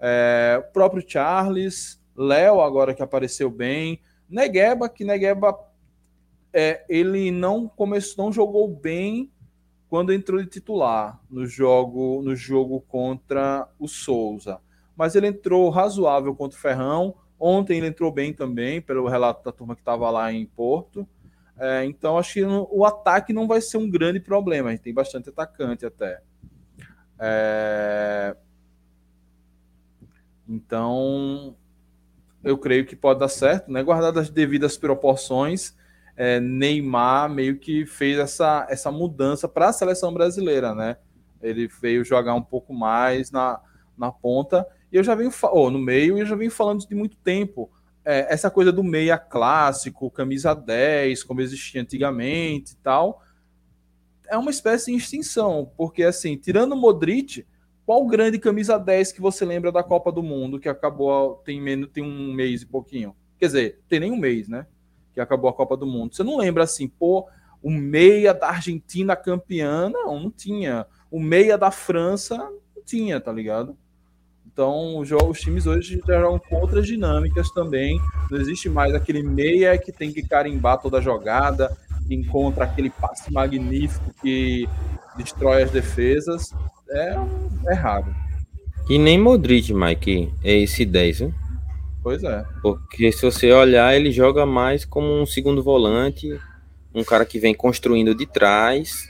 É, o próprio Charles, Léo, agora que apareceu bem, Negueba, que Negueba é, ele não começou, não jogou bem quando entrou de titular no jogo, no jogo contra o Souza. Mas ele entrou razoável contra o Ferrão. Ontem ele entrou bem também, pelo relato da turma que estava lá em Porto. É, então, acho que o ataque não vai ser um grande problema. A gente tem bastante atacante até. É... Então, eu creio que pode dar certo, né? Guardadas as devidas proporções, é, Neymar meio que fez essa, essa mudança para a seleção brasileira, né? Ele veio jogar um pouco mais na, na ponta. E eu já venho oh, no meio e eu já venho falando de muito tempo é, essa coisa do meia clássico, camisa 10, como existia antigamente e tal, é uma espécie de extinção, porque assim, tirando o Modric, qual grande camisa 10 que você lembra da Copa do Mundo que acabou tem menos tem um mês e pouquinho? Quer dizer, tem nem um mês, né? Que acabou a Copa do Mundo. Você não lembra assim, pô, o meia da Argentina campeã, não, não tinha. O meia da França não tinha, tá ligado? Então, os times hoje já jogam com outras dinâmicas também. Não existe mais aquele meia que tem que carimbar toda a jogada, que encontra aquele passe magnífico que destrói as defesas. É, é raro. E nem Modric, Mike, é esse 10, hein? Pois é. Porque se você olhar, ele joga mais como um segundo volante, um cara que vem construindo de trás,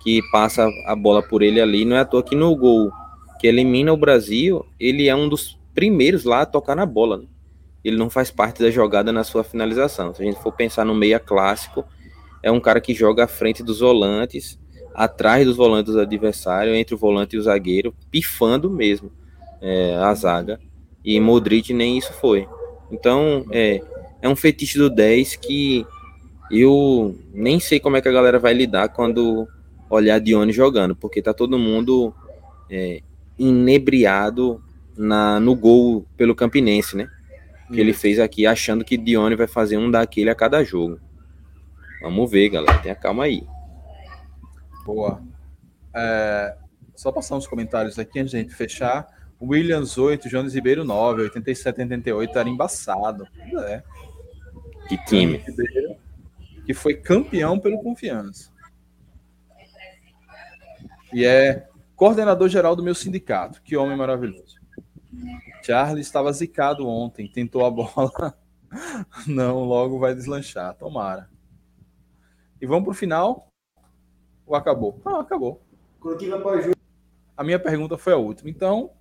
que passa a bola por ele ali. Não é à toa que no gol que elimina o Brasil, ele é um dos primeiros lá a tocar na bola. Né? Ele não faz parte da jogada na sua finalização. Se a gente for pensar no meia clássico, é um cara que joga à frente dos volantes, atrás dos volantes do adversário, entre o volante e o zagueiro, pifando mesmo é, a zaga. E Modric nem isso foi. Então, é, é um fetiche do 10 que eu nem sei como é que a galera vai lidar quando olhar Dione jogando, porque tá todo mundo é, inebriado na, no gol pelo Campinense, né? Que ele fez aqui achando que Dione vai fazer um daquele a cada jogo. Vamos ver, galera. Tenha calma aí. Boa. É, só passar uns comentários aqui antes de a gente fechar. Williams 8, Jones Ribeiro 9, 87, 88 era embaçado. É. Que time. Ribeiro, que foi campeão pelo Confiança. E é coordenador geral do meu sindicato. Que homem maravilhoso. Charles estava zicado ontem, tentou a bola. Não, logo vai deslanchar. Tomara. E vamos para o final. Ou acabou? Ah, acabou. Coletiva pós A minha pergunta foi a última. Então,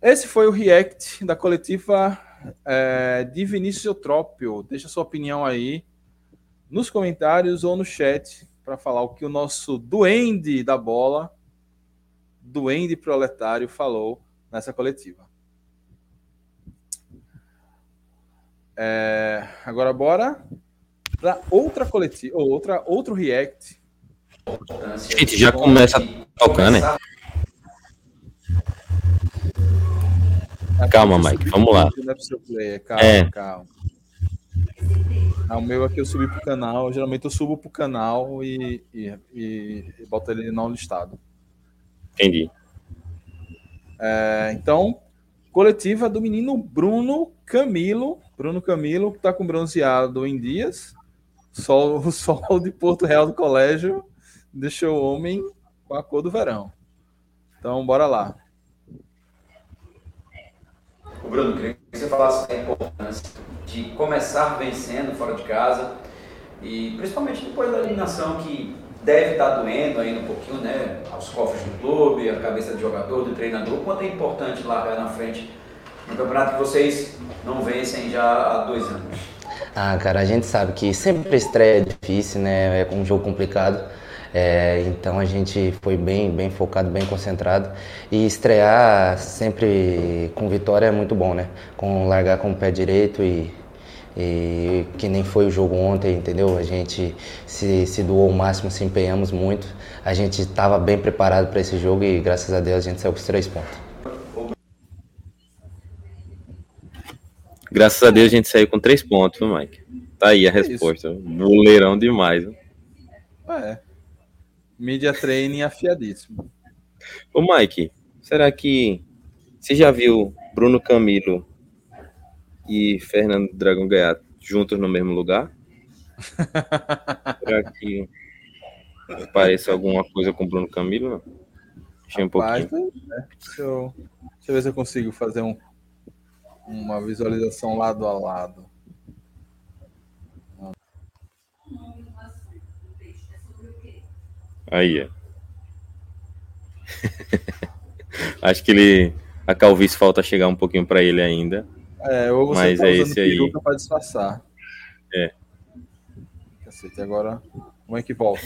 esse foi o react da coletiva é, de Vinícius Eutrópio. Deixa sua opinião aí nos comentários ou no chat para falar o que o nosso duende da bola, duende proletário, falou nessa coletiva. É, agora bora para outra coletiva, outra outro react. Gente, já começa tocando, né? Calma, Mike, vamos lá. Calma, é. calma. Ah, o meu aqui eu subi pro canal. Geralmente eu subo pro canal e, e, e, e boto ele não listado. Entendi. É, então, coletiva do menino Bruno Camilo. Bruno Camilo, que tá com bronzeado em dias. Sol, o sol de Porto Real do Colégio deixou o homem com a cor do verão. Então, bora lá. O Bruno, queria que você falasse da importância de começar vencendo fora de casa e principalmente depois da eliminação que deve estar doendo ainda um pouquinho, né, aos cofres do clube, a cabeça do jogador, do treinador, quanto é importante largar na frente no campeonato que vocês não vencem já há dois anos. Ah, cara, a gente sabe que sempre estreia é difícil, né, é um jogo complicado. É, então a gente foi bem, bem focado, bem concentrado. E estrear sempre com vitória é muito bom, né? Com largar com o pé direito e, e que nem foi o jogo ontem, entendeu? A gente se, se doou o máximo, se empenhamos muito. A gente estava bem preparado para esse jogo e graças a Deus a gente saiu com os três pontos. Graças a Deus a gente saiu com três pontos, Mike? Tá aí a é resposta. Boleirão demais. Viu? É. Media training afiadíssimo. Ô, Mike, será que você já viu Bruno Camilo e Fernando Dragão Gaiato juntos no mesmo lugar? será que parece alguma coisa com Bruno Camilo? Deixa um Rapaz, pouquinho. É, deixa, eu, deixa eu ver se eu consigo fazer um, uma visualização lado a lado. Aí. Acho que ele. A calvície falta chegar um pouquinho para ele ainda. É, ou você mas tá é esse aí. para disfarçar. É. Cacete, agora. Como é que volta?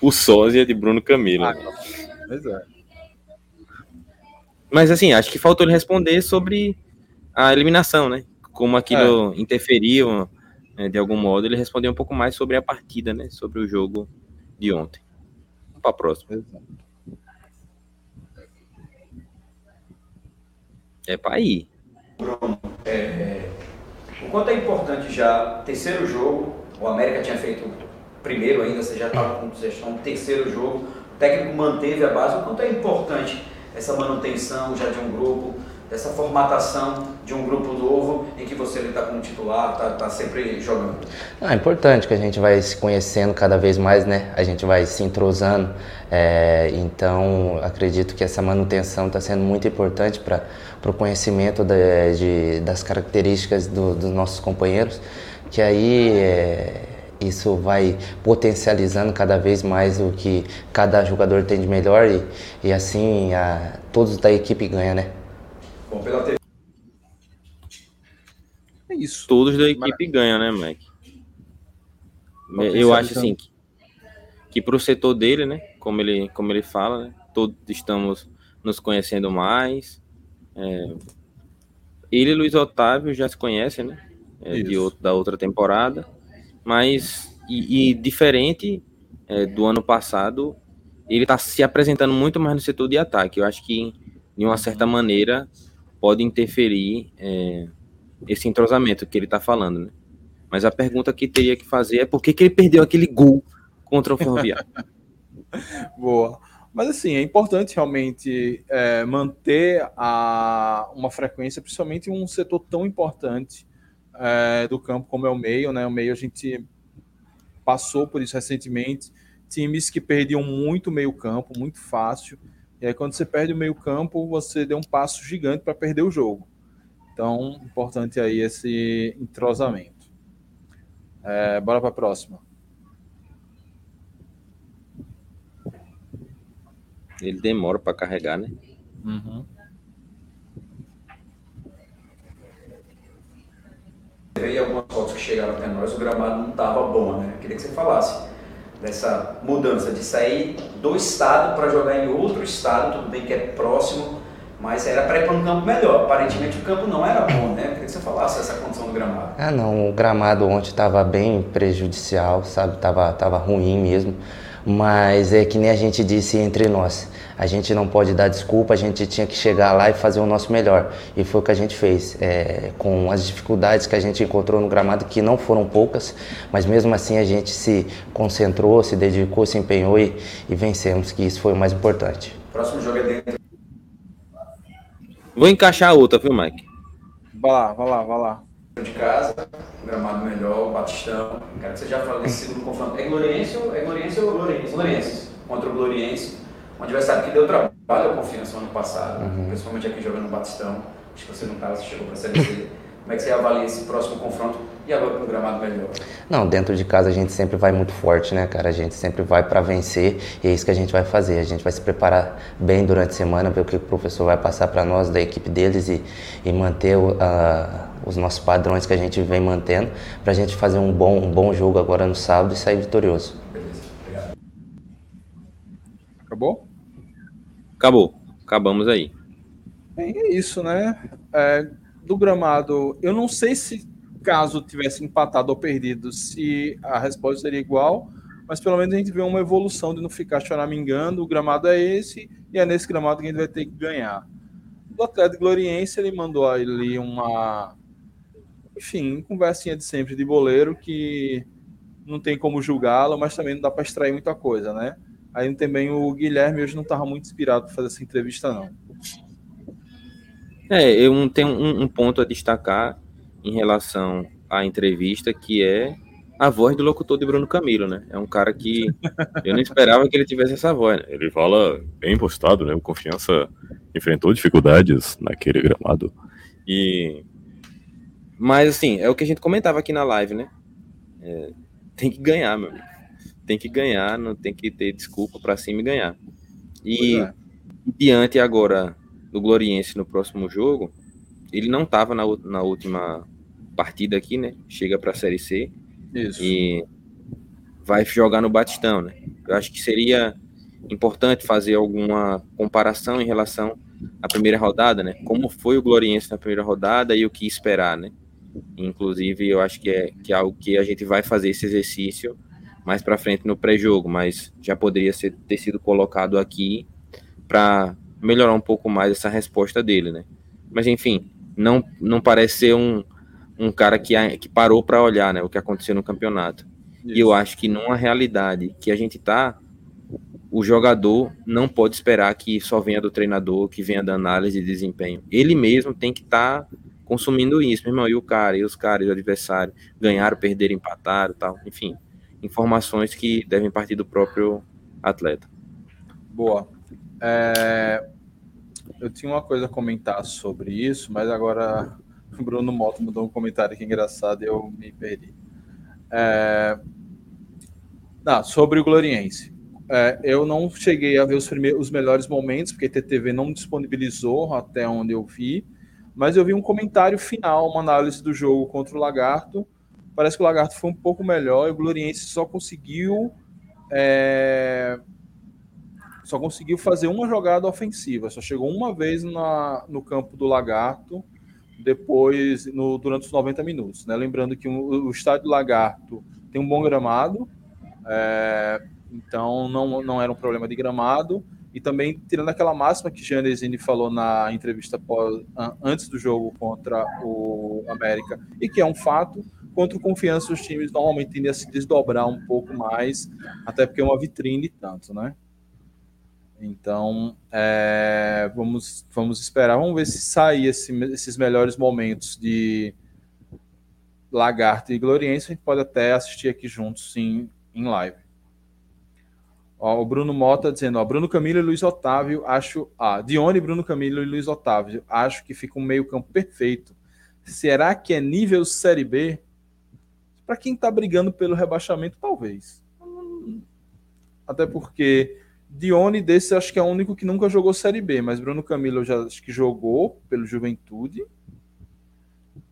O sósia de Bruno Camilo. Ah, pois é. Mas assim, acho que faltou ele responder sobre a eliminação, né? Como aquilo é. interferiu né, de algum modo. Ele respondeu um pouco mais sobre a partida, né? Sobre o jogo de ontem. Vamos para a próxima. Exato. É para ir. Bruno, é, é, o quanto é importante já, terceiro jogo, o América tinha feito primeiro ainda, você já estava com sugestão, terceiro jogo, o técnico manteve a base, o quanto é importante essa manutenção já de um grupo, dessa formatação de um grupo novo em que você está como titular, está tá sempre jogando? Ah, é importante que a gente vai se conhecendo cada vez mais, né? A gente vai se entrosando. É, então, acredito que essa manutenção está sendo muito importante para o conhecimento de, de, das características do, dos nossos companheiros, que aí é, isso vai potencializando cada vez mais o que cada jogador tem de melhor e, e assim a, todos da equipe ganham, né? Bom, pela TV. É isso. Todos da equipe ganham, né, Mike? Eu acho assim que, que para o setor dele, né, como ele, como ele fala, né, todos estamos nos conhecendo mais. É, ele e Luiz Otávio já se conhecem, né? É, de outro, da outra temporada. Mas, e, e diferente é, do ano passado, ele está se apresentando muito mais no setor de ataque. Eu acho que, de uma certa maneira, pode interferir é, esse entrosamento que ele está falando, né? Mas a pergunta que teria que fazer é por que, que ele perdeu aquele gol contra o Ferroviário? Boa. Mas assim, é importante realmente é, manter a, uma frequência, principalmente em um setor tão importante é, do campo como é o meio, né? O meio a gente passou por isso recentemente. Times que perdiam muito meio campo, muito fácil. E aí quando você perde o meio campo, você deu um passo gigante para perder o jogo. Então, importante aí esse entrosamento. É, bora para a próxima. Ele demora para carregar, né? Uhum. Teve algumas fotos que chegaram até nós, o gramado não estava bom, né? Queria que você falasse dessa mudança de sair do estado para jogar em outro estado, tudo bem que é próximo, mas era para ir para um campo melhor. Aparentemente o campo não era bom, né? Queria que você falasse essa condição do gramado. Ah, não, o gramado ontem estava bem prejudicial, sabe? Tava, tava ruim mesmo. Mas é que nem a gente disse entre nós. A gente não pode dar desculpa, a gente tinha que chegar lá e fazer o nosso melhor. E foi o que a gente fez. É, com as dificuldades que a gente encontrou no gramado, que não foram poucas, mas mesmo assim a gente se concentrou, se dedicou, se empenhou e, e vencemos, que isso foi o mais importante. Próximo jogo é dentro. Vou encaixar a outra, viu, Mike? Vai lá, vai lá, vai lá de casa, gramado melhor, Batistão. Quero que você já fale desse segundo confronto. É Gloriense ou é Gloriense ou Gloriense? Gloriense contra o Gloriense. Um adversário que deu trabalho à confiança no ano passado, uhum. principalmente aqui jogando no Batistão. Acho que você não estava, você chegou para a Série C. Como é que você avalia esse próximo confronto e agora com o gramado melhor? Não, dentro de casa a gente sempre vai muito forte, né, cara? A gente sempre vai para vencer e é isso que a gente vai fazer. A gente vai se preparar bem durante a semana, ver o que o professor vai passar para nós da equipe deles e, e manter uh, os nossos padrões que a gente vem mantendo para a gente fazer um bom, um bom jogo agora no sábado e sair vitorioso. Beleza, obrigado. Acabou? Acabou. Acabamos aí. Bem, é isso, né? É, do gramado, eu não sei se caso tivesse empatado ou perdido, se a resposta seria igual, mas pelo menos a gente vê uma evolução de não ficar choramingando. O gramado é esse e é nesse gramado que a gente vai ter que ganhar. Do Atlético Gloriense, ele mandou ali uma enfim, conversinha de sempre de boleiro que não tem como julgá-lo, mas também não dá para extrair muita coisa, né? Aí também o Guilherme hoje não estava muito inspirado para fazer essa entrevista, não. É, eu tenho um, um, ponto a destacar em relação à entrevista, que é a voz do locutor de Bruno Camilo, né? É um cara que eu não esperava que ele tivesse essa voz. Né? Ele fala bem postado, né? O Confiança enfrentou dificuldades naquele gramado. E mas, assim, é o que a gente comentava aqui na live, né? É, tem que ganhar, meu amigo. Tem que ganhar, não tem que ter desculpa para cima e ganhar. E é. diante agora do Gloriense no próximo jogo, ele não estava na, na última partida aqui, né? Chega para a Série C. Isso. E vai jogar no Batistão, né? Eu acho que seria importante fazer alguma comparação em relação à primeira rodada, né? Como foi o Gloriense na primeira rodada e o que esperar, né? Inclusive, eu acho que é, que é algo que a gente vai fazer esse exercício mais para frente no pré-jogo, mas já poderia ser, ter sido colocado aqui para melhorar um pouco mais essa resposta dele, né? Mas enfim, não, não parece ser um, um cara que, que parou para olhar né, o que aconteceu no campeonato. Isso. E eu acho que numa realidade que a gente tá, o jogador não pode esperar que só venha do treinador, que venha da análise de desempenho. Ele mesmo tem que estar tá consumindo isso, meu irmão, e o cara, e os caras, e o adversário, ganharam, perderam, empataram, tal, enfim, informações que devem partir do próprio atleta. Boa. É... Eu tinha uma coisa a comentar sobre isso, mas agora o Bruno Moto mudou um comentário aqui engraçado e eu me perdi. É... Não, sobre o Gloriense. É, eu não cheguei a ver os, primeiros, os melhores momentos, porque a TTV não disponibilizou até onde eu vi mas eu vi um comentário final, uma análise do jogo contra o Lagarto. Parece que o Lagarto foi um pouco melhor e o Gloriense só conseguiu é, só conseguiu fazer uma jogada ofensiva, só chegou uma vez na, no campo do Lagarto, depois no, durante os 90 minutos. Né? Lembrando que o, o estádio do Lagarto tem um bom gramado, é, Então não, não era um problema de gramado. E também tirando aquela máxima que Janesini falou na entrevista antes do jogo contra o América, e que é um fato, contra o confiança os times normalmente tendem a se desdobrar um pouco mais, até porque é uma vitrine tanto, né? Então, é, vamos, vamos esperar, vamos ver se sair esse, esses melhores momentos de Lagarto e Gloriense, a gente pode até assistir aqui juntos sim, em live. Ó, o Bruno Mota dizendo, ó, Bruno Camilo e Luiz Otávio, acho. Ah, Dione, Bruno Camilo e Luiz Otávio, acho que fica um meio-campo perfeito. Será que é nível Série B? Para quem está brigando pelo rebaixamento, talvez. Até porque Dione desse acho que é o único que nunca jogou Série B, mas Bruno Camilo já acho que jogou pelo Juventude.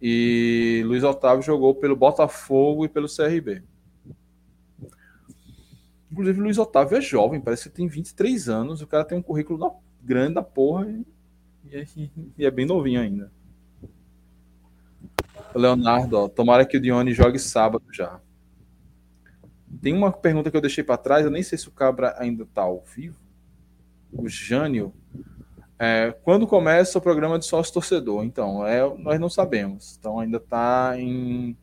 E Luiz Otávio jogou pelo Botafogo e pelo CRB. Inclusive, Luiz Otávio é jovem, parece que tem 23 anos. O cara tem um currículo da, grande da porra e, e, e, é bem novinho ainda. Leonardo, ó, tomara que o Dione jogue sábado já. Tem uma pergunta que eu deixei para trás, eu nem sei se o Cabra ainda está ao vivo. O Jânio. É, quando começa o programa de sócio torcedor? Então, é, nós não sabemos. Então, ainda está em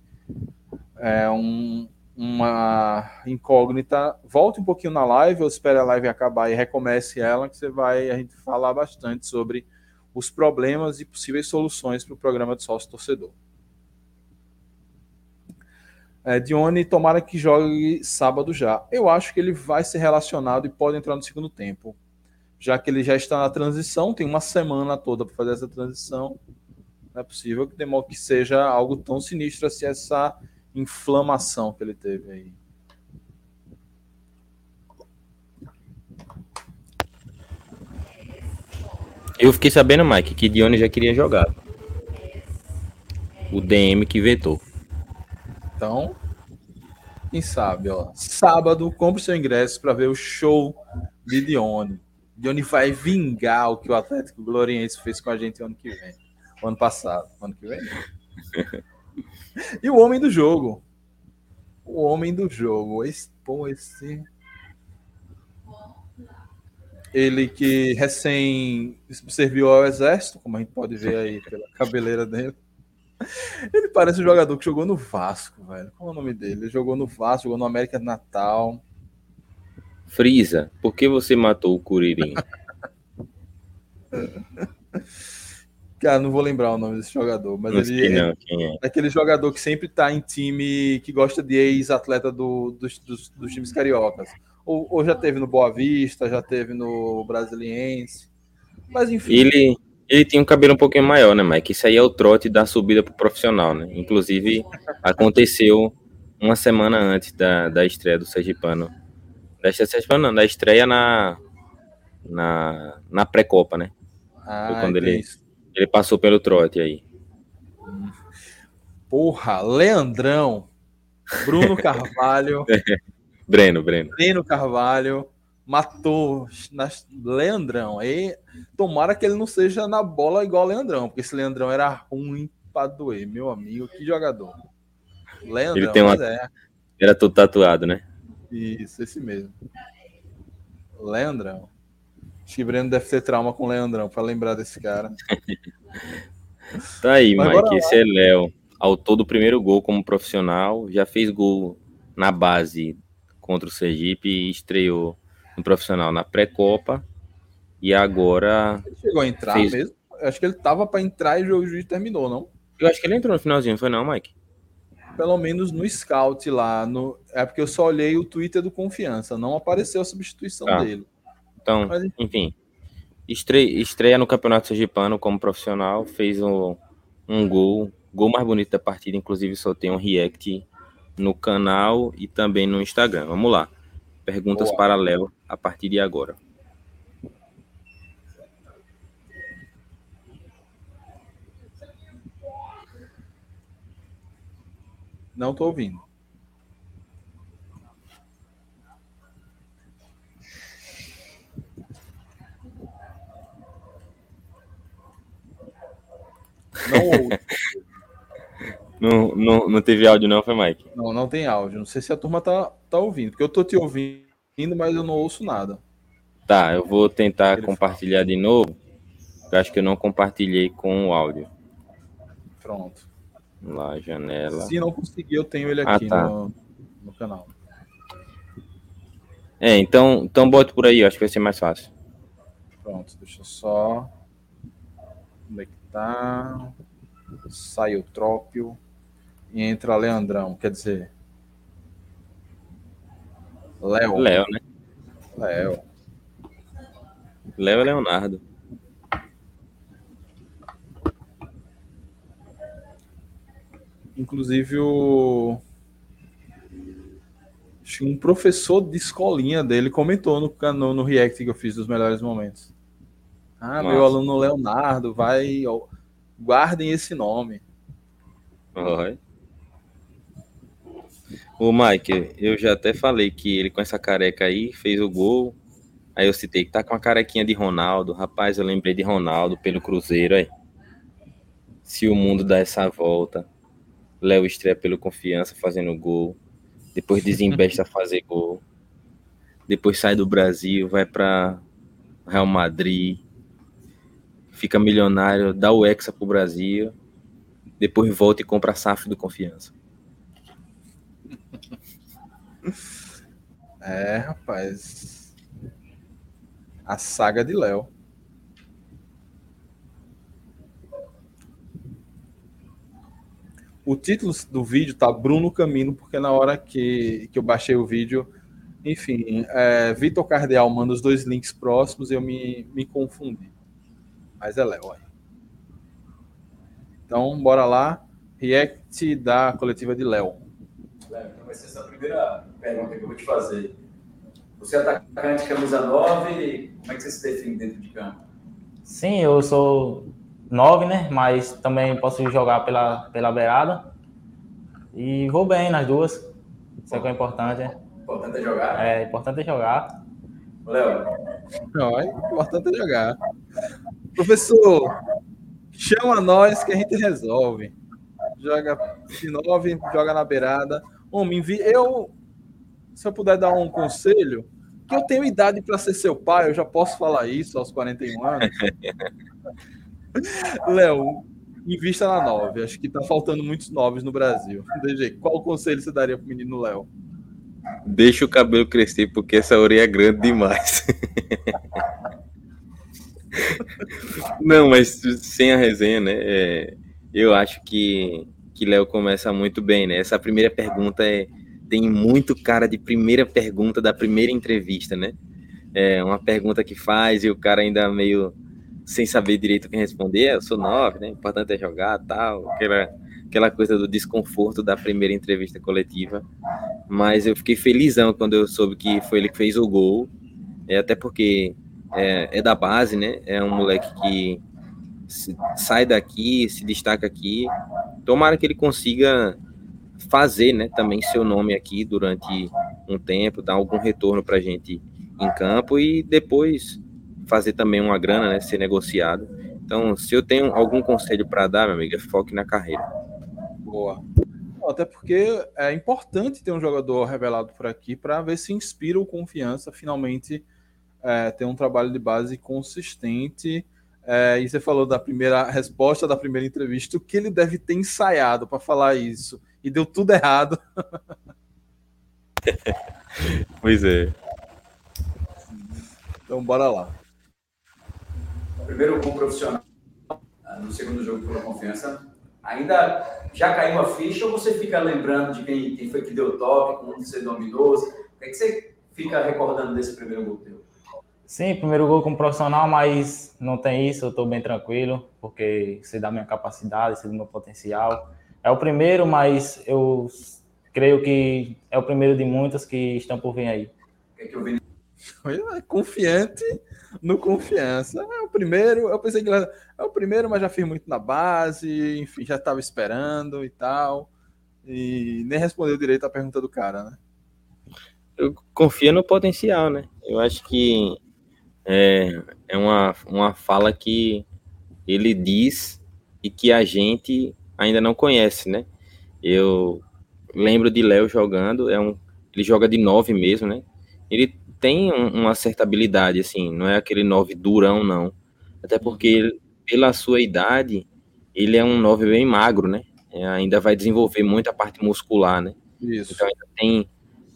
é, um, uma incógnita. Volte um pouquinho na live, ou espere a live acabar e recomece ela, que você vai a gente falar bastante sobre os problemas e possíveis soluções para o programa de sócio torcedor. É, Dione, tomara que jogue sábado já. Eu acho que ele vai ser relacionado e pode entrar no segundo tempo. Já que ele já está na transição, tem uma semana toda para fazer essa transição. Não é possível que que seja algo tão sinistro assim, essa inflamação que ele teve aí. Eu fiquei sabendo, Mike, que Dione já queria jogar. O DM que vetou. Então, quem sabe, ó. Sábado, compre seu ingresso para ver o show de Dione. Dione vai vingar o que o Atlético Gloriense fez com a gente ano que vem. Ano passado. Ano que vem? e o homem do jogo. O homem do jogo. Esse, pô, esse. Ele que recém serviu ao exército, como a gente pode ver aí pela cabeleira dele. Ele parece um jogador que jogou no Vasco, velho. Qual é o nome dele? Ele jogou no Vasco, jogou no América de Natal. Frisa, por que você matou o Curirim? Cara, não vou lembrar o nome desse jogador, mas Não ele é, não, é? é aquele jogador que sempre tá em time que gosta de ex-atleta do, dos, dos, dos times cariocas. Ou, ou já teve no Boa Vista, já teve no Brasiliense. Mas enfim. Ele, ele tinha um cabelo um pouquinho maior, né, Mike? Isso aí é o trote da subida pro profissional, né? Inclusive, aconteceu uma semana antes da, da estreia do Sergipano. Da estreia, Sergipano não, da estreia na, na, na pré-copa, né? Ah, Foi quando tem ele- isso. Ele passou pelo trote aí. Porra, Leandrão, Bruno Carvalho, Breno, Breno. Breno Carvalho, matou nas... Leandrão. Aí, tomara que ele não seja na bola igual o Leandrão, porque esse Leandrão era ruim pra doer, meu amigo, que jogador. Leandrão, Ele tem uma- é. Era todo tatuado, né? Isso, esse mesmo. Leandrão. Acho que Breno deve ter trauma com o Leandrão, pra lembrar desse cara. Tá aí, Mas Mike. Esse é Léo. Autor do primeiro gol como profissional. Já fez gol na base contra o Sergipe e estreou no profissional na pré-copa. E agora. Ele chegou a entrar Fez. mesmo. Acho que ele tava pra entrar e o jogo- o juiz terminou, não? Eu acho que ele entrou no finalzinho, foi não, Mike? Pelo menos no scout lá. No... É porque eu só olhei o Twitter do Confiança. Não apareceu a substituição Ah. dele. Então, enfim. Estreia, estreia no Campeonato Sergipano como profissional. Fez um, um gol. Gol mais bonito da partida. Inclusive, só tem um react no canal e também no Instagram. Vamos lá. Perguntas Boa. para Léo a partir de agora. Não tô ouvindo. Não. Não, não, não teve áudio, não, foi Mike? não, não tem áudio. Não sei se a turma tá, tá ouvindo, porque eu tô te ouvindo indo, mas eu não ouço nada. Tá, eu vou tentar Ele compartilhar de novo. Eu acho que eu não compartilhei com o áudio. Pronto. Lá, janela. Se não conseguir, eu tenho ele Ah, aqui tá. no, no canal. É, então, então bote por aí, acho que vai ser mais fácil. Pronto, deixa eu só. Onde é que tá? Sai o Trópio e entra Leandrão, quer dizer. Léo. Léo, né? Léo. Léo é Leonardo. Inclusive o. Um professor de escolinha dele comentou no, no, no React que eu fiz dos melhores momentos. Ah, meu Massa. aluno Leonardo, vai. ó, Guardem esse nome. Oi. O Mike, eu já até falei que ele com essa careca aí fez o gol. Aí eu citei que tá com a carequinha de Ronaldo. Rapaz, eu lembrei de Ronaldo pelo Cruzeiro aí. Se o mundo dá essa volta, Léo estreia pelo confiança fazendo gol. Depois desembesta a fazer gol. Depois sai do Brasil, vai para Real Madrid. Fica milionário, dá o Hexa pro Brasil. Depois volta e compra a SAF do confiança. É, rapaz. A saga de Léo. O título do vídeo tá Bruno Camino, porque na hora que, que eu baixei o vídeo, enfim, é, Vitor Cardeal manda os dois links próximos e eu me, me confundi. Mas é Léo. Então, bora lá. React da coletiva de Léo. Léo, Então vai ser essa a primeira pergunta que eu vou te fazer. Você é atacante camisa 9, como é que você se define dentro de campo? Sim, eu sou nove, né? Mas também posso jogar pela, pela beirada. E vou bem nas duas. Isso é que é importante. né? O importante é jogar. É importante é jogar. Léo, Não, é importante é jogar. Professor, chama nós que a gente resolve. Joga de nove, joga na beirada. Homem, eu, se eu puder dar um conselho, que eu tenho idade para ser seu pai, eu já posso falar isso aos 41 anos. Léo, invista na nove. Acho que tá faltando muitos noves no Brasil. DG, qual conselho você daria pro menino Léo? Deixa o cabelo crescer, porque essa orelha é grande demais. Não, mas sem a resenha, né? é, eu acho que, que Léo começa muito bem, né? Essa primeira pergunta é, tem muito cara de primeira pergunta da primeira entrevista, né? É uma pergunta que faz e o cara ainda meio sem saber direito o que responder. Eu sou nove, né? O importante é jogar, tal. Aquela, aquela coisa do desconforto da primeira entrevista coletiva. Mas eu fiquei felizão quando eu soube que foi ele que fez o gol. É, até porque é, é da base, né? É um moleque que se- sai daqui, se destaca aqui. Tomara que ele consiga fazer, né? Também seu nome aqui durante um tempo, dar algum retorno pra gente em campo e depois fazer também uma grana, né? Ser negociado. Então, se eu tenho algum conselho para dar, meu amigo, é foque na carreira. Boa. Até porque é importante ter um jogador revelado por aqui para ver se inspira o confiança finalmente é, ter um trabalho de base consistente. É, e você falou da primeira resposta da primeira entrevista, o que ele deve ter ensaiado para falar isso. E deu tudo errado. Pois é. Então, bora lá. primeiro gol profissional ah, no segundo jogo pela confiança. Ainda já caiu a ficha ou você fica lembrando de quem, quem foi que deu o toque, como você dominou? O que, é que você fica recordando desse primeiro gol teu? Sim, primeiro gol como profissional, mas não tem isso, eu estou bem tranquilo, porque sei da minha capacidade, sei do meu potencial. É o primeiro, mas eu creio que é o primeiro de muitos que estão por vir aí. O que, é que eu vi É Confiante no confiança. É o primeiro, eu pensei que era- é o primeiro, mas já fiz muito na base, enfim, já estava esperando e tal. E nem respondeu direito a pergunta do cara, né? eu confio no potencial, né? Eu acho que é, é uma, uma fala que ele diz e que a gente ainda não conhece, né? Eu lembro de Léo jogando, é um, ele joga de nove mesmo, né? Ele tem um, uma certa habilidade, assim, não é aquele 9 durão, não. Até porque, ele, pela sua idade, ele é um 9 bem magro, né? É, ainda vai desenvolver muita parte muscular, né? Isso. Então ainda tem,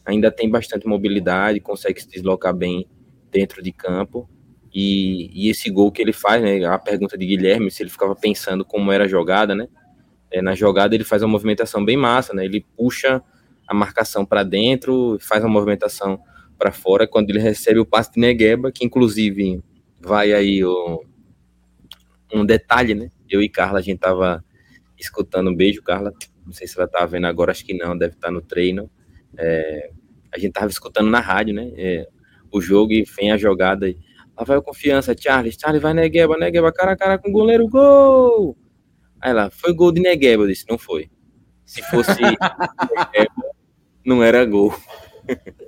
ainda tem bastante mobilidade, consegue se deslocar bem dentro de campo. E, e, esse gol que ele faz, né? A pergunta de Guilherme, se ele ficava pensando como era a jogada, né? É, na jogada ele faz uma movimentação bem massa, né? Ele puxa a marcação para dentro, faz uma movimentação para fora quando ele recebe o passe de Negueba, que inclusive vai aí o, um detalhe, né? Eu e Carla, a gente tava escutando um beijo, Carla. Não sei se ela tá vendo agora, acho que não, deve estar tá no treino. É, a gente tava escutando na rádio, né? É, o jogo e vem a jogada. Lá vai a confiança, Charles, Charles vai Negueba, Negueba, cara a cara com o goleiro, gol! Aí lá, foi gol de Negueba, eu disse, não foi. Se fosse Negueba, não era gol.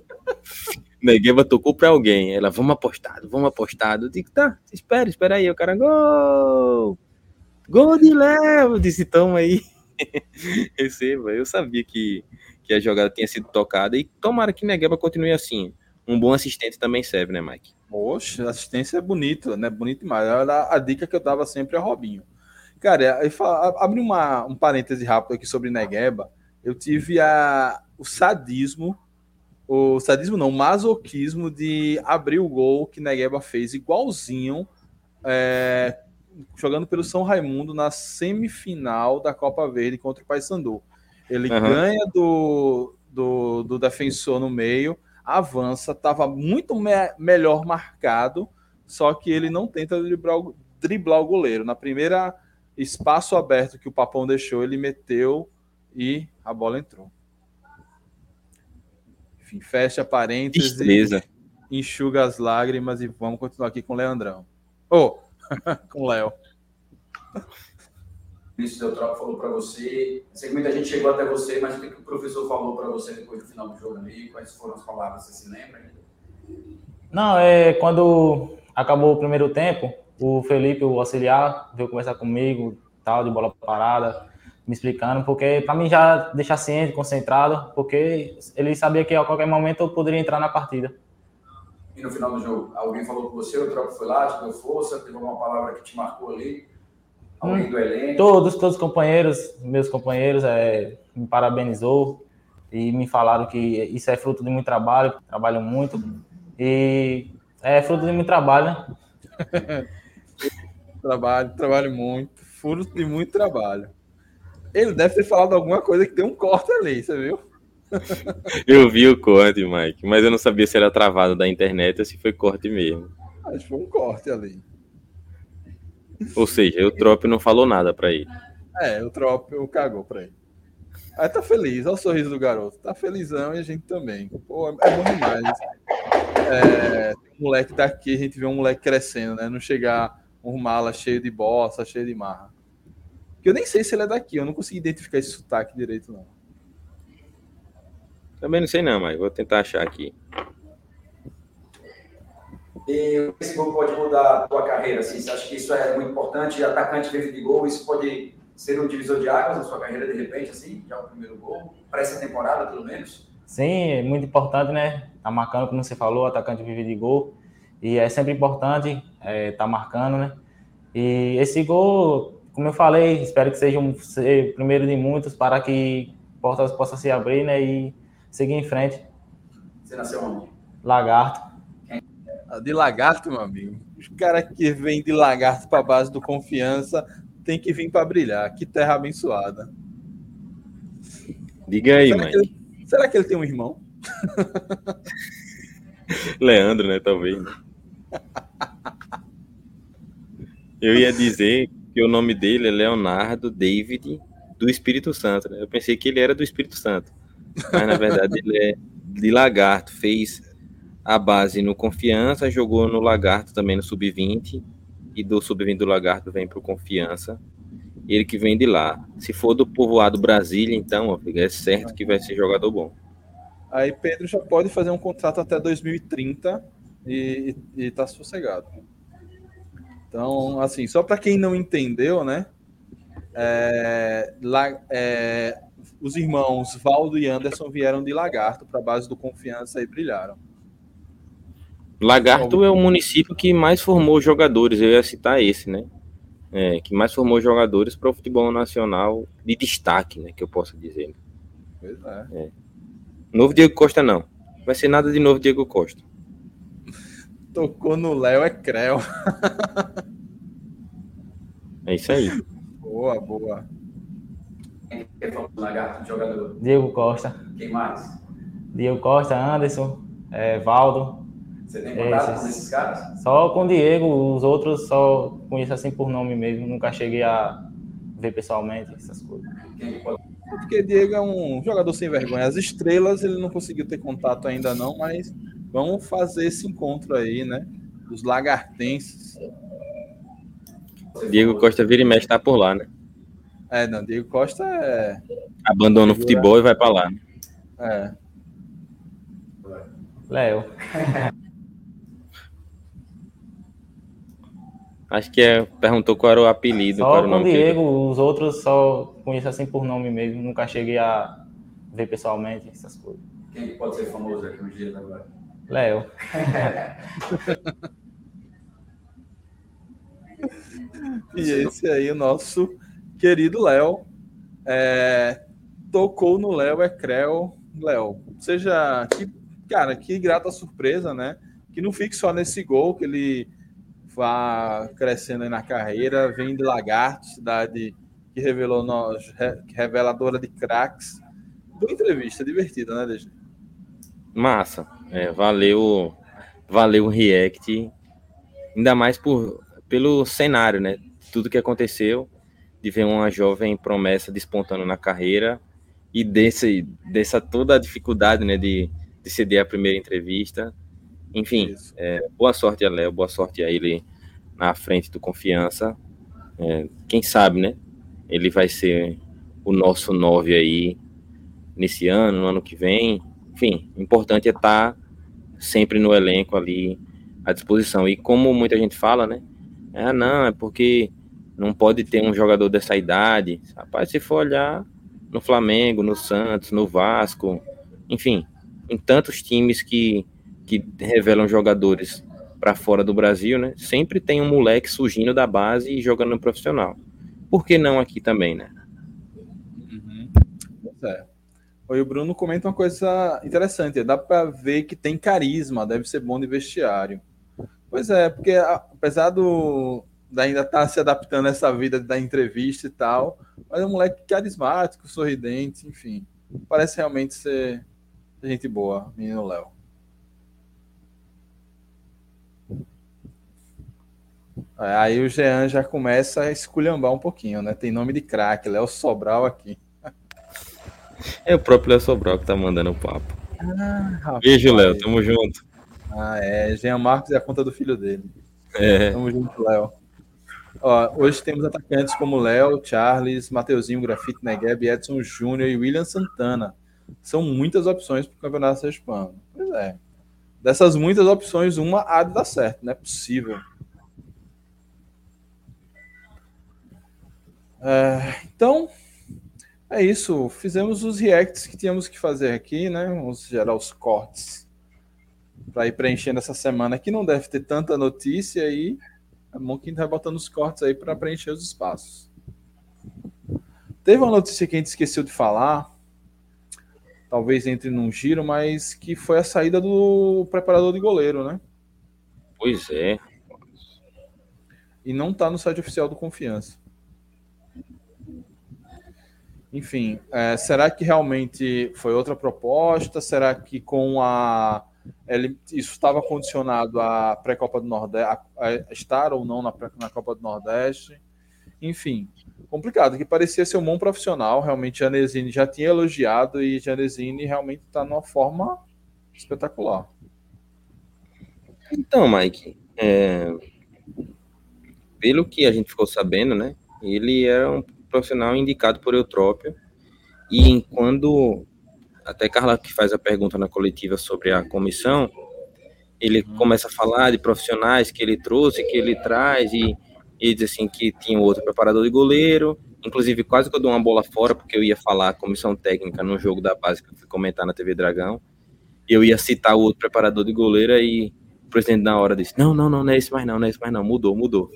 Negueba tocou pra alguém. Ela, vamos apostado, vamos apostado. Eu digo, tá, espera, espera aí. O cara, gol! Gol de Léo! Eu disse, toma aí. Receba. Eu sabia que, que a jogada tinha sido tocada e tomara que Negueba continue assim. Um bom assistente também serve, né, Mike? Poxa, assistência é bonito, né? Bonito demais. Era a dica que eu dava sempre a Robinho. Cara, abre uma, um parêntese rápido aqui sobre Negueba. Eu tive a, o sadismo o sadismo não, o masoquismo de abrir o gol que Negueba fez igualzinho é, jogando pelo São Raimundo na semifinal da Copa Verde contra o Paysandu. Ele uhum. ganha do, do, do, defensor no meio, avança, estava muito me melhor marcado, só que ele não tenta driblar, driblar o goleiro. Na primeira espaço aberto que o Papão deixou, ele meteu e a bola entrou. Enfim, fecha parênteses, Tristeza. enxuga as lágrimas e vamos continuar aqui com o Leandrão. Ô, oh, com o Léo. Vinícius Eutrópio falou para você. Sei que muita gente chegou até você, mas o que, o professor falou para você depois do final do jogo ali? Quais foram as palavras? Você se lembra? Não, é quando acabou o primeiro tempo, o Felipe, o auxiliar, veio conversar comigo, tal, de bola parada me explicando, porque para mim já deixar ciente, concentrado, porque ele sabia que a qualquer momento eu poderia entrar na partida. E no final do jogo, alguém falou com você, o troco foi lá, te deu força, teve alguma palavra que te marcou ali? Alguém hum, do elenco? Todos, todos os companheiros, meus companheiros, é, me parabenizou e me falaram que isso é fruto de muito trabalho, trabalho muito, e é fruto de muito trabalho, né? trabalho, trabalho muito, fruto de muito trabalho. Ele deve ter falado alguma coisa que tem um corte ali, você viu? Eu vi o corte, Mike, mas eu não sabia se era travado da internet ou se foi corte mesmo. Acho que foi um corte ali. Ou seja, o Trop não falou nada para ele. É, o Trop cagou para ele. Aí tá feliz, olha o sorriso do garoto. Tá felizão e a gente também. Pô, é bom demais. É, um moleque daqui, a gente vê um moleque crescendo, né? Não chegar um mala cheio de bossa, cheio de marra. Que eu nem sei se ele é daqui, eu não consegui identificar esse sotaque direito, não. Também não sei não, mas vou tentar achar aqui. E esse gol pode mudar a tua carreira, assim, você acha que isso é muito importante? Atacante vive de gol, isso pode ser um divisor de águas na sua carreira de repente, assim, já o primeiro gol, para essa temporada, pelo menos? Sim, é muito importante, né? Tá marcando, como você falou, atacante vive de gol. E é sempre importante é, tá marcando, né? E esse gol como eu falei, espero que seja um ser primeiro de muitos para que portas possam se abrir né, e seguir em frente. Você nasceu onde? Lagarto. Ah, de lagarto, meu amigo. Os caras que vêm de lagarto para a base do confiança tem que vir para brilhar. Que terra abençoada. Diga aí, será mãe. Que ele, será que ele tem um irmão? Leandro, né? Talvez. Eu ia dizer que o nome dele é Leonardo David do Espírito Santo. Né? Eu pensei que ele era do Espírito Santo, mas na verdade ele é de Lagarto. Fez a base no Confiança, jogou no Lagarto também no Sub-20 e do Sub-20 do Lagarto vem para o Confiança. Ele que vem de lá. Se for do povoado Brasília, então, é certo que vai ser jogador bom. Aí Pedro já pode fazer um contrato até 2030 e, e, tá sossegado. Então, assim, só para quem não entendeu, né? É, lá, é, os irmãos Valdo e Anderson vieram de Lagarto para a base do Confiança e brilharam. Lagarto é o município que mais formou jogadores, eu ia citar esse, né? É, que mais formou jogadores para o futebol nacional de destaque, né? Que eu posso dizer. Pois é. É. Novo Diego Costa, não. Vai ser nada de novo Diego Costa. Tocou no Léo é Creu. É isso aí. Boa, boa. Quem é famoso lagarto de jogador? Diego Costa. Quem mais? Diego Costa, Anderson, é, Valdo. Você tem contato Esses. com esses caras? Só com o Diego, os outros só conheço assim por nome mesmo. Nunca cheguei a ver pessoalmente essas coisas. Pode... Porque Diego é um jogador sem vergonha. As estrelas ele não conseguiu ter contato ainda não, mas vamos fazer esse encontro aí, né? Dos lagartenses. Diego Costa vira e mexe tá por lá, né? É, não, Diego Costa é. Abandona o futebol e vai para lá. né? é. Léo. Acho que é, perguntou qual era o apelido, qual Só era o com o Diego, os outros só conheço assim por nome mesmo. Nunca cheguei a ver pessoalmente essas coisas. Quem que pode ser famoso aqui nos dias agora? Léo. E esse aí, o nosso querido Léo. é, tocou no Léo é Creu. Léo, seja que, cara, que grata surpresa, né? Que não fique só nesse gol, que ele vá crescendo aí na carreira, vem de Lagarto, cidade que revelou nós, re- reveladora de craques. Boa entrevista, divertida, né, DG? Massa. É, valeu, valeu o react. Ainda mais por, pelo cenário, né? Tudo que aconteceu, de ver uma jovem promessa despontando na carreira e desse, dessa toda a dificuldade, né, de, de ceder a primeira entrevista. Enfim, é, boa sorte a Léo, boa sorte a ele na frente do Confiança. É, quem sabe, né? Ele vai ser o nosso nove aí nesse ano, no ano que vem. Enfim, importante é estar sempre no elenco ali à disposição. E como muita gente fala, né? Ah, não, é porque não pode ter um jogador dessa idade. Rapaz, se for olhar no Flamengo, no Santos, no Vasco, enfim, em tantos times que, que revelam jogadores para fora do Brasil, né? Sempre tem um moleque surgindo da base e jogando no profissional. Por que não aqui também, né? Uhum. É. Oi, o Bruno comenta uma coisa interessante. Dá para ver que tem carisma, deve ser bom de vestiário. Pois é, porque apesar do da ainda estar se adaptando a essa vida da entrevista e tal, mas é um moleque carismático, sorridente, enfim. Parece realmente ser gente boa, menino Léo. Aí o Jean já começa a esculhambar um pouquinho, né? Tem nome de craque, Léo Sobral aqui. É o próprio Léo Sobral que tá mandando o papo. Rapaz. Beijo, Léo. Tamo junto. Ah, é. Jean Marcos é a conta do filho dele. É. Tamo junto, Léo. Ó, hoje temos atacantes como Léo, Charles, Mateuzinho, Grafite, Negueb, Edson Júnior e William Santana. São muitas opções para o Campeonato Hispano. Pois é. Dessas muitas opções, uma há de dar certo, não é possível. É, então, é isso. Fizemos os reacts que tínhamos que fazer aqui, né? Vamos gerar os cortes para ir preenchendo essa semana que não deve ter tanta notícia aí. É bom que a gente vai botando os cortes aí para preencher os espaços. Teve uma notícia que a gente esqueceu de falar, talvez entre num giro, mas que foi a saída do preparador de goleiro, né? Pois é. E não tá no site oficial do Confiança. Enfim, é, será que realmente foi outra proposta? Será que com a isso estava condicionado à pré-copa do Nordeste, a, estar ou não na, pré- na Copa do Nordeste? Enfim, complicado, que parecia ser um bom profissional. Realmente, Janesini já tinha elogiado e Janesini realmente está numa forma espetacular. Então, Mike, é, pelo que a gente ficou sabendo, né? Ele era um profissional indicado por Eutrópio. E quando até Carla que faz a pergunta na coletiva sobre a comissão, ele começa a falar de profissionais que ele trouxe, que ele traz e ele diz assim que tinha outro preparador de goleiro, inclusive quase que eu dou uma bola fora porque eu ia falar a comissão técnica no jogo da base que eu fui comentar na TV Dragão. Eu ia citar o outro preparador de goleiro e o presidente na hora disse: Não, não, não, não é esse mais não, não é esse mais não, mudou, mudou.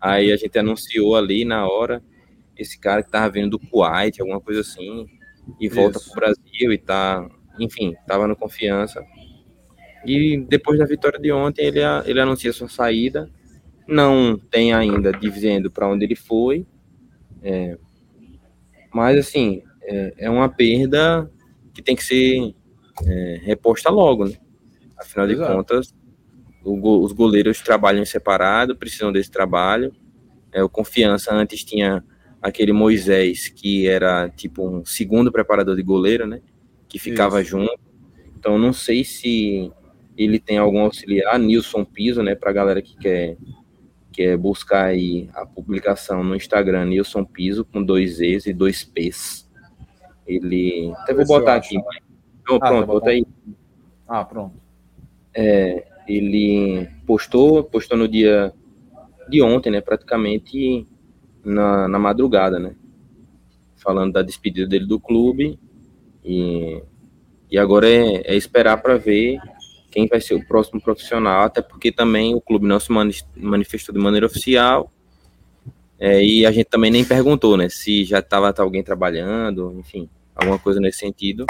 Aí a gente anunciou ali na hora esse cara que tava vindo do Kuwait, alguma coisa assim, e volta Isso. pro Brasil e tá, enfim, tava no confiança. E depois da vitória de ontem, ele, ele anuncia sua saída. Não tem ainda dizendo para onde ele foi. É, mas, assim, é, é uma perda que tem que ser é, reposta logo, né? Afinal de Exato. contas, o os goleiros trabalham separado, precisam desse trabalho. É, o Confiança antes tinha aquele Moisés, que era tipo um segundo preparador de goleiro, né? Que ficava Isso. junto. Então, não sei se ele tem algum auxiliar, Nilson Piso, né? Pra galera que quer, quer buscar aí a publicação no Instagram, Nilson Piso, com dois E's e dois P's. Ele. Até vou botar aqui. Então, tá pronto, bota aí. Ah, pronto. É, ele postou, postou no dia de ontem, né, praticamente na, na madrugada, né, falando da despedida dele do clube. E, e agora é, é esperar para ver quem vai ser o próximo profissional, até porque também o clube não se mani- manifestou de maneira oficial. É, e a gente também nem perguntou, né, se já estava alguém trabalhando, enfim, alguma coisa nesse sentido,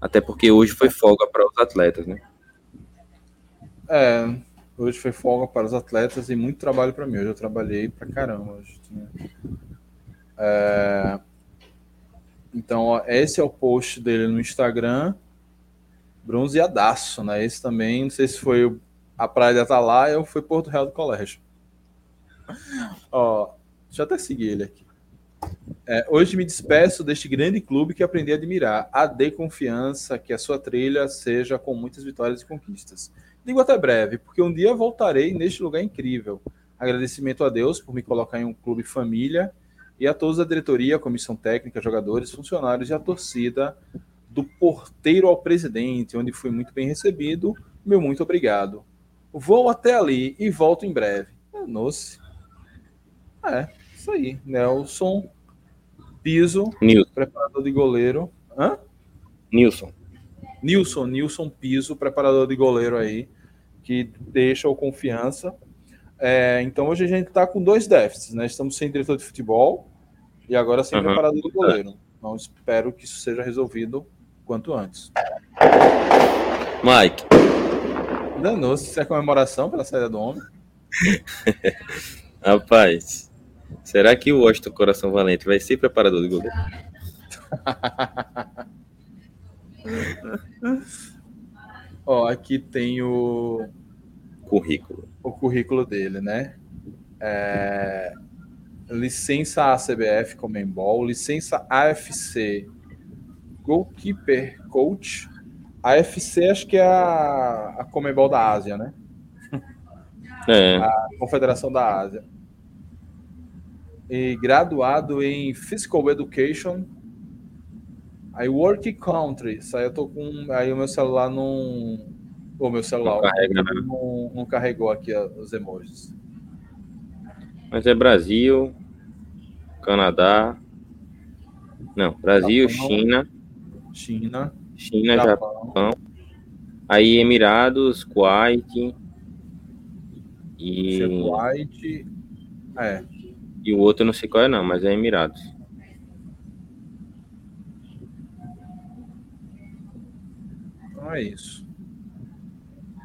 até porque hoje foi folga para os atletas, né. É, hoje foi folga para os atletas e muito trabalho para mim. Hoje eu trabalhei pra caramba. Hoje, né? É, então, ó, esse é o post dele no Instagram. Bronzeadaço, né? Esse também, não sei se foi a Praia de Atalaia ou foi Porto Real do Colégio. Ó, deixa eu até seguir ele aqui. É, hoje me despeço deste grande clube que aprendi a admirar. A dê confiança que a sua trilha seja com muitas vitórias e conquistas. Digo até breve, porque um dia voltarei neste lugar incrível. Agradecimento a Deus por me colocar em um clube família e a todos da diretoria, comissão técnica, jogadores, funcionários e a torcida, do porteiro ao presidente, onde fui muito bem recebido. Meu muito obrigado. Vou até ali e volto em breve. É, Nossa. É, isso aí. Nelson Piso, Nilson. preparador de goleiro. Hã? Nilson. Nilson, Nilson Piso, preparador de goleiro aí, que deixa o confiança. É, então hoje a gente está com dois déficits, né? Estamos sem diretor de futebol e agora sem Uhum. preparador de goleiro. Então espero que isso seja resolvido quanto antes. Mike, Danou-se, isso é comemoração pela saída do homem. rapaz, será que o Washington Coração Valente vai ser preparador de goleiro? Ó, aqui tem o, Currículo. o currículo dele, né? É, licença ACBF Comembol, licença AFC Goalkeeper Coach. AFC acho que é a, a Comembol da Ásia, né? É, A Confederação da Ásia. E graduado em Physical Education. Aí Work Country. Isso aí eu tô com. Aí o meu celular não. O meu celular Não carrega, né? não, não carregou aqui os emojis. mas é Brasil, Canadá. Não, Brasil, Japão. China, China, China, Japão. Japão, Aí Emirados, Kuwait e, Kuwait. É, e o outro eu não sei qual é não, mas é Emirados. Então é isso.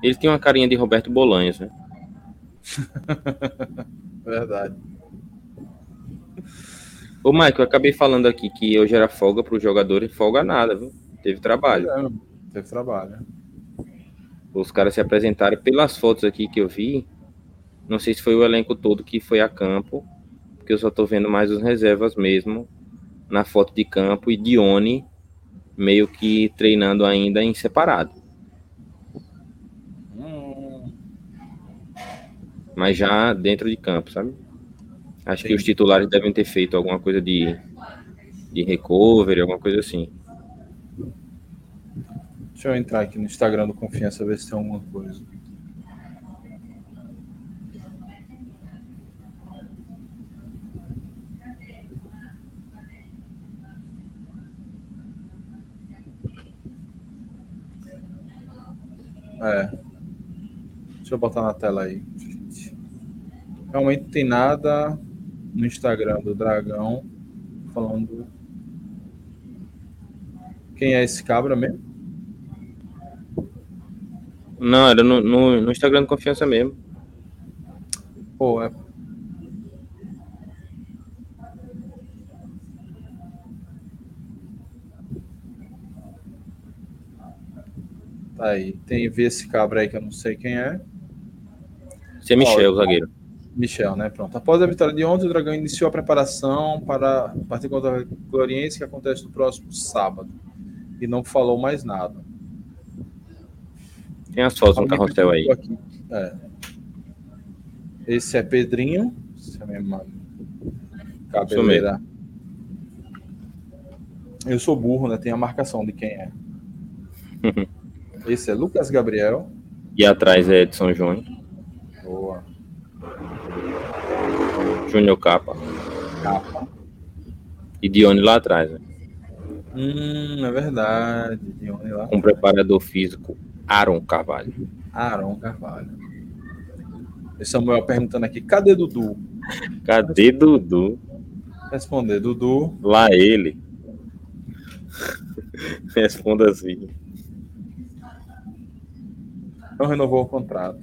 Ele tem uma carinha de Roberto Bolanhos, né? Verdade. Ô, Mike, eu acabei falando aqui que hoje era folga para os jogadores, folga nada, viu? Teve trabalho. É, teve trabalho. Os caras se apresentaram pelas fotos aqui que eu vi. Não sei se foi o elenco todo que foi a campo, porque eu só tô vendo mais os reservas mesmo na foto de campo e Dione meio que treinando ainda em separado, Hum, mas já dentro de campo, sabe? Acho que Sim. os titulares devem ter feito alguma coisa de, de recovery, alguma coisa assim. deixa eu entrar aqui no Instagram do Confiança ver se tem alguma coisa. É. Deixa eu botar na tela aí. Realmente tem nada no Instagram do Dragão falando. Quem é esse cabra mesmo? Não, era no, no, no Instagram de confiança mesmo. Pô, é. Aí. Tem ver esse cabra aí que eu não sei quem é. Esse é Michel, o zagueiro. Michel, né? Pronto. Após a vitória de ontem, o Dragão iniciou a preparação para a partida contra a Gloriense, que acontece no próximo sábado. E não falou mais nada. Tem as fotos no carrossel aí. Aqui. É. Esse é Pedrinho. Esse é mesmo. Cabeleira. Eu sou burro, né? Tem a marcação de quem é. Esse é Lucas Gabriel. E atrás é Edson Júnior. Boa. Júnior Capa. Capa. E Dione lá atrás, né? Hum, é verdade. Dione lá. Um preparador físico, Aaron Carvalho. Aaron Carvalho. E Samuel perguntando aqui, cadê Dudu? Cadê Dudu? Responder, Dudu. Lá ele. Responda assim. Não renovou o contrato.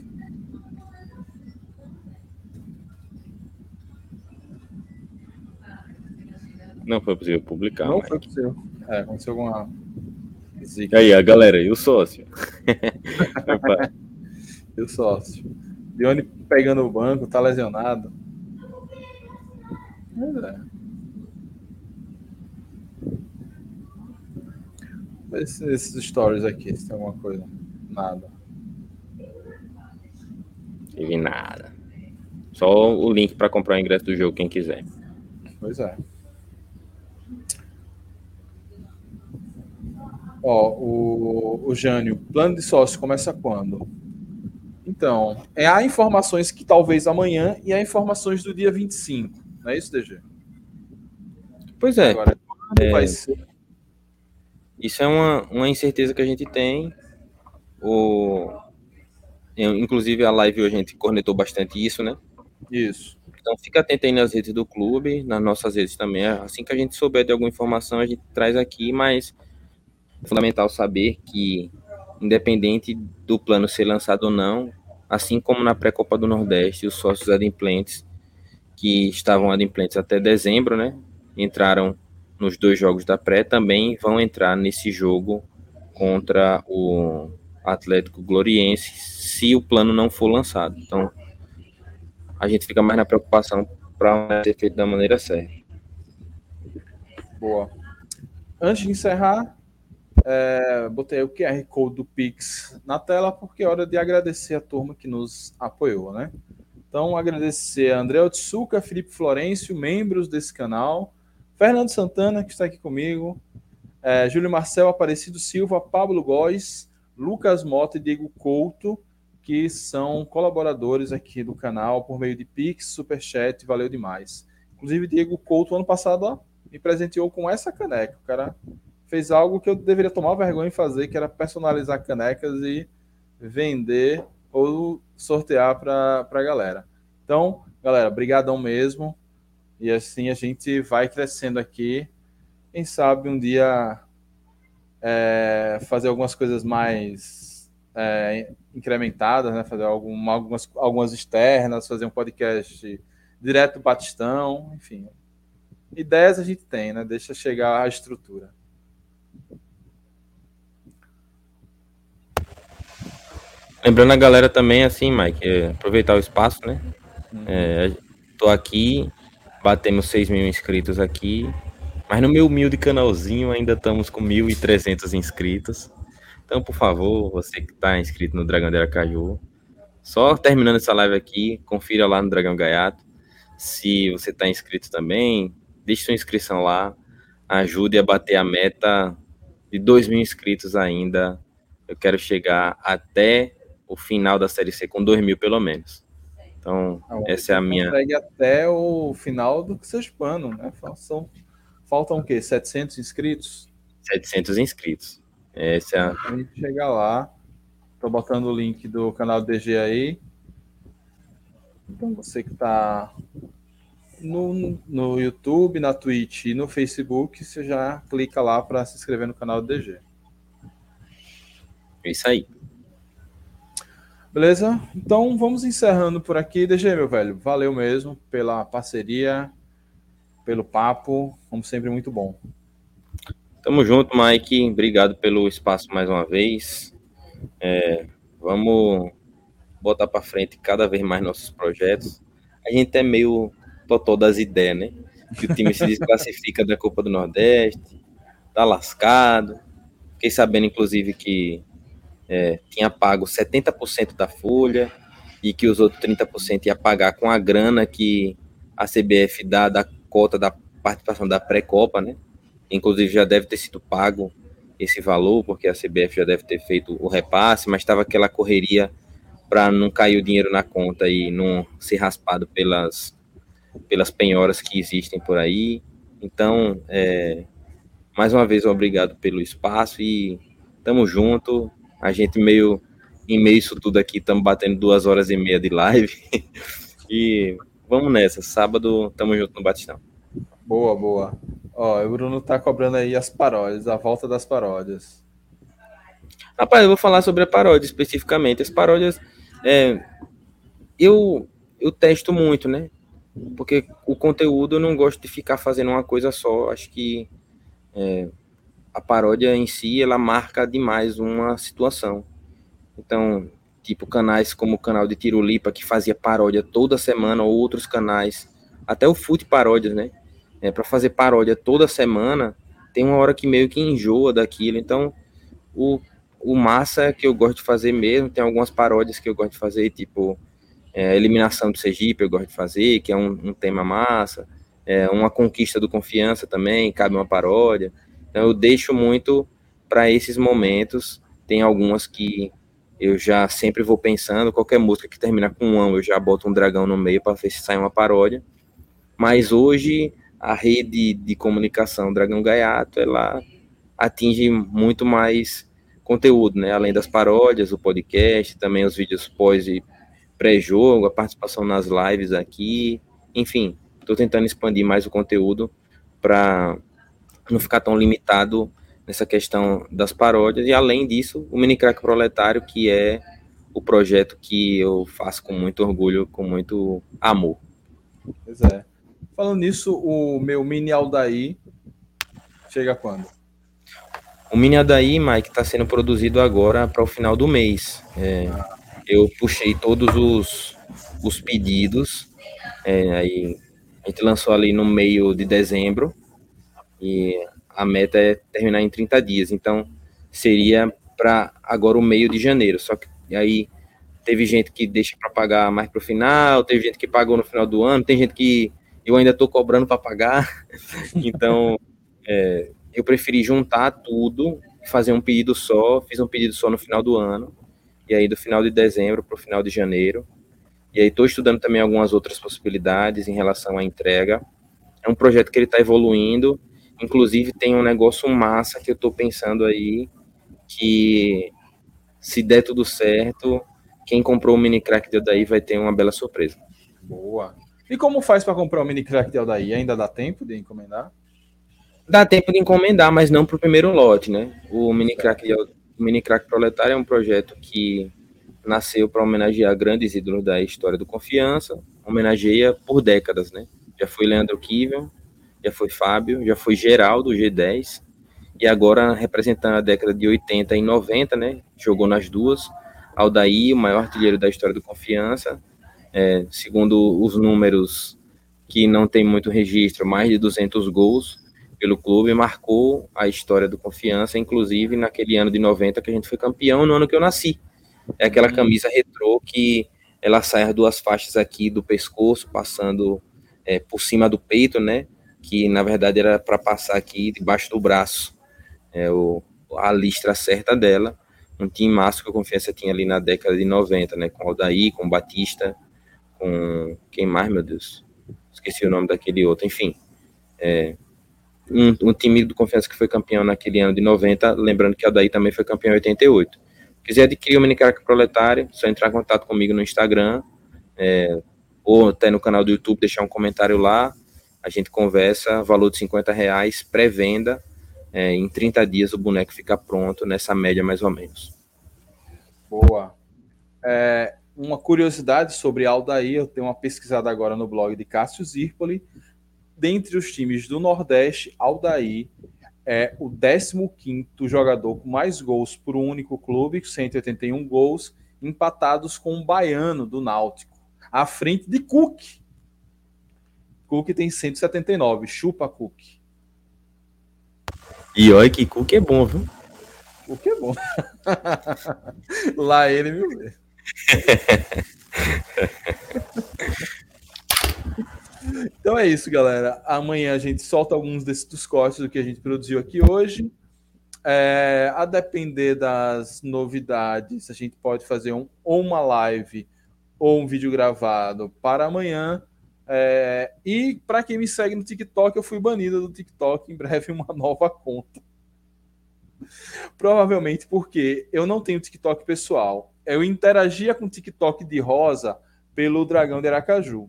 Não foi possível publicar. Não mas- foi possível. É, aconteceu alguma zica. aí, a galera, e o sócio? E o sócio. Dione pegando o banco, tá lesionado. Pois é. Esses, esses stories aqui, se tem alguma coisa. Nada. Teve nada. Só o link para comprar o ingresso do jogo, quem quiser. Pois é. Ó, o, o Jânio, plano de sócio começa quando? Então, é, há informações que talvez amanhã e há informações do dia 25. Não é isso, DG? Pois é, Agora, quando É. vai ser? isso é uma, uma incerteza que a gente tem. O, inclusive, a live hoje a gente cornetou bastante isso, né? Isso. Então fica atento aí nas redes do clube, nas nossas redes também. Assim que a gente souber de alguma informação, a gente traz aqui, mas é fundamental saber que, independente do plano ser lançado ou não, assim como na pré-copa do Nordeste, os sócios adimplentes que estavam adimplentes até dezembro, né, entraram nos dois jogos da pré, também vão entrar nesse jogo contra o Atlético Gloriense, se o plano não for lançado. Então, a gente fica mais na preocupação para ser feito da maneira certa. Boa. Antes de encerrar, é, botei o QR Code do Pix na tela, porque é hora de agradecer a turma que nos apoiou, né? Então, agradecer a André Otsuka, Felipe Florencio, membros desse canal, Fernando Santana, que está aqui comigo, é, Júlio Marcel, Aparecido Silva, Pablo Góes, Lucas Mota e Diego Couto, que são colaboradores aqui do canal por meio de Pix, Superchat, valeu demais. Inclusive, Diego Couto, ano passado, ó, me presenteou com essa caneca. O cara fez algo que eu deveria tomar vergonha em fazer, que era personalizar canecas e vender ou sortear para a galera. Então, galera, brigadão mesmo. E assim a gente vai crescendo aqui. Quem sabe um dia é, fazer algumas coisas mais é, incrementadas, né? Fazer algum, algumas, algumas externas, fazer um podcast direto do Batistão, enfim. Ideias a gente tem, né? Deixa chegar a estrutura. Lembrando a galera também, assim, Mike, é, aproveitar o espaço, né? É, tô aqui, batemos 6 mil inscritos aqui, mas no meu humilde canalzinho ainda estamos com 1.300 inscritos. Então, por favor, você que está inscrito no Dragão de Aracaju, só terminando essa live aqui, confira lá no Dragão Gaiato. Se você está inscrito também, deixe sua inscrição lá, ajude a bater a meta de 2 mil inscritos ainda. Eu quero chegar até o final da Série C com 2 mil pelo menos. Então, essa é a minha. Consegue até o final do Sexpano, né? São, faltam o quê? 700 inscritos? 700 inscritos. Essa é a... A gente chegar lá. Tô botando o link do canal DG aí. Então você que está no, no YouTube, na Twitch e no Facebook, você já clica lá para se inscrever no canal do DG. É isso aí. Beleza? Então vamos encerrando por aqui. DG, meu velho, valeu mesmo pela parceria, pelo papo, como sempre, muito bom. Tamo junto, Mike. Obrigado pelo espaço mais uma vez. É, vamos botar para frente cada vez mais nossos projetos. A gente é meio totó das ideias, né? Que o time se desclassifica da Copa do Nordeste, tá lascado. Fiquei sabendo, inclusive, que é, tinha pago 70% da folha e que os outros 30% ia pagar com a grana que a CBF dá da cota da participação da pré-copa, né? Inclusive já deve ter sido pago esse valor, porque a CBF já deve ter feito o repasse, mas estava aquela correria para não cair o dinheiro na conta e não ser raspado pelas, pelas penhoras que existem por aí. Então, é, mais uma vez, obrigado pelo espaço e tamo junto. A gente meio em meio isso tudo aqui, estamos batendo duas horas e meia de live. e vamos nessa. Sábado, tamo junto no Batistão. Boa, boa. Ó, o Bruno tá cobrando aí as paródias, a volta das paródias. Rapaz, eu vou falar sobre a paródia especificamente. As paródias, é, eu, eu testo muito, né? Porque o conteúdo eu não gosto de ficar fazendo uma coisa só. Acho que é, a paródia em si, ela marca demais uma situação. Então, tipo, canais como o canal de Tirulipa, que fazia paródia toda semana, ou outros canais, até o Fute Paródias, né? É, para fazer paródia toda semana, tem uma hora que meio que enjoa daquilo. Então, o, o massa que eu gosto de fazer mesmo, tem algumas paródias que eu gosto de fazer, tipo, é, Eliminação do Sergipe, eu gosto de fazer, que é um, um tema massa. É, uma conquista do confiança também, cabe uma paródia. Então eu deixo muito para esses momentos. Tem algumas que eu já sempre vou pensando, qualquer música que termina com um, eu já boto um dragão no meio para ver se sai uma paródia. Mas hoje a rede de comunicação Dragão Gaiato, ela atinge muito mais conteúdo, né? Além das paródias, o podcast, também os vídeos pós e pré-jogo, a participação nas lives aqui, enfim, estou tentando expandir mais o conteúdo para não ficar tão limitado nessa questão das paródias. E além disso, o Mini Crack Proletário, que é o projeto que eu faço com muito orgulho, com muito amor. Pois é. Falando nisso, o meu Mini Aldaí chega quando? O Mini Aldaí, Mike, está sendo produzido agora para o final do mês. É, eu puxei todos os, os pedidos, é, aí a gente lançou ali no meio de dezembro, e a meta é terminar em 30 dias. Então, seria para agora o meio de janeiro. Só que aí teve gente que deixa para pagar mais para o final, teve gente que pagou no final do ano, tem gente que eu ainda estou cobrando para pagar. então, é, eu preferi juntar tudo, fazer um pedido só. Fiz um pedido só no final do ano. E aí, do final de dezembro para o final de janeiro. E aí, estou estudando também algumas outras possibilidades em relação à entrega. É um projeto que ele está evoluindo Inclusive, tem um negócio massa que eu estou pensando aí, que se der tudo certo, quem comprou o mini crack de Odaí vai ter uma bela surpresa. Boa. E como faz para comprar o mini crack de Odaí? Ainda dá tempo de encomendar? Dá tempo de encomendar, mas não para o primeiro lote, né? O mini crack, de, o mini crack proletário é um projeto que nasceu para homenagear grandes ídolos da história do Confiança, homenageia por décadas, né? Já foi Leandro Kivel, já foi Fábio, já foi Geraldo, G10, e agora representando a década de 80 e 90, né? Jogou nas duas. Aldair, o maior artilheiro da história do Confiança, é, segundo os números que não tem muito registro, mais de 200 gols pelo clube, marcou a história do Confiança, inclusive naquele ano de 90 que a gente foi campeão, no ano que eu nasci. É aquela camisa retrô que ela sai as duas faixas aqui do pescoço, passando é, por cima do peito, né? que na verdade era para passar aqui debaixo do braço, é, o, a listra certa dela, um time massa que a Confiança tinha ali na década de 90, né, com Aldair, com Batista, com quem mais, meu Deus, esqueci o nome daquele outro, enfim, é, um, um, time do Confiança que foi campeão naquele ano de 90, lembrando que Aldair também foi campeão em 88, Quiser adquirir o Mini Caraca Proletário, só entrar em contato comigo no Instagram, é, ou até no canal do YouTube, deixar um comentário lá. A gente conversa, valor de 50 reais, pré-venda. É, em 30 dias o boneco fica pronto, nessa média mais ou menos. Boa. É, uma curiosidade sobre Aldair, eu tenho uma pesquisada agora no blog de Cássio Zirpoli. Dentre os times do Nordeste, Aldair é o 15 jogador com mais gols por um único clube, 181 gols, empatados com o Baiano do Náutico, à frente de Cook. Cook tem 179, chupa Cook. E olha que Cook é bom, viu? Cook é bom. Lá ele, viu? Então é isso, galera. Amanhã a gente solta alguns desses dos cortes do que a gente produziu aqui hoje. É, a depender das novidades, a gente pode fazer um, ou uma live ou um vídeo gravado para amanhã. É, e para quem me segue no TikTok, eu fui banido do TikTok. Em breve, uma nova conta. Provavelmente porque eu não tenho TikTok pessoal. Eu interagia com o TikTok de Rosa pelo Dragão de Aracaju.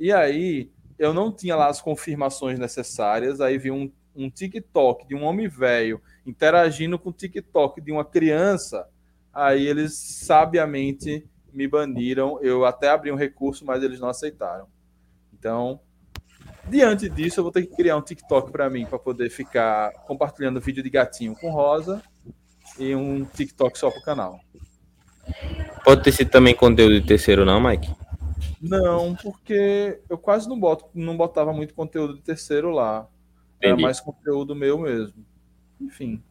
E aí eu não tinha lá as confirmações necessárias, aí vi um, um TikTok de um homem velho interagindo com o TikTok de uma criança, aí eles sabiamente me baniram. Eu até abri um recurso, mas eles não aceitaram. Então, diante disso, eu vou ter que criar um TikTok para mim, para poder ficar compartilhando vídeo de gatinho com rosa e um TikTok só para o canal. Pode ter sido também conteúdo de terceiro, não, Mike? Não, porque eu quase não boto, não botava muito conteúdo de terceiro lá. Entendi. Era mais conteúdo meu mesmo. Enfim.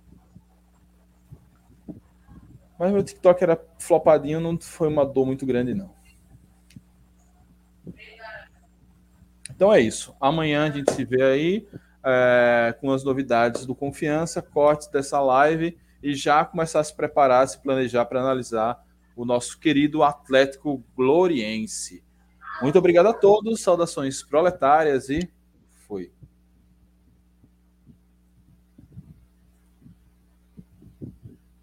Mas meu TikTok era flopadinho, não foi uma dor muito grande, não. Então é isso. Amanhã a gente se vê aí é, com as novidades do Confiança, cortes dessa live e já começar a se preparar, a se planejar para analisar o nosso querido Atlético Gloriense. Muito obrigado a todos, saudações proletárias e fui.